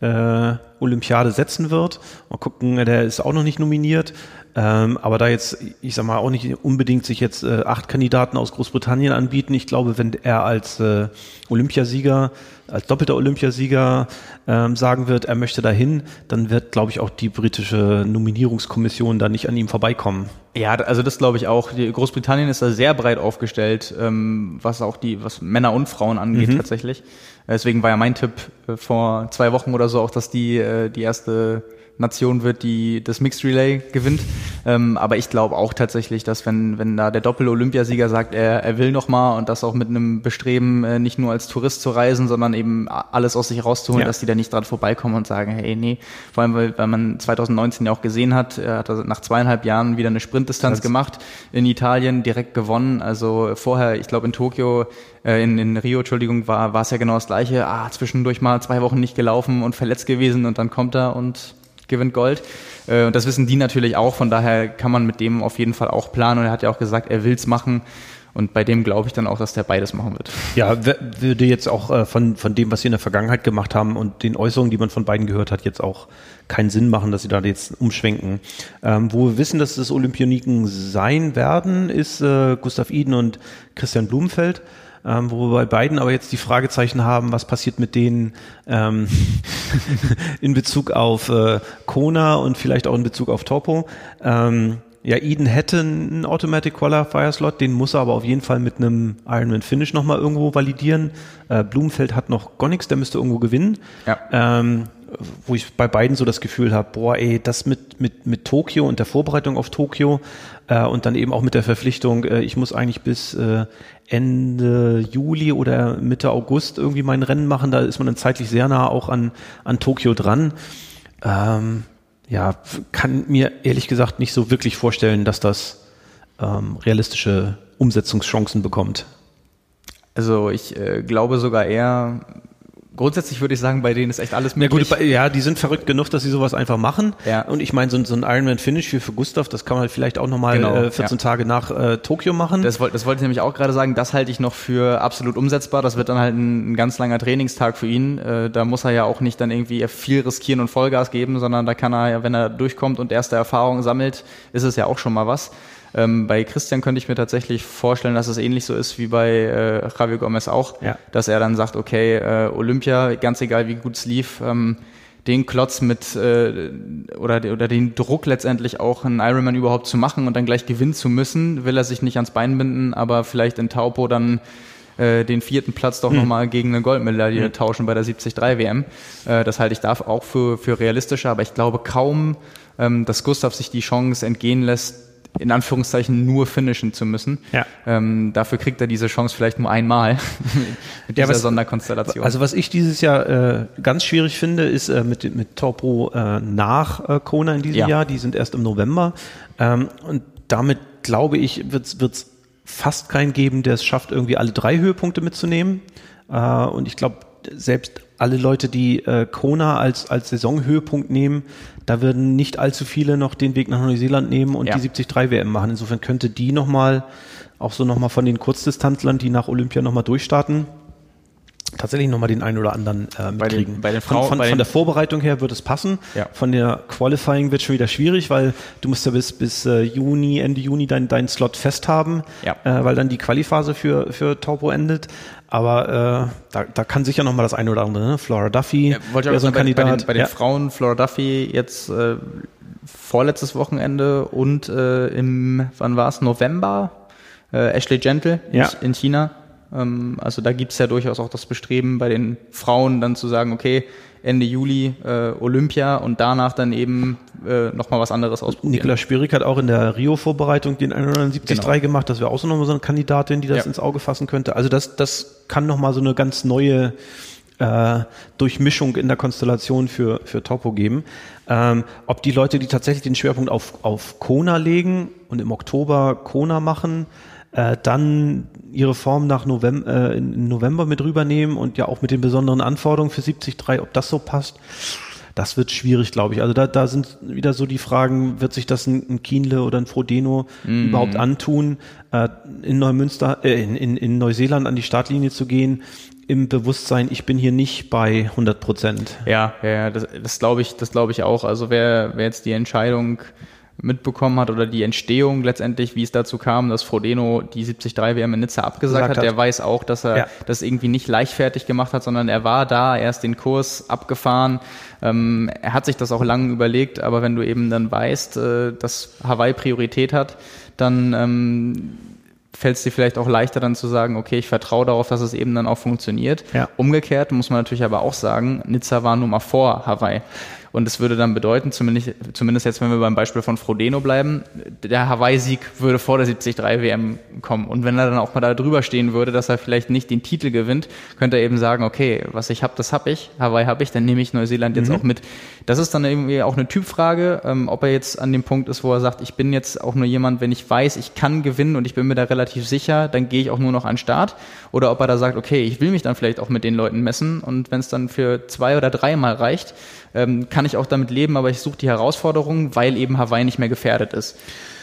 äh, Olympiade setzen wird. Mal gucken, der ist auch noch nicht nominiert. Ähm, aber da jetzt, ich sag mal, auch nicht unbedingt sich jetzt äh, acht Kandidaten aus Großbritannien anbieten. Ich glaube, wenn er als äh, Olympiasieger, als doppelter Olympiasieger ähm, sagen wird, er möchte dahin, dann wird, glaube ich, auch die britische Nominierungskommission da nicht an ihm vorbeikommen. Ja, also das glaube ich auch. Die Großbritannien ist da sehr breit aufgestellt, ähm, was auch die, was Männer und Frauen angeht mhm. tatsächlich. Deswegen war ja mein Tipp äh, vor zwei Wochen oder so auch, dass die äh, die erste Nation wird, die das Mixed Relay gewinnt. Ähm, aber ich glaube auch tatsächlich, dass wenn, wenn da der Doppel-Olympiasieger sagt, er, er will noch mal und das auch mit einem Bestreben, äh, nicht nur als Tourist zu reisen, sondern eben alles aus sich rauszuholen, ja. dass die da nicht dran vorbeikommen und sagen, hey, nee, vor allem, weil, weil man 2019 ja auch gesehen hat, er hat nach zweieinhalb Jahren wieder eine Sprintdistanz gemacht in Italien, direkt gewonnen. Also vorher, ich glaube in Tokio, äh, in, in Rio, Entschuldigung, war, war es ja genau das gleiche. Ah, zwischendurch mal zwei Wochen nicht gelaufen und verletzt gewesen und dann kommt er und gewinnt Gold. Äh, und das wissen die natürlich auch, von daher kann man mit dem auf jeden Fall auch planen. Und er hat ja auch gesagt, er will's machen. Und bei dem glaube ich dann auch, dass der beides machen wird. Ja, würde jetzt auch äh, von, von dem, was sie in der Vergangenheit gemacht haben und den Äußerungen, die man von beiden gehört hat, jetzt auch keinen Sinn machen, dass sie da jetzt umschwenken. Ähm, wo wir wissen, dass es Olympioniken sein werden, ist äh, Gustav Iden und Christian Blumenfeld ähm, wo wir bei beiden aber jetzt die Fragezeichen haben, was passiert mit denen ähm, [laughs] in Bezug auf äh, Kona und vielleicht auch in Bezug auf Topo. Ähm, ja, Eden hätte einen Automatic Qualifier Slot, den muss er aber auf jeden Fall mit einem Ironman Finish nochmal irgendwo validieren. Äh, Blumenfeld hat noch gar nichts, der müsste irgendwo gewinnen. Ja. Ähm, wo ich bei beiden so das Gefühl habe, boah, ey, das mit, mit, mit Tokio und der Vorbereitung auf Tokio äh, und dann eben auch mit der Verpflichtung, äh, ich muss eigentlich bis äh, Ende Juli oder Mitte August irgendwie mein Rennen machen. Da ist man dann zeitlich sehr nah auch an, an Tokio dran. Ähm, ja, kann mir ehrlich gesagt nicht so wirklich vorstellen, dass das ähm, realistische Umsetzungschancen bekommt. Also ich äh, glaube sogar eher, Grundsätzlich würde ich sagen, bei denen ist echt alles möglich. Ja, gut, ja, die sind verrückt genug, dass sie sowas einfach machen. Ja. Und ich meine, so, so ein Ironman-Finish für, für Gustav, das kann man vielleicht auch nochmal genau, äh, 14 ja. Tage nach äh, Tokio machen. Das, wollte das wollte ich nämlich auch gerade sagen. Das halte ich noch für absolut umsetzbar. Das wird dann halt ein, ein ganz langer Trainingstag für ihn. Äh, da muss er ja auch nicht dann irgendwie viel riskieren und Vollgas geben, sondern da kann er ja, wenn er durchkommt und erste Erfahrungen sammelt, ist es ja auch schon mal was. Ähm, bei Christian könnte ich mir tatsächlich vorstellen, dass es ähnlich so ist wie bei äh, Javier Gomez auch, Ja. dass er dann sagt, okay, äh, Olympia, ganz egal wie gut es lief, ähm, den Klotz mit äh, oder, oder den Druck letztendlich auch einen Ironman überhaupt zu machen und dann gleich gewinnen zu müssen, will er sich nicht ans Bein binden, aber vielleicht in Taupo dann äh, den vierten Platz doch nochmal gegen eine Goldmedaille tauschen bei der 73 WM. Äh, das halte ich da auch für, für realistischer, aber ich glaube kaum, ähm, dass Gustav sich die Chance entgehen lässt, in Anführungszeichen nur finishen zu müssen. Ja. Ähm, dafür kriegt er diese Chance vielleicht nur einmal [laughs] mit dieser was- Sonderkonstellation. Also was ich dieses Jahr äh, ganz schwierig finde, ist äh, mit, mit Torpro äh, nach äh, Kona in diesem Ja. Jahr. Die sind erst im November. Ähm, und damit glaube ich, wird es fast keinen geben, der es schafft, irgendwie alle drei Höhepunkte mitzunehmen. Äh, und ich glaube, selbst alle Leute, die äh, Kona als, als Saisonhöhepunkt nehmen, da würden nicht allzu viele noch den Weg nach Neuseeland nehmen und Ja. die 73 WM machen. Insofern könnte die nochmal, auch so nochmal von den Kurzdistanzlern, die nach Olympia nochmal durchstarten, tatsächlich nochmal den einen oder anderen äh, Bei den- mitkriegen. bei den von, Frauen- von, bei von den- der Vorbereitung her wird es passen. Ja. Von der Qualifying wird schon wieder schwierig, weil du musst ja bis, bis äh, Juni, Ende Juni deinen deinen Slot fest haben, Ja. äh, weil dann die Qualiphase für, für Taupo endet. Aber äh, da, da kann sicher nochmal das eine oder andere, ne? Flora Duffy, Ja, wollte ich auch sagen, bei, bei den, bei den ja. Frauen, Flora Duffy jetzt äh, vorletztes Wochenende und äh, im, wann war es, November, äh, Ashley Gentle in, Ja. in China. Ähm, also da gibt's ja durchaus auch das Bestreben bei den Frauen dann zu sagen, okay, Ende Juli äh, Olympia und danach dann eben äh, nochmal was anderes ausprobieren. Niklas Spierig hat auch in der Rio-Vorbereitung den 173 Genau. gemacht. Das wäre auch so nochmal so eine Kandidatin, die das Ja. ins Auge fassen könnte. Also das, das kann nochmal so eine ganz neue äh, Durchmischung in der Konstellation für, für Topo geben. Ähm, ob die Leute, die tatsächlich den Schwerpunkt auf, auf Kona legen und im Oktober Kona machen, äh, dann ihre Form nach November, äh, in November mit rübernehmen und ja auch mit den besonderen Anforderungen für 73, ob das so passt, das wird schwierig, glaube ich. Also da, da sind wieder so die Fragen, wird sich das ein, ein Kienle oder ein Frodeno überhaupt antun, äh, in Neumünster, äh, in, in, in Neuseeland an die Startlinie zu gehen, im Bewusstsein, ich bin hier nicht bei 100 Prozent. Ja, ja, ja, das, das glaube ich, das glaube ich auch. Also wer, wer jetzt die Entscheidung mitbekommen hat oder die Entstehung letztendlich, wie es dazu kam, dass Frodeno die 73 WM in Nizza abgesagt Gesagt hat, hat. der weiß auch, dass er Ja. das irgendwie nicht leichtfertig gemacht hat, sondern er war da, erst den Kurs abgefahren. Ähm, er hat sich das auch lange überlegt, aber wenn du eben dann weißt, äh, dass Hawaii Priorität hat, dann ähm, fällt es dir vielleicht auch leichter dann zu sagen, okay, ich vertraue darauf, dass es eben dann auch funktioniert. Ja. Umgekehrt muss man natürlich aber auch sagen, Nizza war nun mal vor Hawaii. Und es würde dann bedeuten, zumindest, zumindest jetzt, wenn wir beim Beispiel von Frodeno bleiben, der Hawaii-Sieg würde vor der 73 WM kommen. Und wenn er dann auch mal da drüber stehen würde, dass er vielleicht nicht den Titel gewinnt, könnte er eben sagen, okay, was ich habe, das habe ich, Hawaii habe ich, dann nehme ich Neuseeland jetzt auch mit. Das ist dann irgendwie auch eine Typfrage, ähm, ob er jetzt an dem Punkt ist, wo er sagt, ich bin jetzt auch nur jemand, wenn ich weiß, ich kann gewinnen und ich bin mir da relativ sicher, dann gehe ich auch nur noch an den Start. Oder ob er da sagt, okay, ich will mich dann vielleicht auch mit den Leuten messen und wenn es dann für zwei oder dreimal reicht, ähm, kann ich auch damit leben, aber ich suche die Herausforderung, weil eben Hawaii nicht mehr gefährdet ist.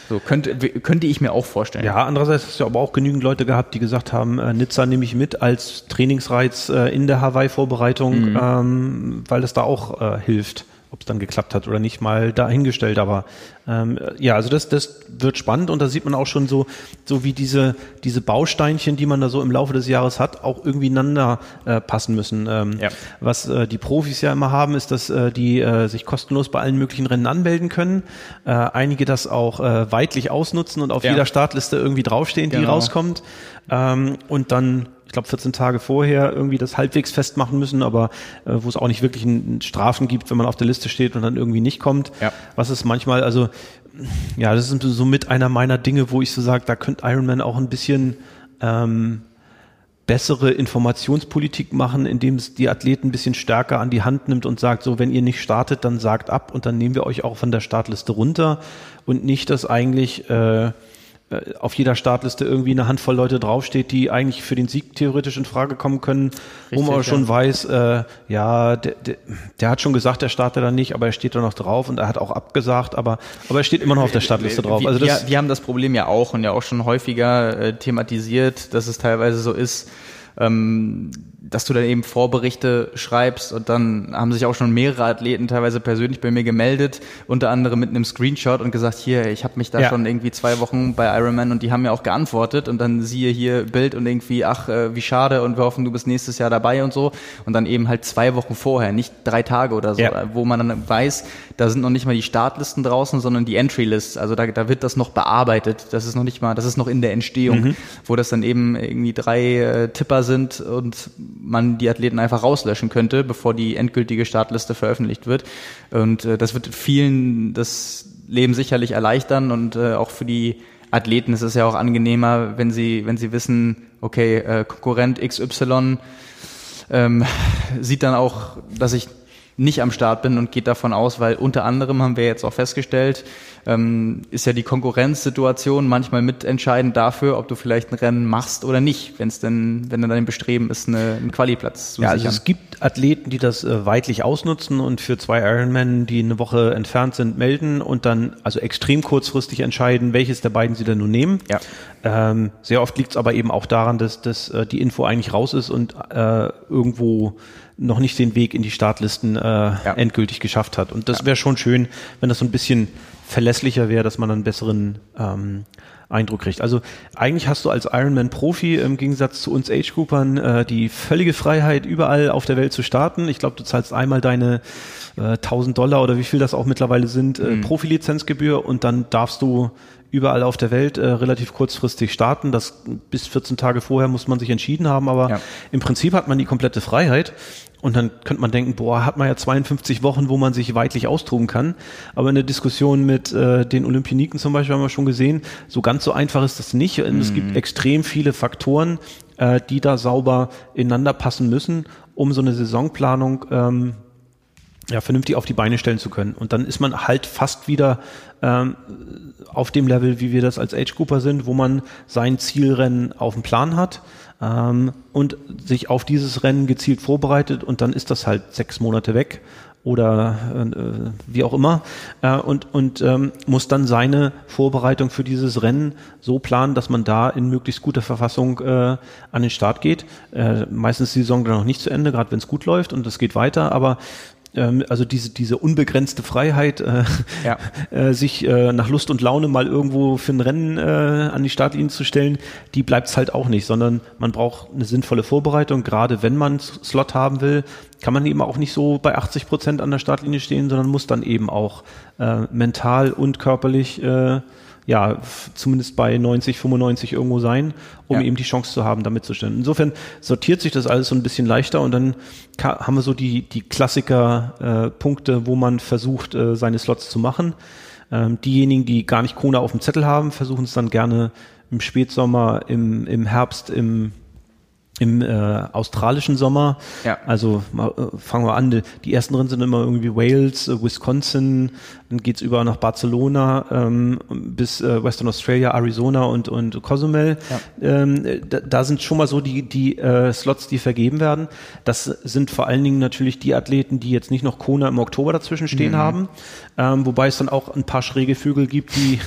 So könnte, könnte ich mir auch vorstellen. Ja, andererseits hast du aber auch genügend Leute gehabt, die gesagt haben, äh, Nizza nehme ich mit als Trainingsreiz äh, in der Hawaii-Vorbereitung, ähm, weil das da auch äh, hilft. Ob es dann geklappt hat oder nicht, mal dahingestellt. Aber ähm, ja, also das, das wird spannend und da sieht man auch schon so, so wie diese, diese Bausteinchen, die man da so im Laufe des Jahres hat, auch irgendwie ineinander äh, passen müssen. Ähm, Ja. Was äh, die Profis ja immer haben, ist, dass äh, die äh, sich kostenlos bei allen möglichen Rennen anmelden können. Äh, einige das auch äh, weitlich ausnutzen und auf Ja. jeder Startliste irgendwie draufstehen, die Genau. rauskommt. Ähm, und dann, ich glaube, 14 Tage vorher irgendwie das halbwegs festmachen müssen, aber äh, wo es auch nicht wirklich einen Strafen gibt, wenn man auf der Liste steht und dann irgendwie nicht kommt. Ja. Was ist manchmal, also ja, das ist so mit einer meiner Dinge, wo ich so sage, da könnte Ironman auch ein bisschen ähm, bessere Informationspolitik machen, indem es die Athleten ein bisschen stärker an die Hand nimmt und sagt, so, wenn ihr nicht startet, dann sagt ab und dann nehmen wir euch auch von der Startliste runter und nicht, dass eigentlich äh, äh, auf jeder Startliste irgendwie eine Handvoll Leute draufsteht, die eigentlich für den Sieg theoretisch in Frage kommen können, wo man Richtig, aber schon ja. weiß, äh, ja, der, der, der hat schon gesagt, er startet da nicht, aber er steht da noch drauf und er hat auch abgesagt, aber, aber er steht immer noch auf der Startliste drauf. Wir, Also das, wir, wir haben das Problem ja auch und ja auch schon häufiger äh, thematisiert, dass es teilweise so ist, ähm, dass du dann eben Vorberichte schreibst und dann haben sich auch schon mehrere Athleten teilweise persönlich bei mir gemeldet, unter anderem mit einem Screenshot und gesagt, hier, ich habe mich da ja. schon irgendwie zwei Wochen bei Ironman und die haben mir auch geantwortet und dann siehe hier Bild und irgendwie, ach, äh, wie schade und wir hoffen, du bist nächstes Jahr dabei und so und dann eben halt zwei Wochen vorher, nicht drei Tage oder so, ja. wo man dann weiß, da sind noch nicht mal die Startlisten draußen, sondern die Entry-Lists, also da, da wird das noch bearbeitet, das ist noch nicht mal, das ist noch in der Entstehung, mhm. wo das dann eben irgendwie drei äh, Tipper sind und man die Athleten einfach rauslöschen könnte, bevor die endgültige Startliste veröffentlicht wird. Und äh, das wird vielen das Leben sicherlich erleichtern und äh, auch für die Athleten ist es ja auch angenehmer, wenn sie, wenn sie wissen, okay, äh, Konkurrent XY ähm, sieht dann auch, dass ich nicht am Start bin und geht davon aus, weil unter anderem haben wir jetzt auch festgestellt, ähm, ist ja die Konkurrenzsituation manchmal mitentscheidend dafür, ob du vielleicht ein Rennen machst oder nicht, wenn es denn, wenn dann dein Bestreben ist, eine, einen Qualiplatz zu ja, sichern. Also es gibt Athleten, die das äh, weitlich ausnutzen und für zwei Ironman, die eine Woche entfernt sind, melden und dann also extrem kurzfristig entscheiden, welches der beiden sie dann nun nehmen. Ja. Ähm, sehr oft liegt es aber eben auch daran, dass, dass äh, die Info eigentlich raus ist und äh, irgendwo noch nicht den Weg in die Startlisten äh, ja. endgültig geschafft hat. Und das wäre schon schön, wenn das so ein bisschen verlässlicher wäre, dass man einen besseren ähm, Eindruck kriegt. Also eigentlich hast du als Ironman-Profi im Gegensatz zu uns Age-Groupern äh, die völlige Freiheit, überall auf der Welt zu starten. Ich glaube, du zahlst einmal deine äh, 1000 Dollar oder wie viel das auch mittlerweile sind, äh, mhm. Profilizenzgebühr und dann darfst du überall auf der Welt äh, relativ kurzfristig starten. Das bis 14 Tage vorher muss man sich entschieden haben, aber ja. im Prinzip hat man die komplette Freiheit. Und dann könnte man denken, boah, hat man ja 52 Wochen, wo man sich weitlich austoben kann. Aber in der Diskussion mit äh, den Olympioniken zum Beispiel haben wir schon gesehen, so ganz so einfach ist das nicht. Und mhm. es gibt mhm. extrem viele Faktoren, äh, die da sauber ineinander passen müssen, um so eine Saisonplanung ähm, ja, vernünftig auf die Beine stellen zu können. Und dann ist man halt fast wieder ähm, auf dem Level, wie wir das als Age Grouper sind, wo man sein Zielrennen auf dem Plan hat ähm, und sich auf dieses Rennen gezielt vorbereitet und dann ist das halt sechs Monate weg oder äh, wie auch immer äh, und und ähm, muss dann seine Vorbereitung für dieses Rennen so planen, dass man da in möglichst guter Verfassung äh, an den Start geht. Äh, meistens ist die Saison dann noch nicht zu Ende, gerade wenn es gut läuft und es geht weiter, aber ähm, also diese, diese unbegrenzte Freiheit, äh, ja. [laughs] äh, sich äh, nach Lust und Laune mal irgendwo für ein Rennen äh, an die Startlinie zu stellen, die bleibt's halt auch nicht, sondern man braucht eine sinnvolle Vorbereitung, gerade wenn man Slot haben will, kann man eben auch nicht so bei 80 Prozent an der Startlinie stehen, sondern muss dann eben auch äh, mental und körperlich äh, ja, zumindest bei 90, 95 irgendwo sein, um ja. eben die Chance zu haben, da mitzustellen. Insofern sortiert sich das alles so ein bisschen leichter und dann haben wir so die, die Klassiker-Punkte, äh, wo man versucht, äh, seine Slots zu machen. Ähm, diejenigen, die gar nicht Kona auf dem Zettel haben, versuchen es dann gerne im Spätsommer, im, im Herbst, im im äh, australischen Sommer. Ja. Also äh, fangen wir an, die ersten drin sind immer irgendwie Wales, äh, Wisconsin, dann geht's über nach Barcelona ähm, bis äh, Western Australia, Arizona und, und Cozumel. Ja. Ähm, da, da, sind schon mal so die, die äh, Slots, die vergeben werden. Das sind vor allen Dingen natürlich die Athleten, die jetzt nicht noch Kona im Oktober dazwischen stehen mhm. haben, ähm, wobei es dann auch ein paar schräge Vögel gibt, die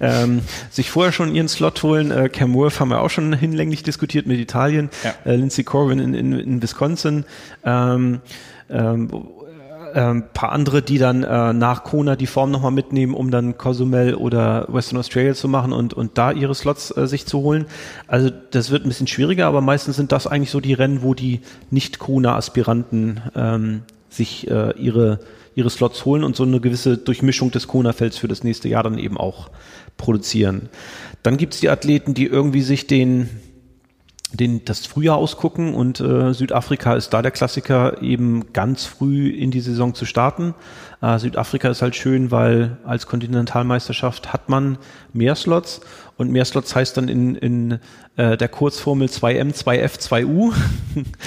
ähm, sich vorher schon ihren Slot holen. Äh, Cam Worth haben wir auch schon hinlänglich diskutiert mit Italien, ja. Äh, Lindsay Corwin in, in, in Wisconsin. Ähm, ähm, ähm, paar andere, die dann äh, nach Kona die Form nochmal mitnehmen, um dann Cozumel oder Western Australia zu machen und, und da ihre Slots äh, sich zu holen. Also das wird ein bisschen schwieriger, aber meistens sind das eigentlich so die Rennen, wo die Nicht-Kona-Aspiranten ähm, sich äh, ihre, ihre Slots holen und so eine gewisse Durchmischung des Kona-Felds für das nächste Jahr dann eben auch produzieren. Dann gibt's die Athleten, die irgendwie sich den den, das Frühjahr ausgucken und äh, Südafrika ist da der Klassiker, eben ganz früh in die Saison zu starten. Äh, Südafrika ist halt schön, weil als Kontinentalmeisterschaft hat man mehr Slots und mehr Slots heißt dann in, in äh, der Kurzformel 2M, 2F, 2U.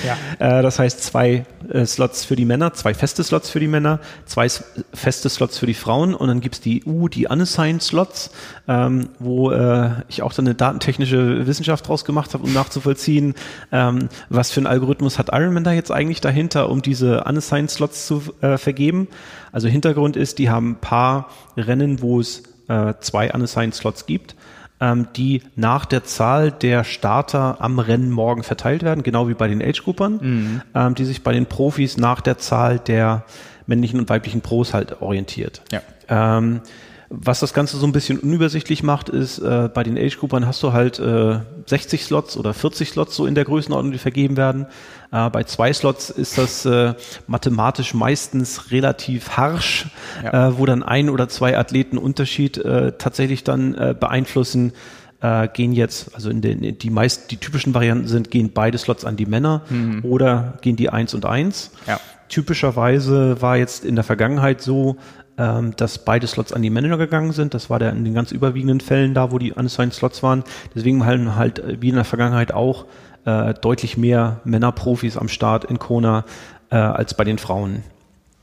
Ja. [laughs] äh, das heißt zwei äh, Slots für die Männer, zwei feste Slots für die Männer, zwei feste Slots für die Frauen und dann gibt's die U, die Unassigned Slots, ähm, wo äh, ich auch dann eine datentechnische Wissenschaft draus gemacht habe, um nachzuvollziehen, ähm, was für ein Algorithmus hat Ironman da jetzt eigentlich dahinter, um diese Unassigned Slots zu äh, vergeben. Also Hintergrund ist, die haben ein paar Rennen, wo es äh, zwei Unassigned Slots gibt ähm, die nach der Zahl der Starter am Rennen morgen verteilt werden, genau wie bei den Age-Groupern, mhm. ähm, die sich bei den Profis nach der Zahl der männlichen und weiblichen Pros halt orientiert. Ja. Ähm, was das Ganze so ein bisschen unübersichtlich macht, ist, äh, bei den Age-Groupern hast du halt äh, 60 Slots oder 40 Slots so in der Größenordnung, die vergeben werden. Äh, bei zwei Slots ist das äh, mathematisch meistens relativ harsch, ja. äh, wo dann ein oder zwei Athleten Unterschied äh, tatsächlich dann äh, beeinflussen. Äh, gehen jetzt, also in den, die meist, die typischen Varianten sind, gehen beide Slots an die Männer mhm. oder gehen die eins und eins. Ja. Typischerweise war jetzt in der Vergangenheit so, ähm, dass beide Slots an die Manager gegangen sind. Das war der in den ganz überwiegenden Fällen da, wo die unassigned Slots waren. Deswegen halt, halt wie in der Vergangenheit auch äh, deutlich mehr Männerprofis am Start in Kona äh, als bei den Frauen.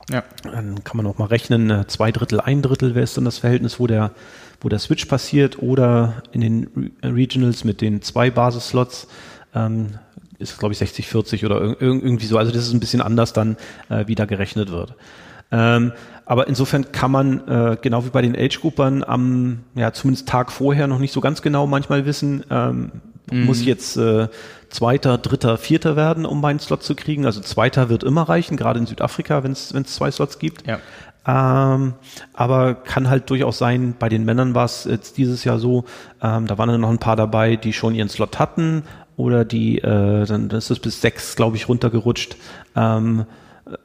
Ja. Dann kann man auch mal rechnen, äh, zwei Drittel, ein Drittel wäre es dann das Verhältnis, wo der, wo der Switch passiert oder in den Re Regionals mit den zwei Basisslots ähm, ist glaube ich 60, 40 oder irgendwie so. Also das ist ein bisschen anders dann, äh, wie da gerechnet wird. Ähm, aber insofern kann man, äh, genau wie bei den Age-Groupern, am, ja, zumindest Tag vorher noch nicht so ganz genau manchmal wissen, ähm, mhm. muss ich jetzt äh, Zweiter, Dritter, Vierter werden, um meinen Slot zu kriegen. Also Zweiter wird immer reichen, gerade in Südafrika, wenn es zwei Slots gibt. Ja. Ähm, aber kann halt durchaus sein, bei den Männern war es jetzt dieses Jahr so, ähm, da waren dann noch ein paar dabei, die schon ihren Slot hatten oder die, äh, dann ist es bis sechs, glaube ich, runtergerutscht. Ähm,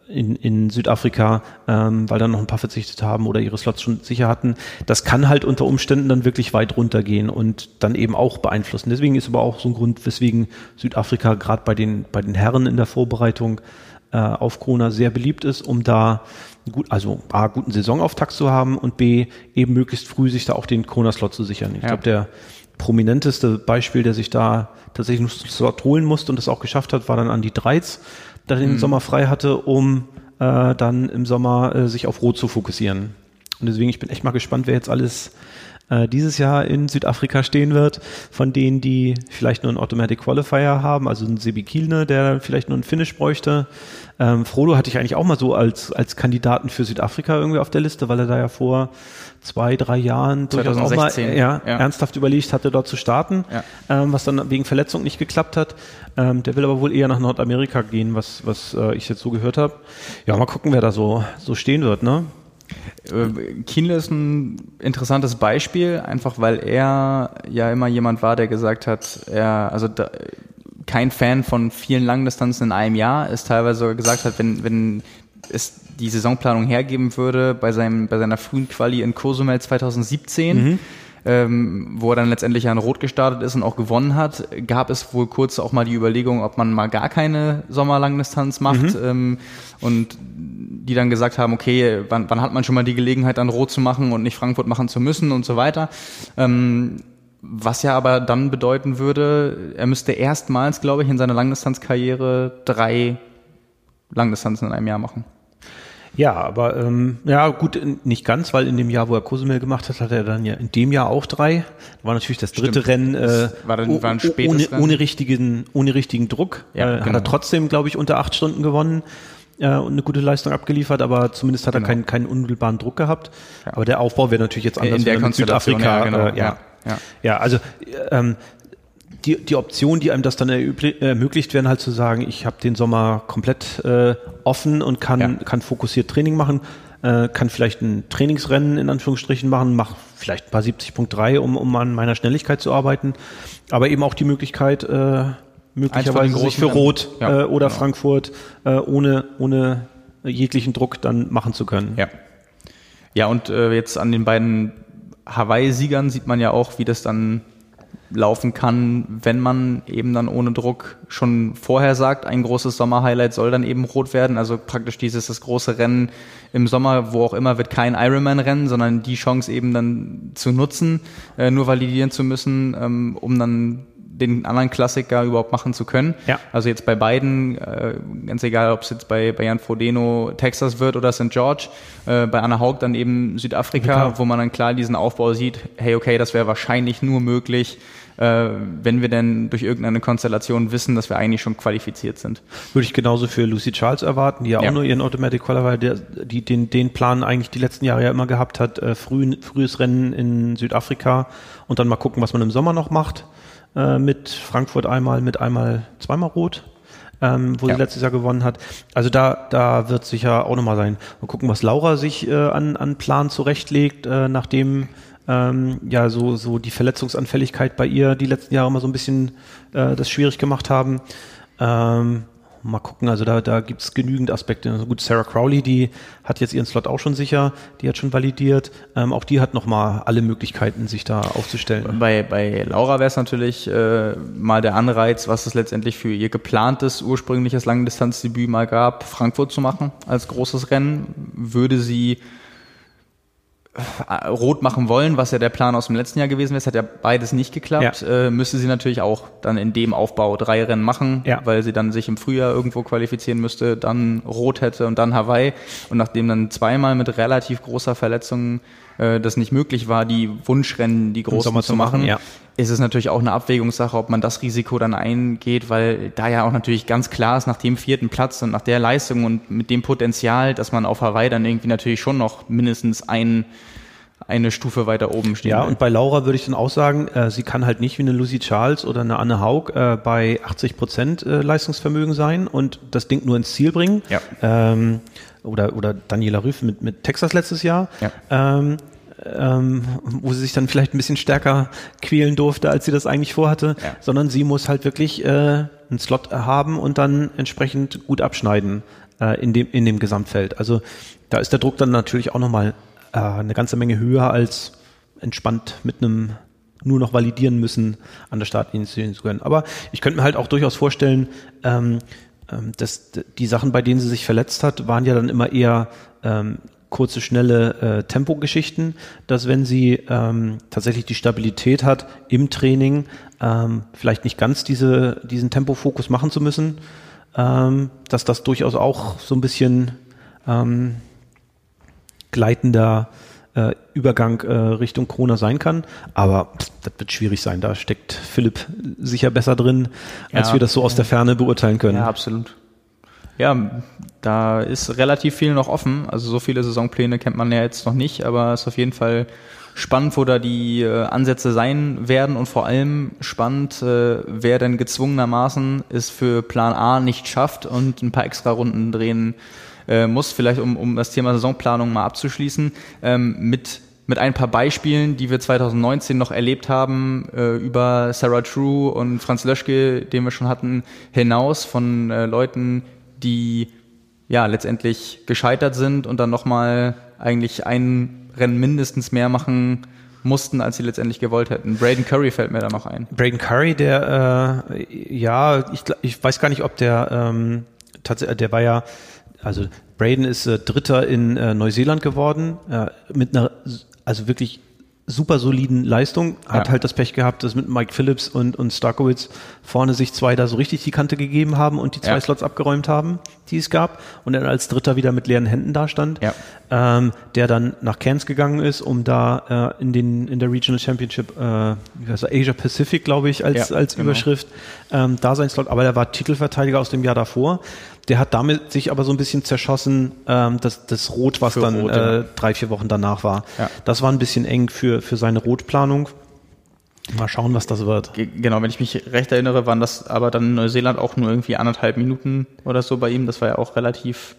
in, in Südafrika, ähm, weil dann noch ein paar verzichtet haben oder ihre Slots schon sicher hatten. Das kann halt unter Umständen dann wirklich weit runtergehen und dann eben auch beeinflussen. Deswegen ist aber auch so ein Grund, weswegen Südafrika gerade bei den, bei den Herren in der Vorbereitung äh, auf Corona sehr beliebt ist, um da gut, also A, guten Saisonauftakt zu haben und B, eben möglichst früh sich da auch den Corona-Slot zu sichern. Ich ja. glaube, der prominenteste Beispiel, der sich da tatsächlich einen Slot holen musste und das auch geschafft hat, war dann an die 13 da den mhm. Sommer frei hatte, um äh, dann im Sommer äh, sich auf Rot zu fokussieren. Und deswegen, ich bin echt mal gespannt, wer jetzt alles äh, dieses Jahr in Südafrika stehen wird, von denen, die vielleicht nur einen Automatic Qualifier haben, also ein Sebi Kielne, der vielleicht nur einen Finish bräuchte. Ähm, Frodo hatte ich eigentlich auch mal so als, als Kandidaten für Südafrika irgendwie auf der Liste, weil er da ja vor zwei, drei Jahren durchaus auch mal ja, ja. ernsthaft überlegt hatte, dort zu starten, ja. ähm, was dann wegen Verletzung nicht geklappt hat. Ähm, der will aber wohl eher nach Nordamerika gehen, was, was äh, ich jetzt so gehört habe. Ja, mal gucken, wer da so, so stehen wird, ne? Äh, Kienle ist ein interessantes Beispiel, einfach weil er ja immer jemand war, der gesagt hat, er, also da, kein Fan von vielen Langdistanzen in einem Jahr, ist teilweise sogar gesagt hat, wenn, wenn es die Saisonplanung hergeben würde, bei, seinem, bei seiner frühen Quali in Cozumel 2017, mhm ähm, wo er dann letztendlich an Rot gestartet ist und auch gewonnen hat, gab es wohl kurz auch mal die Überlegung, ob man mal gar keine Sommerlangdistanz macht mhm. ähm, und die dann gesagt haben, okay, wann, wann hat man schon mal die Gelegenheit, an Rot zu machen und nicht Frankfurt machen zu müssen und so weiter. Ähm, was ja aber dann bedeuten würde, er müsste erstmals, glaube ich, in seiner Langdistanzkarriere drei Langdistanzen in einem Jahr machen. Ja, aber ähm, ja gut, nicht ganz, weil in dem Jahr, wo er Cozumel gemacht hat, hat er dann ja in dem Jahr auch drei. War natürlich das dritte Stimmt. Rennen äh, war dann, war ein ohne, Rennen. ohne richtigen ohne richtigen Druck. Ja, äh, genau. Hat er genau. trotzdem, glaube ich, unter acht Stunden gewonnen äh, und eine gute Leistung abgeliefert, aber zumindest hat genau. er keinen, keinen unmittelbaren Druck gehabt. Ja. Aber der Aufbau wäre natürlich jetzt anders in der Südafrika. Ja, genau. äh, ja. Ja. ja, also ähm, die, die Option, die einem das dann ermöglicht, wären halt zu sagen, ich habe den Sommer komplett äh, offen und kann, ja. kann fokussiert Training machen, äh, kann vielleicht ein Trainingsrennen in Anführungsstrichen machen, mache vielleicht ein paar 70.3, um, um an meiner Schnelligkeit zu arbeiten, aber eben auch die Möglichkeit, äh, möglicherweise sich für Rot ja, äh, oder genau. Frankfurt äh, ohne, ohne jeglichen Druck dann machen zu können. Ja, ja und äh, jetzt an den beiden Hawaii-Siegern sieht man ja auch, wie das dann laufen kann, wenn man eben dann ohne Druck schon vorher sagt, ein großes Sommerhighlight soll dann eben rot werden. Also praktisch dieses das große Rennen im Sommer, wo auch immer, wird kein Ironman-Rennen, sondern die Chance eben dann zu nutzen, äh, nur validieren zu müssen, ähm, um dann den anderen Klassiker überhaupt machen zu können. Ja. Also jetzt bei beiden, äh, ganz egal, ob es jetzt bei, bei Jan Frodeno Texas wird oder St. George, äh, bei Anna Haug dann eben Südafrika, ja. wo man dann klar diesen Aufbau sieht, hey, okay, das wäre wahrscheinlich nur möglich, wenn wir denn durch irgendeine Konstellation wissen, dass wir eigentlich schon qualifiziert sind. Würde ich genauso für Lucy Charles erwarten, die ja, ja. auch nur ihren Automatic Qualifier, der, die den, den Plan eigentlich die letzten Jahre ja immer gehabt hat, äh, früh, frühes Rennen in Südafrika und dann mal gucken, was man im Sommer noch macht. Äh, mit Frankfurt einmal, mit einmal zweimal Rot ähm, wo ja. sie letztes Jahr gewonnen hat. Also da, da wird sicher auch nochmal sein. Mal gucken, was Laura sich äh, an, an Plan zurechtlegt, äh, nachdem ähm, ja so, so die Verletzungsanfälligkeit bei ihr die letzten Jahre immer so ein bisschen äh, das schwierig gemacht haben. Ähm, mal gucken, also da, da gibt es genügend Aspekte. Also gut, Sarah Crowley, die hat jetzt ihren Slot auch schon sicher, die hat schon validiert. Ähm, auch die hat nochmal alle Möglichkeiten, sich da aufzustellen. Bei, bei Laura wäre es natürlich äh, mal der Anreiz, was es letztendlich für ihr geplantes, ursprüngliches Langdistanzdebüt mal gab, Frankfurt zu machen als großes Rennen. Würde sie rot machen wollen, was ja der Plan aus dem letzten Jahr gewesen wäre. Es hat ja beides nicht geklappt. Ja. Äh, müsste sie natürlich auch dann in dem Aufbau drei Rennen machen, ja. weil sie dann sich im Frühjahr irgendwo qualifizieren müsste, dann rot hätte und dann Hawaii. Und nachdem dann zweimal mit relativ großer Verletzung äh, das nicht möglich war, die Wunschrennen, die großen zu machen, ja. Ist es natürlich auch eine Abwägungssache, ob man das Risiko dann eingeht, weil da ja auch natürlich ganz klar ist, nach dem vierten Platz und nach der Leistung und mit dem Potenzial, dass man auf Hawaii dann irgendwie natürlich schon noch mindestens ein eine Stufe weiter oben stehen. Ja, will. und bei Laura würde ich dann auch sagen, äh, sie kann halt nicht wie eine Lucy Charles oder eine Anne Haug äh, bei 80 Prozent äh, Leistungsvermögen sein und das Ding nur ins Ziel bringen. Ja. Ähm, oder, oder Daniela Rüff mit, mit Texas letztes Jahr. Ja. Ähm, ähm, wo sie sich dann vielleicht ein bisschen stärker quälen durfte, als sie das eigentlich vorhatte, ja. sondern sie muss halt wirklich äh, einen Slot haben und dann entsprechend gut abschneiden äh, in, dem, in dem Gesamtfeld. Also da ist der Druck dann natürlich auch nochmal äh, eine ganze Menge höher als entspannt mit einem nur noch validieren müssen, an der Startlinie zu können. Aber ich könnte mir halt auch durchaus vorstellen, ähm, ähm, das, die Sachen, bei denen sie sich verletzt hat, waren ja dann immer eher ähm, kurze, schnelle äh, Tempogeschichten, dass wenn sie ähm, tatsächlich die Stabilität hat im Training, ähm, vielleicht nicht ganz diese, diesen Tempofokus machen zu müssen, ähm, dass das durchaus auch so ein bisschen ähm, gleitender äh, Übergang äh, Richtung Corona sein kann. Aber das wird schwierig sein. Da steckt Philipp sicher besser drin, als ja, wir das so aus der Ferne beurteilen können. Ja, absolut. Ja, da ist relativ viel noch offen. Also so viele Saisonpläne kennt man ja jetzt noch nicht, aber es ist auf jeden Fall spannend, wo da die äh, Ansätze sein werden und vor allem spannend, äh, wer denn gezwungenermaßen es für Plan A nicht schafft und ein paar extra Runden drehen äh, muss, vielleicht um, um das Thema Saisonplanung mal abzuschließen, ähm, mit mit ein paar Beispielen, die wir 2019 noch erlebt haben, äh, über Sarah True und Franz Löschke, den wir schon hatten, hinaus von äh, Leuten, die ja letztendlich gescheitert sind und dann nochmal eigentlich ein Rennen mindestens mehr machen mussten, als sie letztendlich gewollt hätten. Braden Curry fällt mir da noch ein. Braden Curry, der äh, ja, ich, ich weiß gar nicht, ob der ähm, tatsächlich, der war ja also Braden ist äh, Dritter in äh, Neuseeland geworden, äh, mit einer also wirklich super soliden Leistung, hat ja. halt das Pech gehabt, dass mit Mike Phillips und, und Starkowitz vorne sich zwei da so richtig die Kante gegeben haben und die zwei ja. Slots abgeräumt haben, die es gab und dann als Dritter wieder mit leeren Händen dastand, ja. ähm, der dann nach Cairns gegangen ist, um da äh, in den in der Regional Championship, äh, wie heißt Asia Pacific, glaube ich, als, als genau. Überschrift, ähm, da sein Slot, aber der war Titelverteidiger aus dem Jahr davor der hat damit sich aber so ein bisschen zerschossen, ähm, das, das Rot, was für dann Rot, äh, drei, vier Wochen danach war. Ja. Das war ein bisschen eng für, für seine Rotplanung. Mal schauen, was das wird. Genau, wenn ich mich recht erinnere, waren das aber dann in Neuseeland auch nur irgendwie anderthalb Minuten oder so bei ihm. Das war ja auch relativ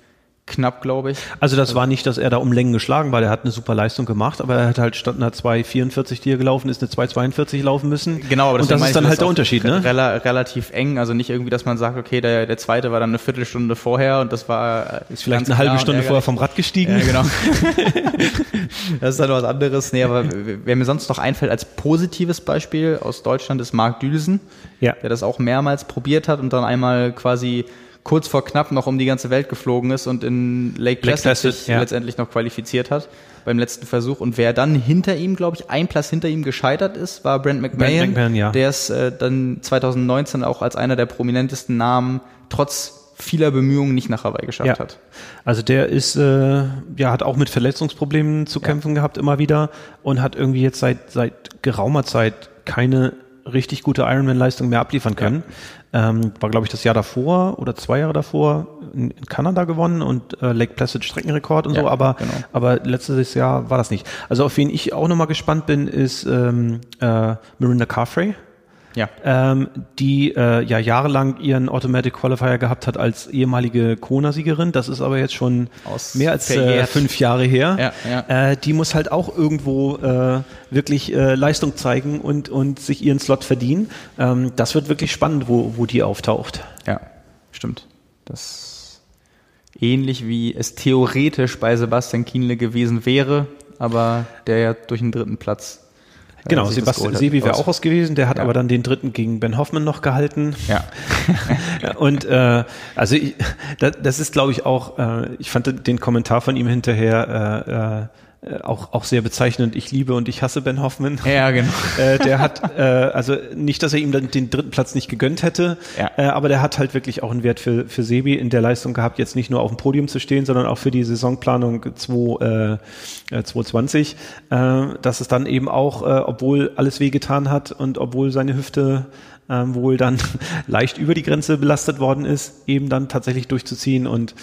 knapp, glaube ich. Also das war nicht, dass er da um Längen geschlagen war. Der hat eine super Leistung gemacht, aber er hat halt statt einer 2,44, die er gelaufen ist, eine 2,42 laufen müssen. Genau, aber das ist dann halt der Unterschied, ne? Rela relativ eng. Also nicht irgendwie, dass man sagt, okay, der, der zweite war dann eine Viertelstunde vorher und das war ist vielleicht eine halbe Stunde vorher vom Rad gestiegen. Ja, genau. [laughs] das ist dann was anderes. Nee, aber wer mir sonst noch einfällt als positives Beispiel aus Deutschland ist Marc Dülsen, ja. der das auch mehrmals probiert hat und dann einmal quasi kurz vor knapp noch um die ganze Welt geflogen ist und in Lake Placid, Lake sich ja. letztendlich noch qualifiziert hat beim letzten Versuch. Und wer dann hinter ihm, glaube ich, ein Platz hinter ihm gescheitert ist, war Brent McMahon, Brent McMahon ja. der es äh, dann 2019 auch als einer der prominentesten Namen trotz vieler Bemühungen nicht nach Hawaii geschafft ja. hat. Also der ist, äh, ja, hat auch mit Verletzungsproblemen zu kämpfen gehabt immer wieder und hat irgendwie jetzt seit, seit geraumer Zeit keine richtig gute Ironman-Leistung mehr abliefern können. Ja. Ähm, war, glaube ich, das Jahr davor oder zwei Jahre davor in, in Kanada gewonnen und äh, Lake Placid Streckenrekord und ja, so, aber, genau. aber letztes Jahr war das nicht. Also auf wen ich auch nochmal gespannt bin, ist ähm, äh, Mirinda Carfrey ja. ähm, die äh, ja jahrelang ihren Automatic Qualifier gehabt hat als ehemalige Kona-Siegerin. Das ist aber jetzt schon Aus mehr als äh, fünf Jahre her. Ja, ja. Äh, die muss halt auch irgendwo äh, wirklich äh, Leistung zeigen und, und sich ihren Slot verdienen. Ähm, das wird wirklich spannend, wo, wo die auftaucht. Ja, stimmt. Das ähnlich wie es theoretisch bei Sebastian Kienle gewesen wäre, aber der ja durch den dritten Platz Genau, Sebastian Sebi wäre auch aus gewesen, der hat ja. aber dann den dritten gegen Ben Hoffman noch gehalten. Ja. [laughs] und äh, also ich, das, das ist, glaube ich, auch, äh, ich fand den Kommentar von ihm hinterher äh, äh, äh, auch, auch sehr bezeichnend. Ich liebe und ich hasse Ben Hoffman. Ja, genau. [laughs] äh, der hat, äh, also nicht, dass er ihm dann den dritten Platz nicht gegönnt hätte, ja. äh, aber der hat halt wirklich auch einen Wert für, für Sebi in der Leistung gehabt, jetzt nicht nur auf dem Podium zu stehen, sondern auch für die Saisonplanung 2, äh, 2020, äh, äh, dass es dann eben auch, äh, obwohl alles wehgetan hat und obwohl seine Hüfte ähm, wohl dann [laughs] leicht über die Grenze belastet worden ist, eben dann tatsächlich durchzuziehen. Und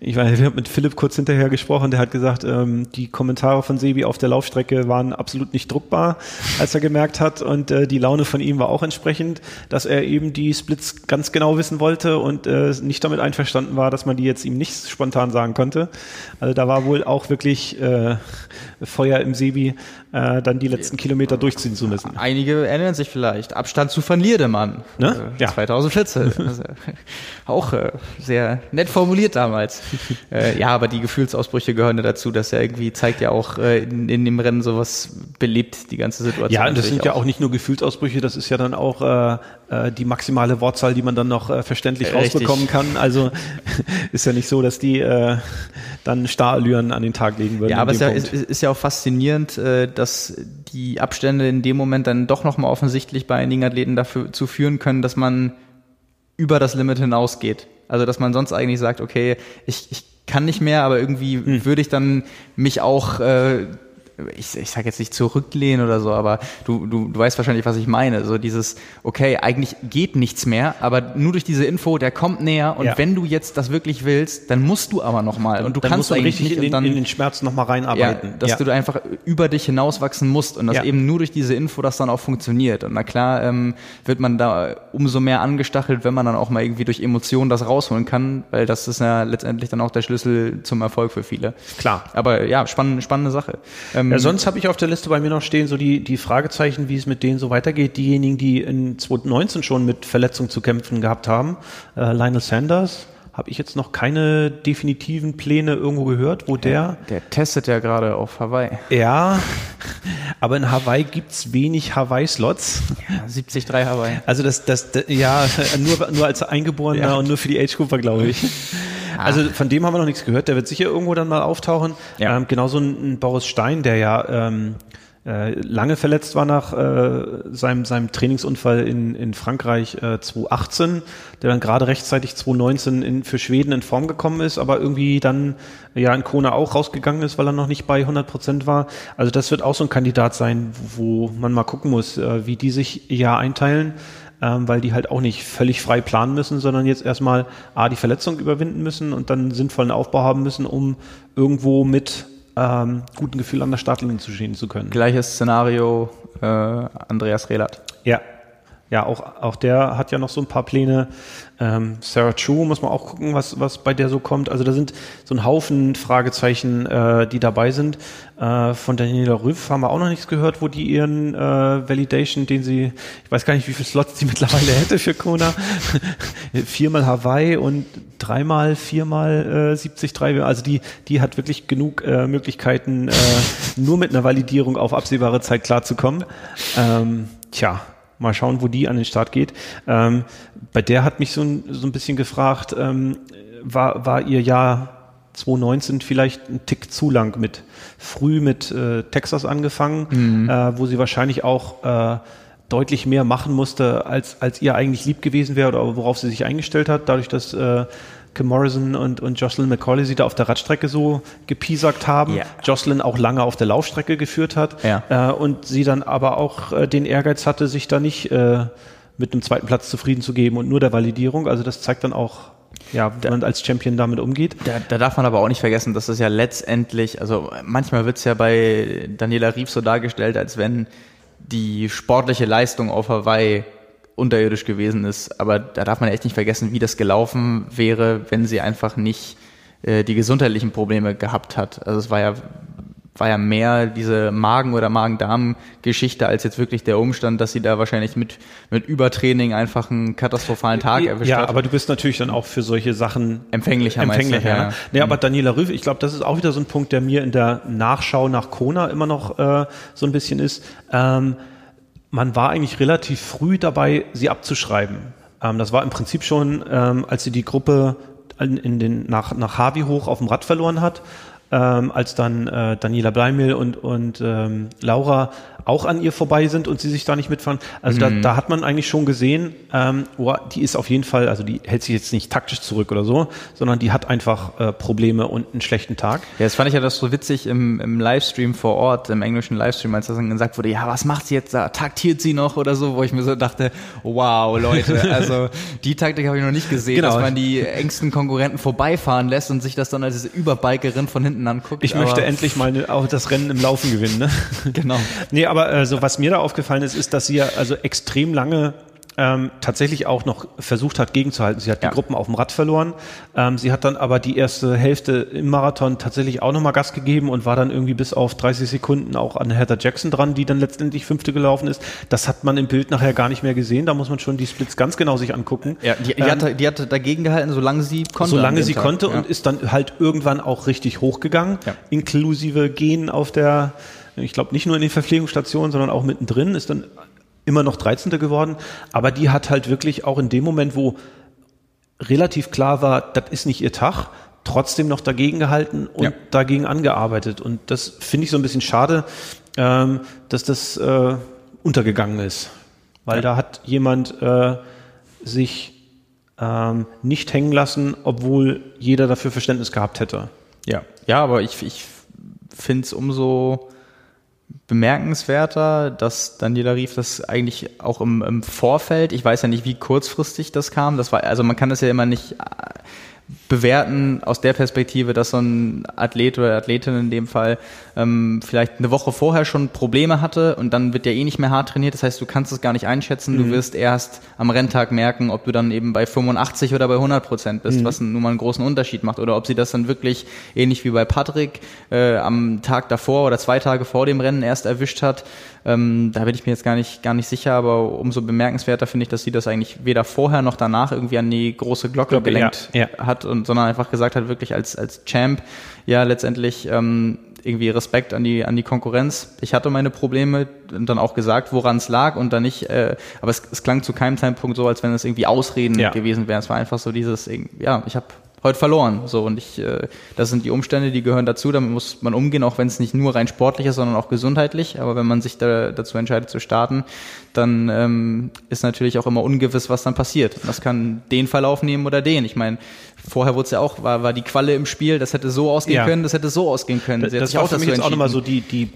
ich weiß, wir haben mit Philipp kurz hinterher gesprochen, der hat gesagt, ähm, die Kommentare von Sebi auf der Laufstrecke waren absolut nicht druckbar, als er gemerkt hat. Und äh, die Laune von ihm war auch entsprechend, dass er eben die Splits ganz genau wissen wollte und äh, nicht damit einverstanden war, dass man die jetzt ihm nicht spontan sagen konnte. Also da war wohl auch wirklich äh, Feuer im Sebi, äh, dann die letzten Kilometer durchziehen zu müssen. Einige erinnern sich vielleicht. Abstand zu Van Mann. Ne? Äh, ja. 2014. [laughs] also, auch äh, sehr nett formuliert damals. [laughs] äh, ja, aber die Gefühlsausbrüche gehören ja dazu, dass er irgendwie zeigt ja auch äh, in, in dem Rennen sowas belebt, die ganze Situation. Ja, und das sind auch. ja auch nicht nur Gefühlsausbrüche, das ist ja dann auch äh, die maximale Wortzahl, die man dann noch äh, verständlich äh, rausbekommen kann. Also [laughs] ist ja nicht so, dass die äh, dann Starallüren an den Tag legen würden. Ja, aber es ja, ist, ist, ja auch faszinierend, äh, dass die Abstände in dem Moment dann doch nochmal offensichtlich bei einigen Athleten dafür zu führen können, dass man über das Limit hinausgeht. Also dass man sonst eigentlich sagt, okay, ich, ich kann nicht mehr, aber irgendwie hm. würde ich dann mich auch äh, ich, ich sage jetzt nicht zurücklehnen oder so, aber du, du, du weißt wahrscheinlich, was ich meine. So dieses, okay, eigentlich geht nichts mehr, aber nur durch diese Info, der kommt näher und ja. wenn du jetzt das wirklich willst, dann musst du aber nochmal und du dann kannst du richtig nicht in den, dann, in den Schmerz nochmal reinarbeiten. Ja, dass ja. du einfach über dich hinauswachsen musst und dass eben nur durch diese Info das dann auch funktioniert. Und na klar ähm, wird man da umso mehr angestachelt, wenn man dann auch mal irgendwie durch Emotionen das rausholen kann, weil das ist ja letztendlich dann auch der Schlüssel zum Erfolg für viele. Klar. Aber ja, spannende, spannende Sache. Ähm, ähm, ja, sonst habe ich auf der Liste bei mir noch stehen, so die, die Fragezeichen, wie es mit denen so weitergeht. Diejenigen, die in 2019 schon mit Verletzungen zu kämpfen gehabt haben. Äh, Lionel Sanders, habe ich jetzt noch keine definitiven Pläne irgendwo gehört, wo der. Der testet ja gerade auf Hawaii. Ja, aber in Hawaii gibt's wenig Hawaii-Slots. Ja, 73 Hawaii. Also das, das, das ja, nur, nur als Eingeborener ja. und nur für die Age-Grouper, glaube ich. Also von dem haben wir noch nichts gehört. Der wird sicher irgendwo dann mal auftauchen. Ja. Ähm, genauso ein, ein Boris Stein, der ja ähm, äh, lange verletzt war nach äh, seinem, seinem Trainingsunfall in, in Frankreich äh, 2018, der dann gerade rechtzeitig 2019 in, für Schweden in Form gekommen ist, aber irgendwie dann ja in Kona auch rausgegangen ist, weil er noch nicht bei 100 Prozent war. Also das wird auch so ein Kandidat sein, wo man mal gucken muss, äh, wie die sich ja einteilen ähm, weil die halt auch nicht völlig frei planen müssen, sondern jetzt erstmal A, die Verletzung überwinden müssen und dann sinnvollen Aufbau haben müssen, um irgendwo mit ähm, gutem Gefühl an der Startlinie zu stehen zu können. Gleiches Szenario äh, Andreas Rehlert. Ja, ja, auch, auch der hat ja noch so ein paar Pläne. Ähm, Sarah Chu muss man auch gucken, was, was bei der so kommt. Also da sind so ein Haufen Fragezeichen, äh, die dabei sind. Äh, von Daniela Rüff haben wir auch noch nichts gehört, wo die ihren äh, Validation, den sie, ich weiß gar nicht, wie viele Slots die [laughs] mittlerweile hätte für Kona. [laughs] viermal Hawaii und dreimal, viermal äh, 73. Also die, die hat wirklich genug äh, Möglichkeiten, äh, nur mit einer Validierung auf absehbare Zeit klarzukommen. Ähm, tja, Mal schauen, wo die an den Start geht. Ähm, bei der hat mich so ein, so ein bisschen gefragt, ähm, war, war ihr Jahr 2019 vielleicht ein Tick zu lang mit früh mit äh, Texas angefangen, mhm. äh, wo sie wahrscheinlich auch äh, deutlich mehr machen musste, als, als ihr eigentlich lieb gewesen wäre oder worauf sie sich eingestellt hat, dadurch, dass äh, Kim Morrison und, und Jocelyn McCauley sie da auf der Radstrecke so gepiesackt haben. Ja. Jocelyn auch lange auf der Laufstrecke geführt hat. Ja. Äh, und sie dann aber auch äh, den Ehrgeiz hatte, sich da nicht äh, mit einem zweiten Platz zufrieden zu geben und nur der Validierung. Also das zeigt dann auch, ja, wie man als Champion damit umgeht. Da, da darf man aber auch nicht vergessen, dass es ja letztendlich, also manchmal wird es ja bei Daniela Rief so dargestellt, als wenn die sportliche Leistung auf Hawaii unterirdisch gewesen ist. Aber da darf man echt nicht vergessen, wie das gelaufen wäre, wenn sie einfach nicht äh, die gesundheitlichen Probleme gehabt hat. Also es war ja war ja mehr diese Magen- oder Magen-Darm-Geschichte als jetzt wirklich der Umstand, dass sie da wahrscheinlich mit, mit Übertraining einfach einen katastrophalen Tag erwischt ja, hat. Ja, aber du bist natürlich dann auch für solche Sachen empfänglicher. Empfänglicher, ja. ja. Nee, aber Daniela Rüff, ich glaube, das ist auch wieder so ein Punkt, der mir in der Nachschau nach Kona immer noch äh, so ein bisschen ist. Ähm, man war eigentlich relativ früh dabei, sie abzuschreiben. Ähm, das war im Prinzip schon, ähm, als sie die Gruppe in, den, nach, nach Harvey hoch auf dem Rad verloren hat ähm, als dann äh, Daniela Bleimel und, und ähm, Laura auch an ihr vorbei sind und sie sich da nicht mitfahren. Also mhm. da, da hat man eigentlich schon gesehen, ähm, oh, die ist auf jeden Fall, also die hält sich jetzt nicht taktisch zurück oder so, sondern die hat einfach äh, Probleme und einen schlechten Tag. Ja, das fand ich ja das so witzig im, im Livestream vor Ort, im englischen Livestream, als das dann gesagt wurde, ja, was macht sie jetzt da? Taktiert sie noch oder so, wo ich mir so dachte, wow, Leute, [laughs] also die Taktik habe ich noch nicht gesehen, genau. dass man die engsten Konkurrenten vorbeifahren lässt und sich das dann als Überbikerin von hinten anguckt. Ich möchte endlich mal auch das Rennen im Laufen gewinnen, ne? [laughs] Genau. nee, aber äh, so was mir da aufgefallen ist, ist, dass sie ja also extrem lange ähm, tatsächlich auch noch versucht hat, gegenzuhalten. Sie hat ja. die Gruppen auf dem Rad verloren. Ähm, sie hat dann aber die erste Hälfte im Marathon tatsächlich auch nochmal Gas gegeben und war dann irgendwie bis auf 30 Sekunden auch an Heather Jackson dran, die dann letztendlich fünfte gelaufen ist. Das hat man im Bild nachher gar nicht mehr gesehen. Da muss man schon die Splits ganz genau sich angucken. Ja, die, die, ähm, hatte, die hatte dagegen gehalten, solange sie konnte. Solange sie Tag. konnte ja. und ist dann halt irgendwann auch richtig hochgegangen, ja. inklusive Gehen auf der ich glaube nicht nur in den Verpflegungsstationen, sondern auch mittendrin, ist dann immer noch 13. geworden, aber die hat halt wirklich auch in dem Moment, wo relativ klar war, das ist nicht ihr Tag, trotzdem noch dagegen gehalten und ja. dagegen angearbeitet. Und das finde ich so ein bisschen schade, ähm, dass das äh, untergegangen ist. Weil ja. da hat jemand äh, sich ähm, nicht hängen lassen, obwohl jeder dafür Verständnis gehabt hätte. Ja, ja, aber ich, ich finde es umso bemerkenswerter, dass Daniela Rief das eigentlich auch im, im, Vorfeld, ich weiß ja nicht, wie kurzfristig das kam, das war, also man kann das ja immer nicht bewerten aus der Perspektive, dass so ein Athlet oder Athletin in dem Fall ähm, vielleicht eine Woche vorher schon Probleme hatte und dann wird der eh nicht mehr hart trainiert. Das heißt, du kannst es gar nicht einschätzen. Mhm. Du wirst erst am Renntag merken, ob du dann eben bei 85 oder bei 100 Prozent bist, mhm. was nun mal einen großen Unterschied macht. Oder ob sie das dann wirklich ähnlich wie bei Patrick äh, am Tag davor oder zwei Tage vor dem Rennen erst erwischt hat. Ähm, da bin ich mir jetzt gar nicht, gar nicht sicher, aber umso bemerkenswerter finde ich, dass sie das eigentlich weder vorher noch danach irgendwie an die große Glocke Glocke, gelenkt ja, ja. hat und sondern einfach gesagt hat, wirklich als, als Champ, ja, letztendlich ähm, irgendwie Respekt an die an die Konkurrenz. Ich hatte meine Probleme und dann auch gesagt, woran es lag und dann nicht. Äh, aber es, es klang zu keinem Zeitpunkt so, als wenn es irgendwie Ausreden ja. gewesen wären. Es war einfach so dieses, ja, ich habe heute verloren. So und ich, äh, das sind die Umstände, die gehören dazu. Damit muss man umgehen, auch wenn es nicht nur rein sportlich ist, sondern auch gesundheitlich. Aber wenn man sich da, dazu entscheidet zu starten, dann ähm, ist natürlich auch immer ungewiss, was dann passiert. Das kann den Verlauf nehmen oder den. Ich meine, vorher wurde es ja auch, war, war die Qualle im Spiel, das hätte so ausgehen ja. können, das hätte so ausgehen können. Das, das war für mich jetzt auch nochmal so die, die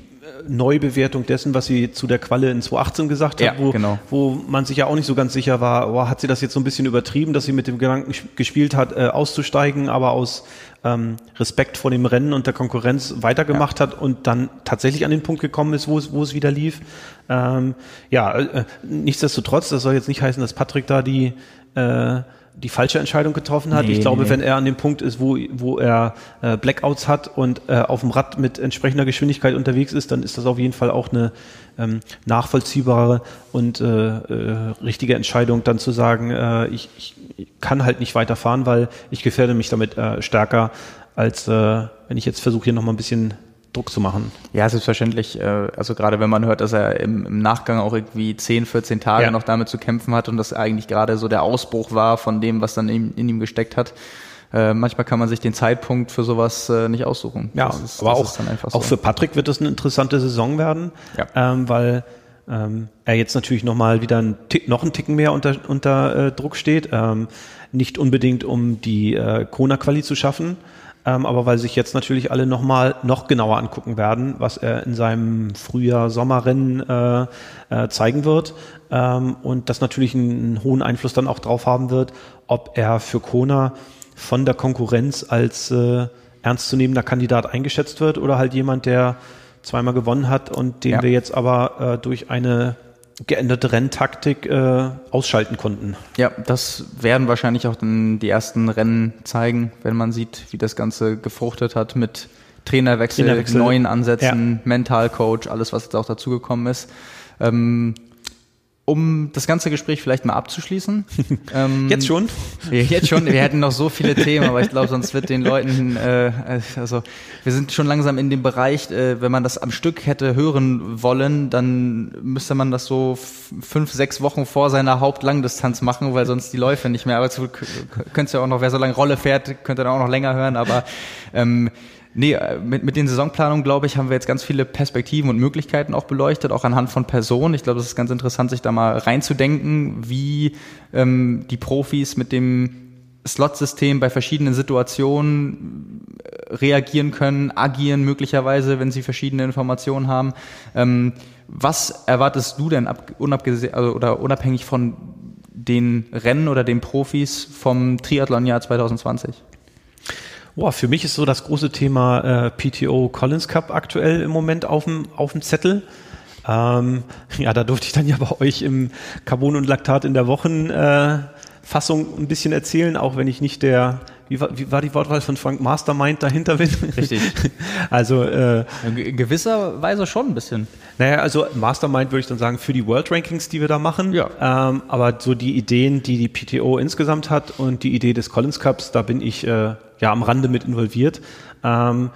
Neubewertung dessen, was sie zu der Qualle in 2018 gesagt hat, ja, wo, genau. wo man sich ja auch nicht so ganz sicher war, oh, hat sie das jetzt so ein bisschen übertrieben, dass sie mit dem Gedanken gespielt hat, äh, auszusteigen, aber aus ähm, Respekt vor dem Rennen und der Konkurrenz weitergemacht ja. hat und dann tatsächlich an den Punkt gekommen ist, wo es, wo es wieder lief. Ähm, ja, äh, nichtsdestotrotz, das soll jetzt nicht heißen, dass Patrick da die äh, die falsche Entscheidung getroffen hat. Nee, ich glaube, nee. wenn er an dem Punkt ist, wo, wo er äh, Blackouts hat und äh, auf dem Rad mit entsprechender Geschwindigkeit unterwegs ist, dann ist das auf jeden Fall auch eine ähm, nachvollziehbare und äh, äh, richtige Entscheidung, dann zu sagen, äh, ich, ich kann halt nicht weiterfahren, weil ich gefährde mich damit äh, stärker, als wenn ich jetzt versuche, hier nochmal ein bisschen Druck zu machen. Ja, selbstverständlich. Äh, also gerade wenn man hört, dass er im, Nachgang auch irgendwie 10, 14 Tage ja. noch damit zu kämpfen hat und das eigentlich gerade so der Ausbruch war von dem, was dann in, in ihm gesteckt hat. Äh, manchmal kann man sich den Zeitpunkt für sowas äh, nicht aussuchen. Ja, ist, aber auch, so. auch für Patrick wird das eine interessante Saison werden, ja. ähm, weil ähm, er jetzt natürlich nochmal wieder ein Tick, noch einen Ticken mehr unter, unter äh, Druck steht. Ähm, nicht unbedingt, um die äh, Kona-Quali zu schaffen, ähm, aber weil sich jetzt natürlich alle nochmal noch genauer angucken werden, was er in seinem Frühjahr-Sommerrennen äh, äh, zeigen wird. Ähm, und das natürlich einen, einen, hohen Einfluss dann auch drauf haben wird, ob er für Kona von der Konkurrenz als äh, ernstzunehmender Kandidat eingeschätzt wird oder halt jemand, der zweimal gewonnen hat und den ja. wir jetzt aber äh, durch eine geänderte Renntaktik äh, ausschalten konnten. Ja, das werden wahrscheinlich auch dann die ersten Rennen zeigen, wenn man sieht, wie das Ganze gefruchtet hat mit Trainerwechsel, Trainerwechsel. neuen Ansätzen, ja. Mentalcoach, alles, was jetzt auch dazugekommen ist. Ähm, um das ganze Gespräch vielleicht mal abzuschließen. [laughs] ähm, jetzt schon? Jetzt schon. Wir hätten noch so viele Themen, aber ich glaube, sonst wird den Leuten, äh, also wir sind schon langsam in dem Bereich, äh, wenn man das am Stück hätte hören wollen, dann müsste man das so fünf, sechs Wochen vor seiner Hauptlangdistanz machen, weil sonst die Läufe nicht mehr. Aber könntest ja auch noch, wer so lange Rolle fährt, könnte dann auch noch länger hören. Aber ähm, Nee, äh, mit, mit den Saisonplanungen, glaube ich, haben wir jetzt ganz viele Perspektiven und Möglichkeiten auch beleuchtet, auch anhand von Personen. Ich glaube, das ist ganz interessant, sich da mal reinzudenken, wie ähm, die Profis mit dem Slot-System bei verschiedenen Situationen äh, reagieren können, agieren möglicherweise, wenn sie verschiedene Informationen haben. Ähm, was erwartest du denn ab, unabgesehen, also, oder unabhängig von den Rennen oder den Profis vom Triathlon-Jahr 2020? Boah, für mich ist so das große Thema äh, PTO Collins Cup aktuell im Moment auf dem, auf dem Zettel. Ähm, [laughs] ja, da durfte ich dann ja bei euch im Carbon und Laktat in der Wochenfassung äh, ein bisschen erzählen, auch wenn ich nicht der wie war, wie war die Wortwahl von Frank Mastermind dahinter bin? Richtig. [laughs] also äh, in gewisser Weise schon ein bisschen. Naja, also Mastermind würde ich dann sagen für die World Rankings, die wir da machen. Ja. Ähm, aber so die Ideen, die die PTO insgesamt hat und die Idee des Collins Cups, da bin ich äh, ja am Rande mit involviert. Ähm,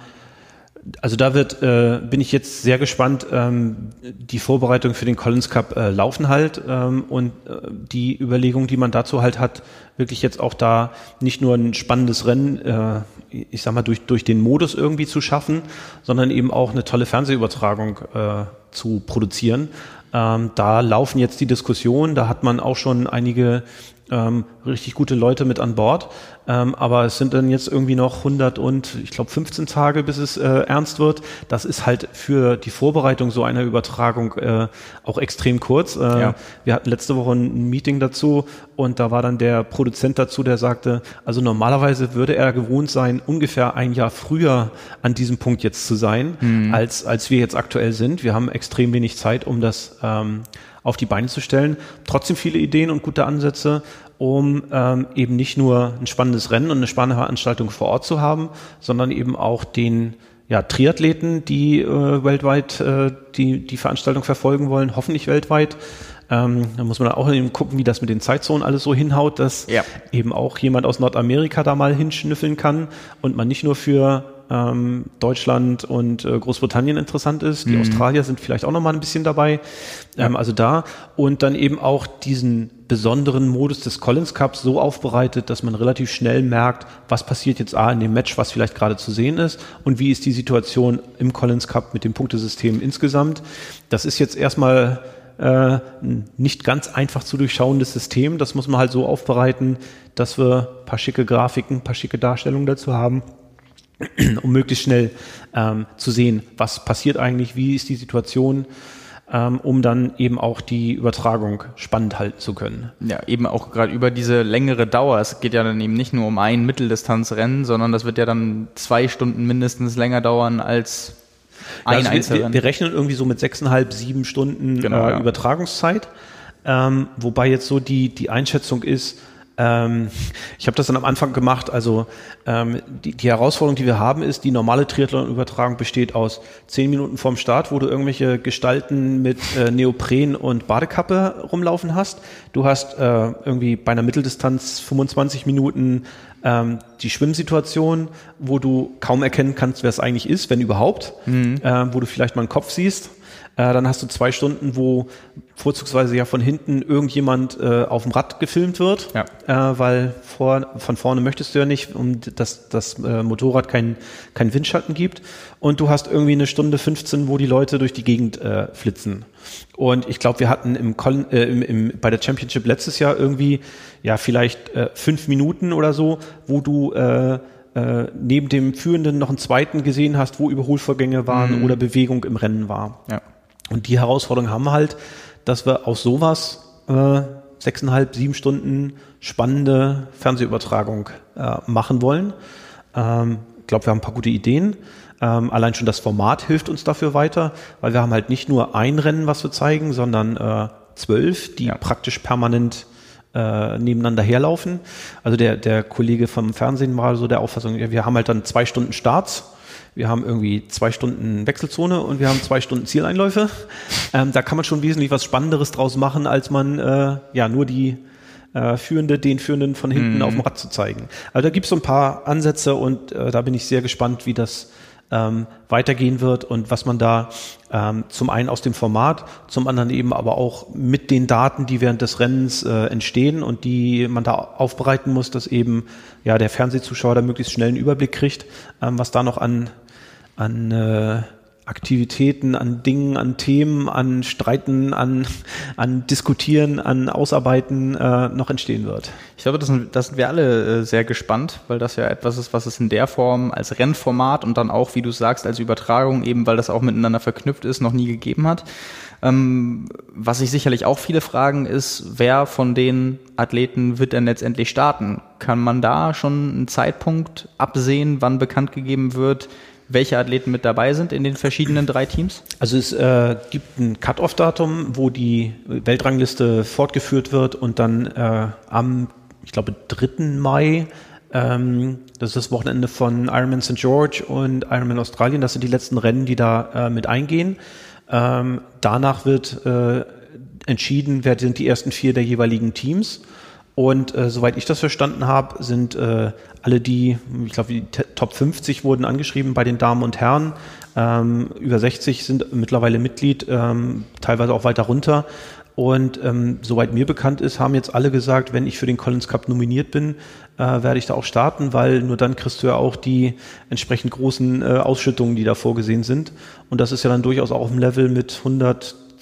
also da wird, äh, bin ich jetzt sehr gespannt. Ähm, die Vorbereitungen für den Collins Cup äh, laufen halt ähm, und äh, die Überlegung, die man dazu halt hat, wirklich jetzt auch da nicht nur ein spannendes Rennen, äh, ich sag mal durch durch den Modus irgendwie zu schaffen, sondern eben auch eine tolle Fernsehübertragung äh, zu produzieren. Ähm, da laufen jetzt die Diskussionen, da hat man auch schon einige ähm, richtig gute Leute mit an Bord. Ähm, aber es sind dann jetzt irgendwie noch 100 und ich glaube 15 Tage, bis es äh, ernst wird. Das ist halt für die Vorbereitung so einer Übertragung äh, auch extrem kurz. Äh, ja. Wir hatten letzte Woche ein Meeting dazu und da war dann der Produzent dazu, der sagte, also normalerweise würde er gewohnt sein, ungefähr ein Jahr früher an diesem Punkt jetzt zu sein, mhm. als, als wir jetzt aktuell sind. Wir haben extrem wenig Zeit, um das ähm, auf die Beine zu stellen. Trotzdem viele Ideen und gute Ansätze um ähm, eben nicht nur ein spannendes Rennen und eine spannende Veranstaltung vor Ort zu haben, sondern eben auch den ja, Triathleten, die äh, weltweit äh, die, die Veranstaltung verfolgen wollen, hoffentlich weltweit. Ähm, da muss man auch eben gucken, wie das mit den Zeitzonen alles so hinhaut, dass ja. eben auch jemand aus Nordamerika da mal hinschnüffeln kann und man nicht nur für ähm, Deutschland und äh, Großbritannien interessant ist. Die mhm. Australier sind vielleicht auch noch mal ein bisschen dabei. Ähm, Also da und dann eben auch diesen besonderen Modus des Collins Cups so aufbereitet, dass man relativ schnell merkt, was passiert jetzt A in dem Match, was vielleicht gerade zu sehen ist und wie ist die Situation im Collins Cup mit dem Punktesystem insgesamt. Das ist jetzt erstmal äh, nicht ganz einfach zu durchschauendes System. Das muss man halt so aufbereiten, dass wir ein paar schicke Grafiken, ein paar schicke Darstellungen dazu haben [clears throat] um möglichst schnell ähm, zu sehen, was passiert eigentlich, wie ist die Situation, ähm, um dann eben auch die Übertragung spannend halten zu können. Ja, eben auch gerade über diese längere Dauer. Es geht ja dann eben nicht nur um ein Mitteldistanzrennen, sondern das wird ja dann zwei Stunden mindestens länger dauern als ein ja, also wir, wir, rechnen irgendwie so mit sechseinhalb, sieben Stunden genau, äh, ja. Übertragungszeit. Ähm, wobei jetzt so die, die Einschätzung ist, ähm, ich habe das dann am Anfang gemacht. Also ähm, die, die Herausforderung, die wir haben, ist, die normale Triathlon-Übertragung besteht aus zehn Minuten vorm Start, wo du irgendwelche Gestalten mit äh, Neopren und Badekappe rumlaufen hast. Du hast äh, irgendwie bei einer Mitteldistanz 25 Minuten ähm, die Schwimmsituation, wo du kaum erkennen kannst, wer es eigentlich ist, wenn überhaupt, mhm. äh, wo du vielleicht mal einen Kopf siehst Äh, dann hast du zwei Stunden, wo vorzugsweise ja von hinten irgendjemand äh, auf dem Rad gefilmt wird, Ja. äh, weil vor, von vorne möchtest du ja nicht, um dass das äh, Motorrad keinen kein Windschatten gibt. Und du hast irgendwie eine Stunde 15, wo die Leute durch die Gegend äh, flitzen. Und ich glaube, wir hatten im, äh, im, im, bei der Championship letztes Jahr irgendwie ja vielleicht äh, fünf Minuten oder so, wo du äh, äh, neben dem Führenden noch einen zweiten gesehen hast, wo Überholvorgänge waren oder Bewegung im Rennen war. Ja. Und die Herausforderung haben wir halt, dass wir aus sowas äh, sechseinhalb, sieben Stunden spannende Fernsehübertragung äh, machen wollen. Ähm, ich glaube, wir haben ein paar gute Ideen. Ähm, allein schon das Format hilft uns dafür weiter, weil wir haben halt nicht nur ein Rennen, was wir zeigen, sondern äh, zwölf, die Ja. praktisch permanent äh, nebeneinander herlaufen. Also der, der Kollege vom Fernsehen war so der Auffassung, ja, wir haben halt dann zwei Stunden Starts, wir haben irgendwie zwei Stunden Wechselzone und wir haben zwei Stunden Zieleinläufe. Ähm, da kann man schon wesentlich was Spannenderes draus machen, als man äh, ja nur die äh, Führende, den Führenden von hinten auf dem Rad zu zeigen. Also da gibt es so ein paar Ansätze und äh, da bin ich sehr gespannt, wie das ähm, weitergehen wird und was man da ähm, zum einen aus dem Format, zum anderen eben aber auch mit den Daten, die während des Rennens äh, entstehen und die man da aufbereiten muss, dass eben ja der Fernsehzuschauer da möglichst schnell einen Überblick kriegt, ähm, was da noch an an äh, Aktivitäten, an Dingen, an Themen, an Streiten, an, an Diskutieren, an Ausarbeiten äh, noch entstehen wird. Ich glaube, das sind, das sind wir alle äh, sehr gespannt, weil das ja etwas ist, was es in der Form als Rennformat und dann auch, wie du sagst, als Übertragung, eben weil das auch miteinander verknüpft ist, noch nie gegeben hat. Ähm, was sich sicherlich auch viele fragen, ist, wer von den Athleten wird denn letztendlich starten? Kann man da schon einen Zeitpunkt absehen, wann bekannt gegeben wird, welche Athleten mit dabei sind in den verschiedenen drei Teams? Also es äh, gibt ein Cut-off-Datum, wo die Weltrangliste fortgeführt wird und dann äh, am, ich glaube, 3. Mai, ähm, das ist das Wochenende von Ironman St. George und Ironman Australien, das sind die letzten Rennen, die da äh, mit eingehen. Ähm, danach wird äh, entschieden, wer sind die ersten vier der jeweiligen Teams. Und äh, soweit ich das verstanden habe, sind äh, alle die, ich glaube, die Top 50 wurden angeschrieben bei den Damen und Herren. Ähm, über 60 sind mittlerweile Mitglied, ähm, teilweise auch weiter runter. Und ähm, soweit mir bekannt ist, haben jetzt alle gesagt, wenn ich für den Collins Cup nominiert bin, äh, werde ich da auch starten, weil nur dann kriegst du ja auch die entsprechend großen äh, Ausschüttungen, die da vorgesehen sind. Und das ist ja dann durchaus auch auf dem Level mit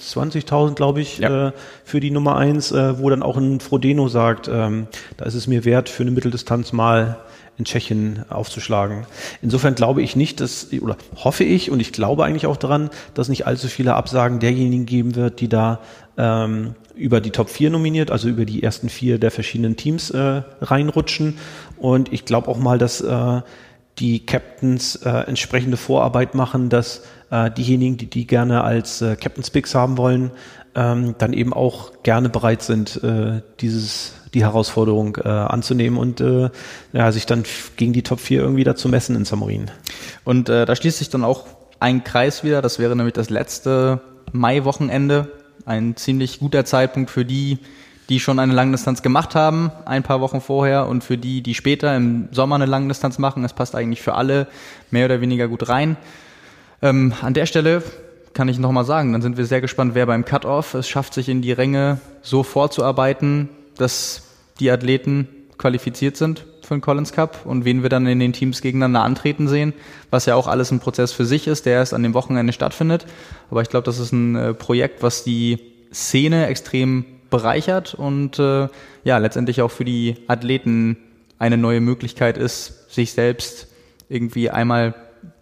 120.000, glaube ich, Ja. äh, für die Nummer eins, äh, wo dann auch ein Frodeno sagt, ähm, da ist es mir wert, für eine Mitteldistanz mal in Tschechien aufzuschlagen. Insofern glaube ich nicht, dass, oder hoffe ich und ich glaube eigentlich auch daran, dass nicht allzu viele Absagen derjenigen geben wird, die da ähm, über die Top 4 nominiert, also über die ersten vier der verschiedenen Teams äh, reinrutschen. Und ich glaube auch mal, dass äh, die Captains äh, entsprechende Vorarbeit machen, dass äh, diejenigen, die die gerne als äh, Captains Picks haben wollen, ähm, dann eben auch gerne bereit sind, äh, dieses die Herausforderung äh, anzunehmen und äh, ja, sich dann gegen die Top 4 irgendwie dazu messen in Samorin. Und äh, da schließt sich dann auch ein Kreis wieder. Das wäre nämlich das letzte Mai-Wochenende. Ein ziemlich guter Zeitpunkt für die, die schon eine Langdistanz gemacht haben, ein paar Wochen vorher, und für die, die später im Sommer eine Langdistanz machen. Es passt eigentlich für alle mehr oder weniger gut rein. Ähm, an der Stelle kann ich nochmal sagen, dann sind wir sehr gespannt, wer beim Cut-Off es schafft, sich in die Ränge so vorzuarbeiten, dass die Athleten qualifiziert sind für den Collins Cup und wen wir dann in den Teams gegeneinander antreten sehen, was ja auch alles ein Prozess für sich ist, der erst an dem Wochenende stattfindet. Aber ich glaube, das ist ein äh, Projekt, was die Szene extrem bereichert und äh, ja, letztendlich auch für die Athleten eine neue Möglichkeit ist, sich selbst irgendwie einmal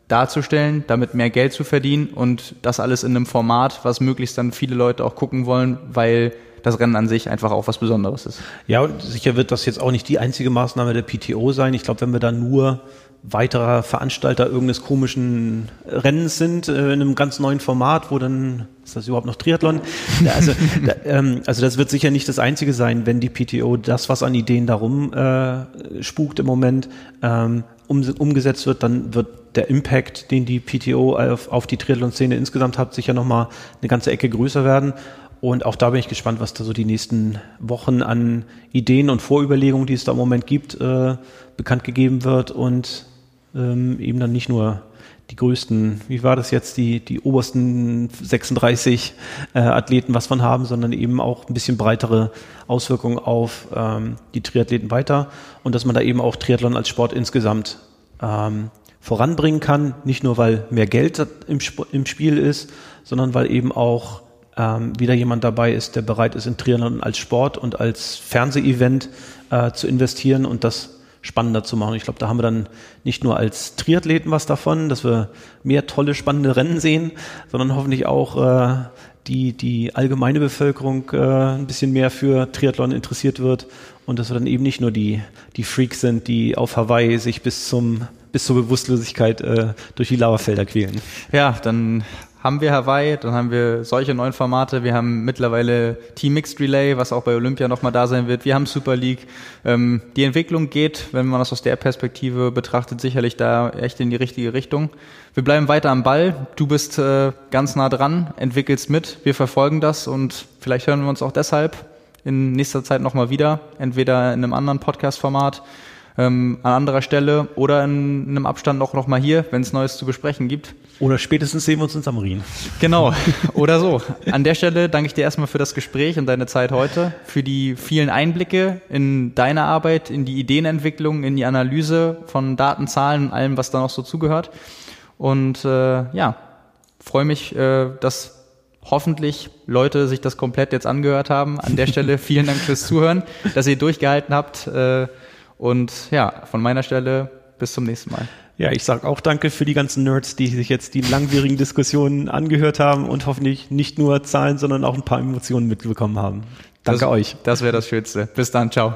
darzustellen, damit mehr Geld zu verdienen und das alles in einem Format, was möglichst dann viele Leute auch gucken wollen, weil das Rennen an sich einfach auch was Besonderes ist. Ja, sicher wird das jetzt auch nicht die einzige Maßnahme der PTO sein. Ich glaube, wenn wir da nur weiterer Veranstalter irgendeines komischen Rennens sind, äh, in einem ganz neuen Format, wo dann, ist das überhaupt noch Triathlon? [laughs] Ja, also, da, ähm, also das wird sicher nicht das Einzige sein, wenn die PTO das, was an Ideen darum äh, spukt im Moment, ähm, um, umgesetzt wird, dann wird der Impact, den die PTO auf, auf die Triathlon-Szene insgesamt hat, sicher nochmal eine ganze Ecke größer werden. Und auch da bin ich gespannt, was da so die nächsten Wochen an Ideen und Vorüberlegungen, die es da im Moment gibt, äh, bekannt gegeben wird und ähm, eben dann nicht nur die größten, wie war das jetzt, die, die obersten 36 äh, Athleten was von haben, sondern eben auch ein bisschen breitere Auswirkungen auf ähm, die Triathleten weiter. Und dass man da eben auch Triathlon als Sport insgesamt ähm, voranbringen kann, nicht nur weil mehr Geld im, Sp im Spiel ist, sondern weil eben auch ähm, wieder jemand dabei ist, der bereit ist, in Triathlon als Sport und als Fernsehevent äh, zu investieren. Und das spannender zu machen. Ich glaube, da haben wir dann nicht nur als Triathleten was davon, dass wir mehr tolle, spannende Rennen sehen, sondern hoffentlich auch äh, die, die allgemeine Bevölkerung äh, ein bisschen mehr für Triathlon interessiert wird und dass wir dann eben nicht nur die, die Freaks sind, die auf Hawaii sich bis zum bis zur Bewusstlosigkeit äh, durch die Lavafelder quälen. Ja, dann haben wir Hawaii, dann haben wir solche neuen Formate. Wir haben mittlerweile Team Mixed Relay, was auch bei Olympia nochmal da sein wird. Wir haben Super League. Ähm, die Entwicklung geht, wenn man das aus der Perspektive betrachtet, sicherlich da echt in die richtige Richtung. Wir bleiben weiter am Ball. Du bist äh, ganz nah dran, entwickelst mit. Wir verfolgen das und vielleicht hören wir uns auch deshalb in nächster Zeit nochmal wieder. Entweder in einem anderen Podcast-Format ähm, an anderer Stelle oder in, in einem Abstand auch nochmal hier, wenn es Neues zu besprechen gibt. Oder spätestens sehen wir uns in Samarin. Genau, [laughs] oder so. An der Stelle danke ich dir erstmal für das Gespräch und deine Zeit heute, für die vielen Einblicke in deine Arbeit, in die Ideenentwicklung, in die Analyse von Daten, Zahlen und allem, was da noch so zugehört. Und äh, ja, freue mich, äh, dass hoffentlich Leute sich das komplett jetzt angehört haben. An der Stelle [laughs] vielen Dank fürs Zuhören, dass ihr durchgehalten habt. Äh, und ja, von meiner Stelle bis zum nächsten Mal. Ja, ich sage auch danke für die ganzen Nerds, die sich jetzt die langwierigen Diskussionen angehört haben und hoffentlich nicht nur Zahlen, sondern auch ein paar Emotionen mitbekommen haben. Danke das, euch. Das wäre das Schönste. Bis dann, ciao.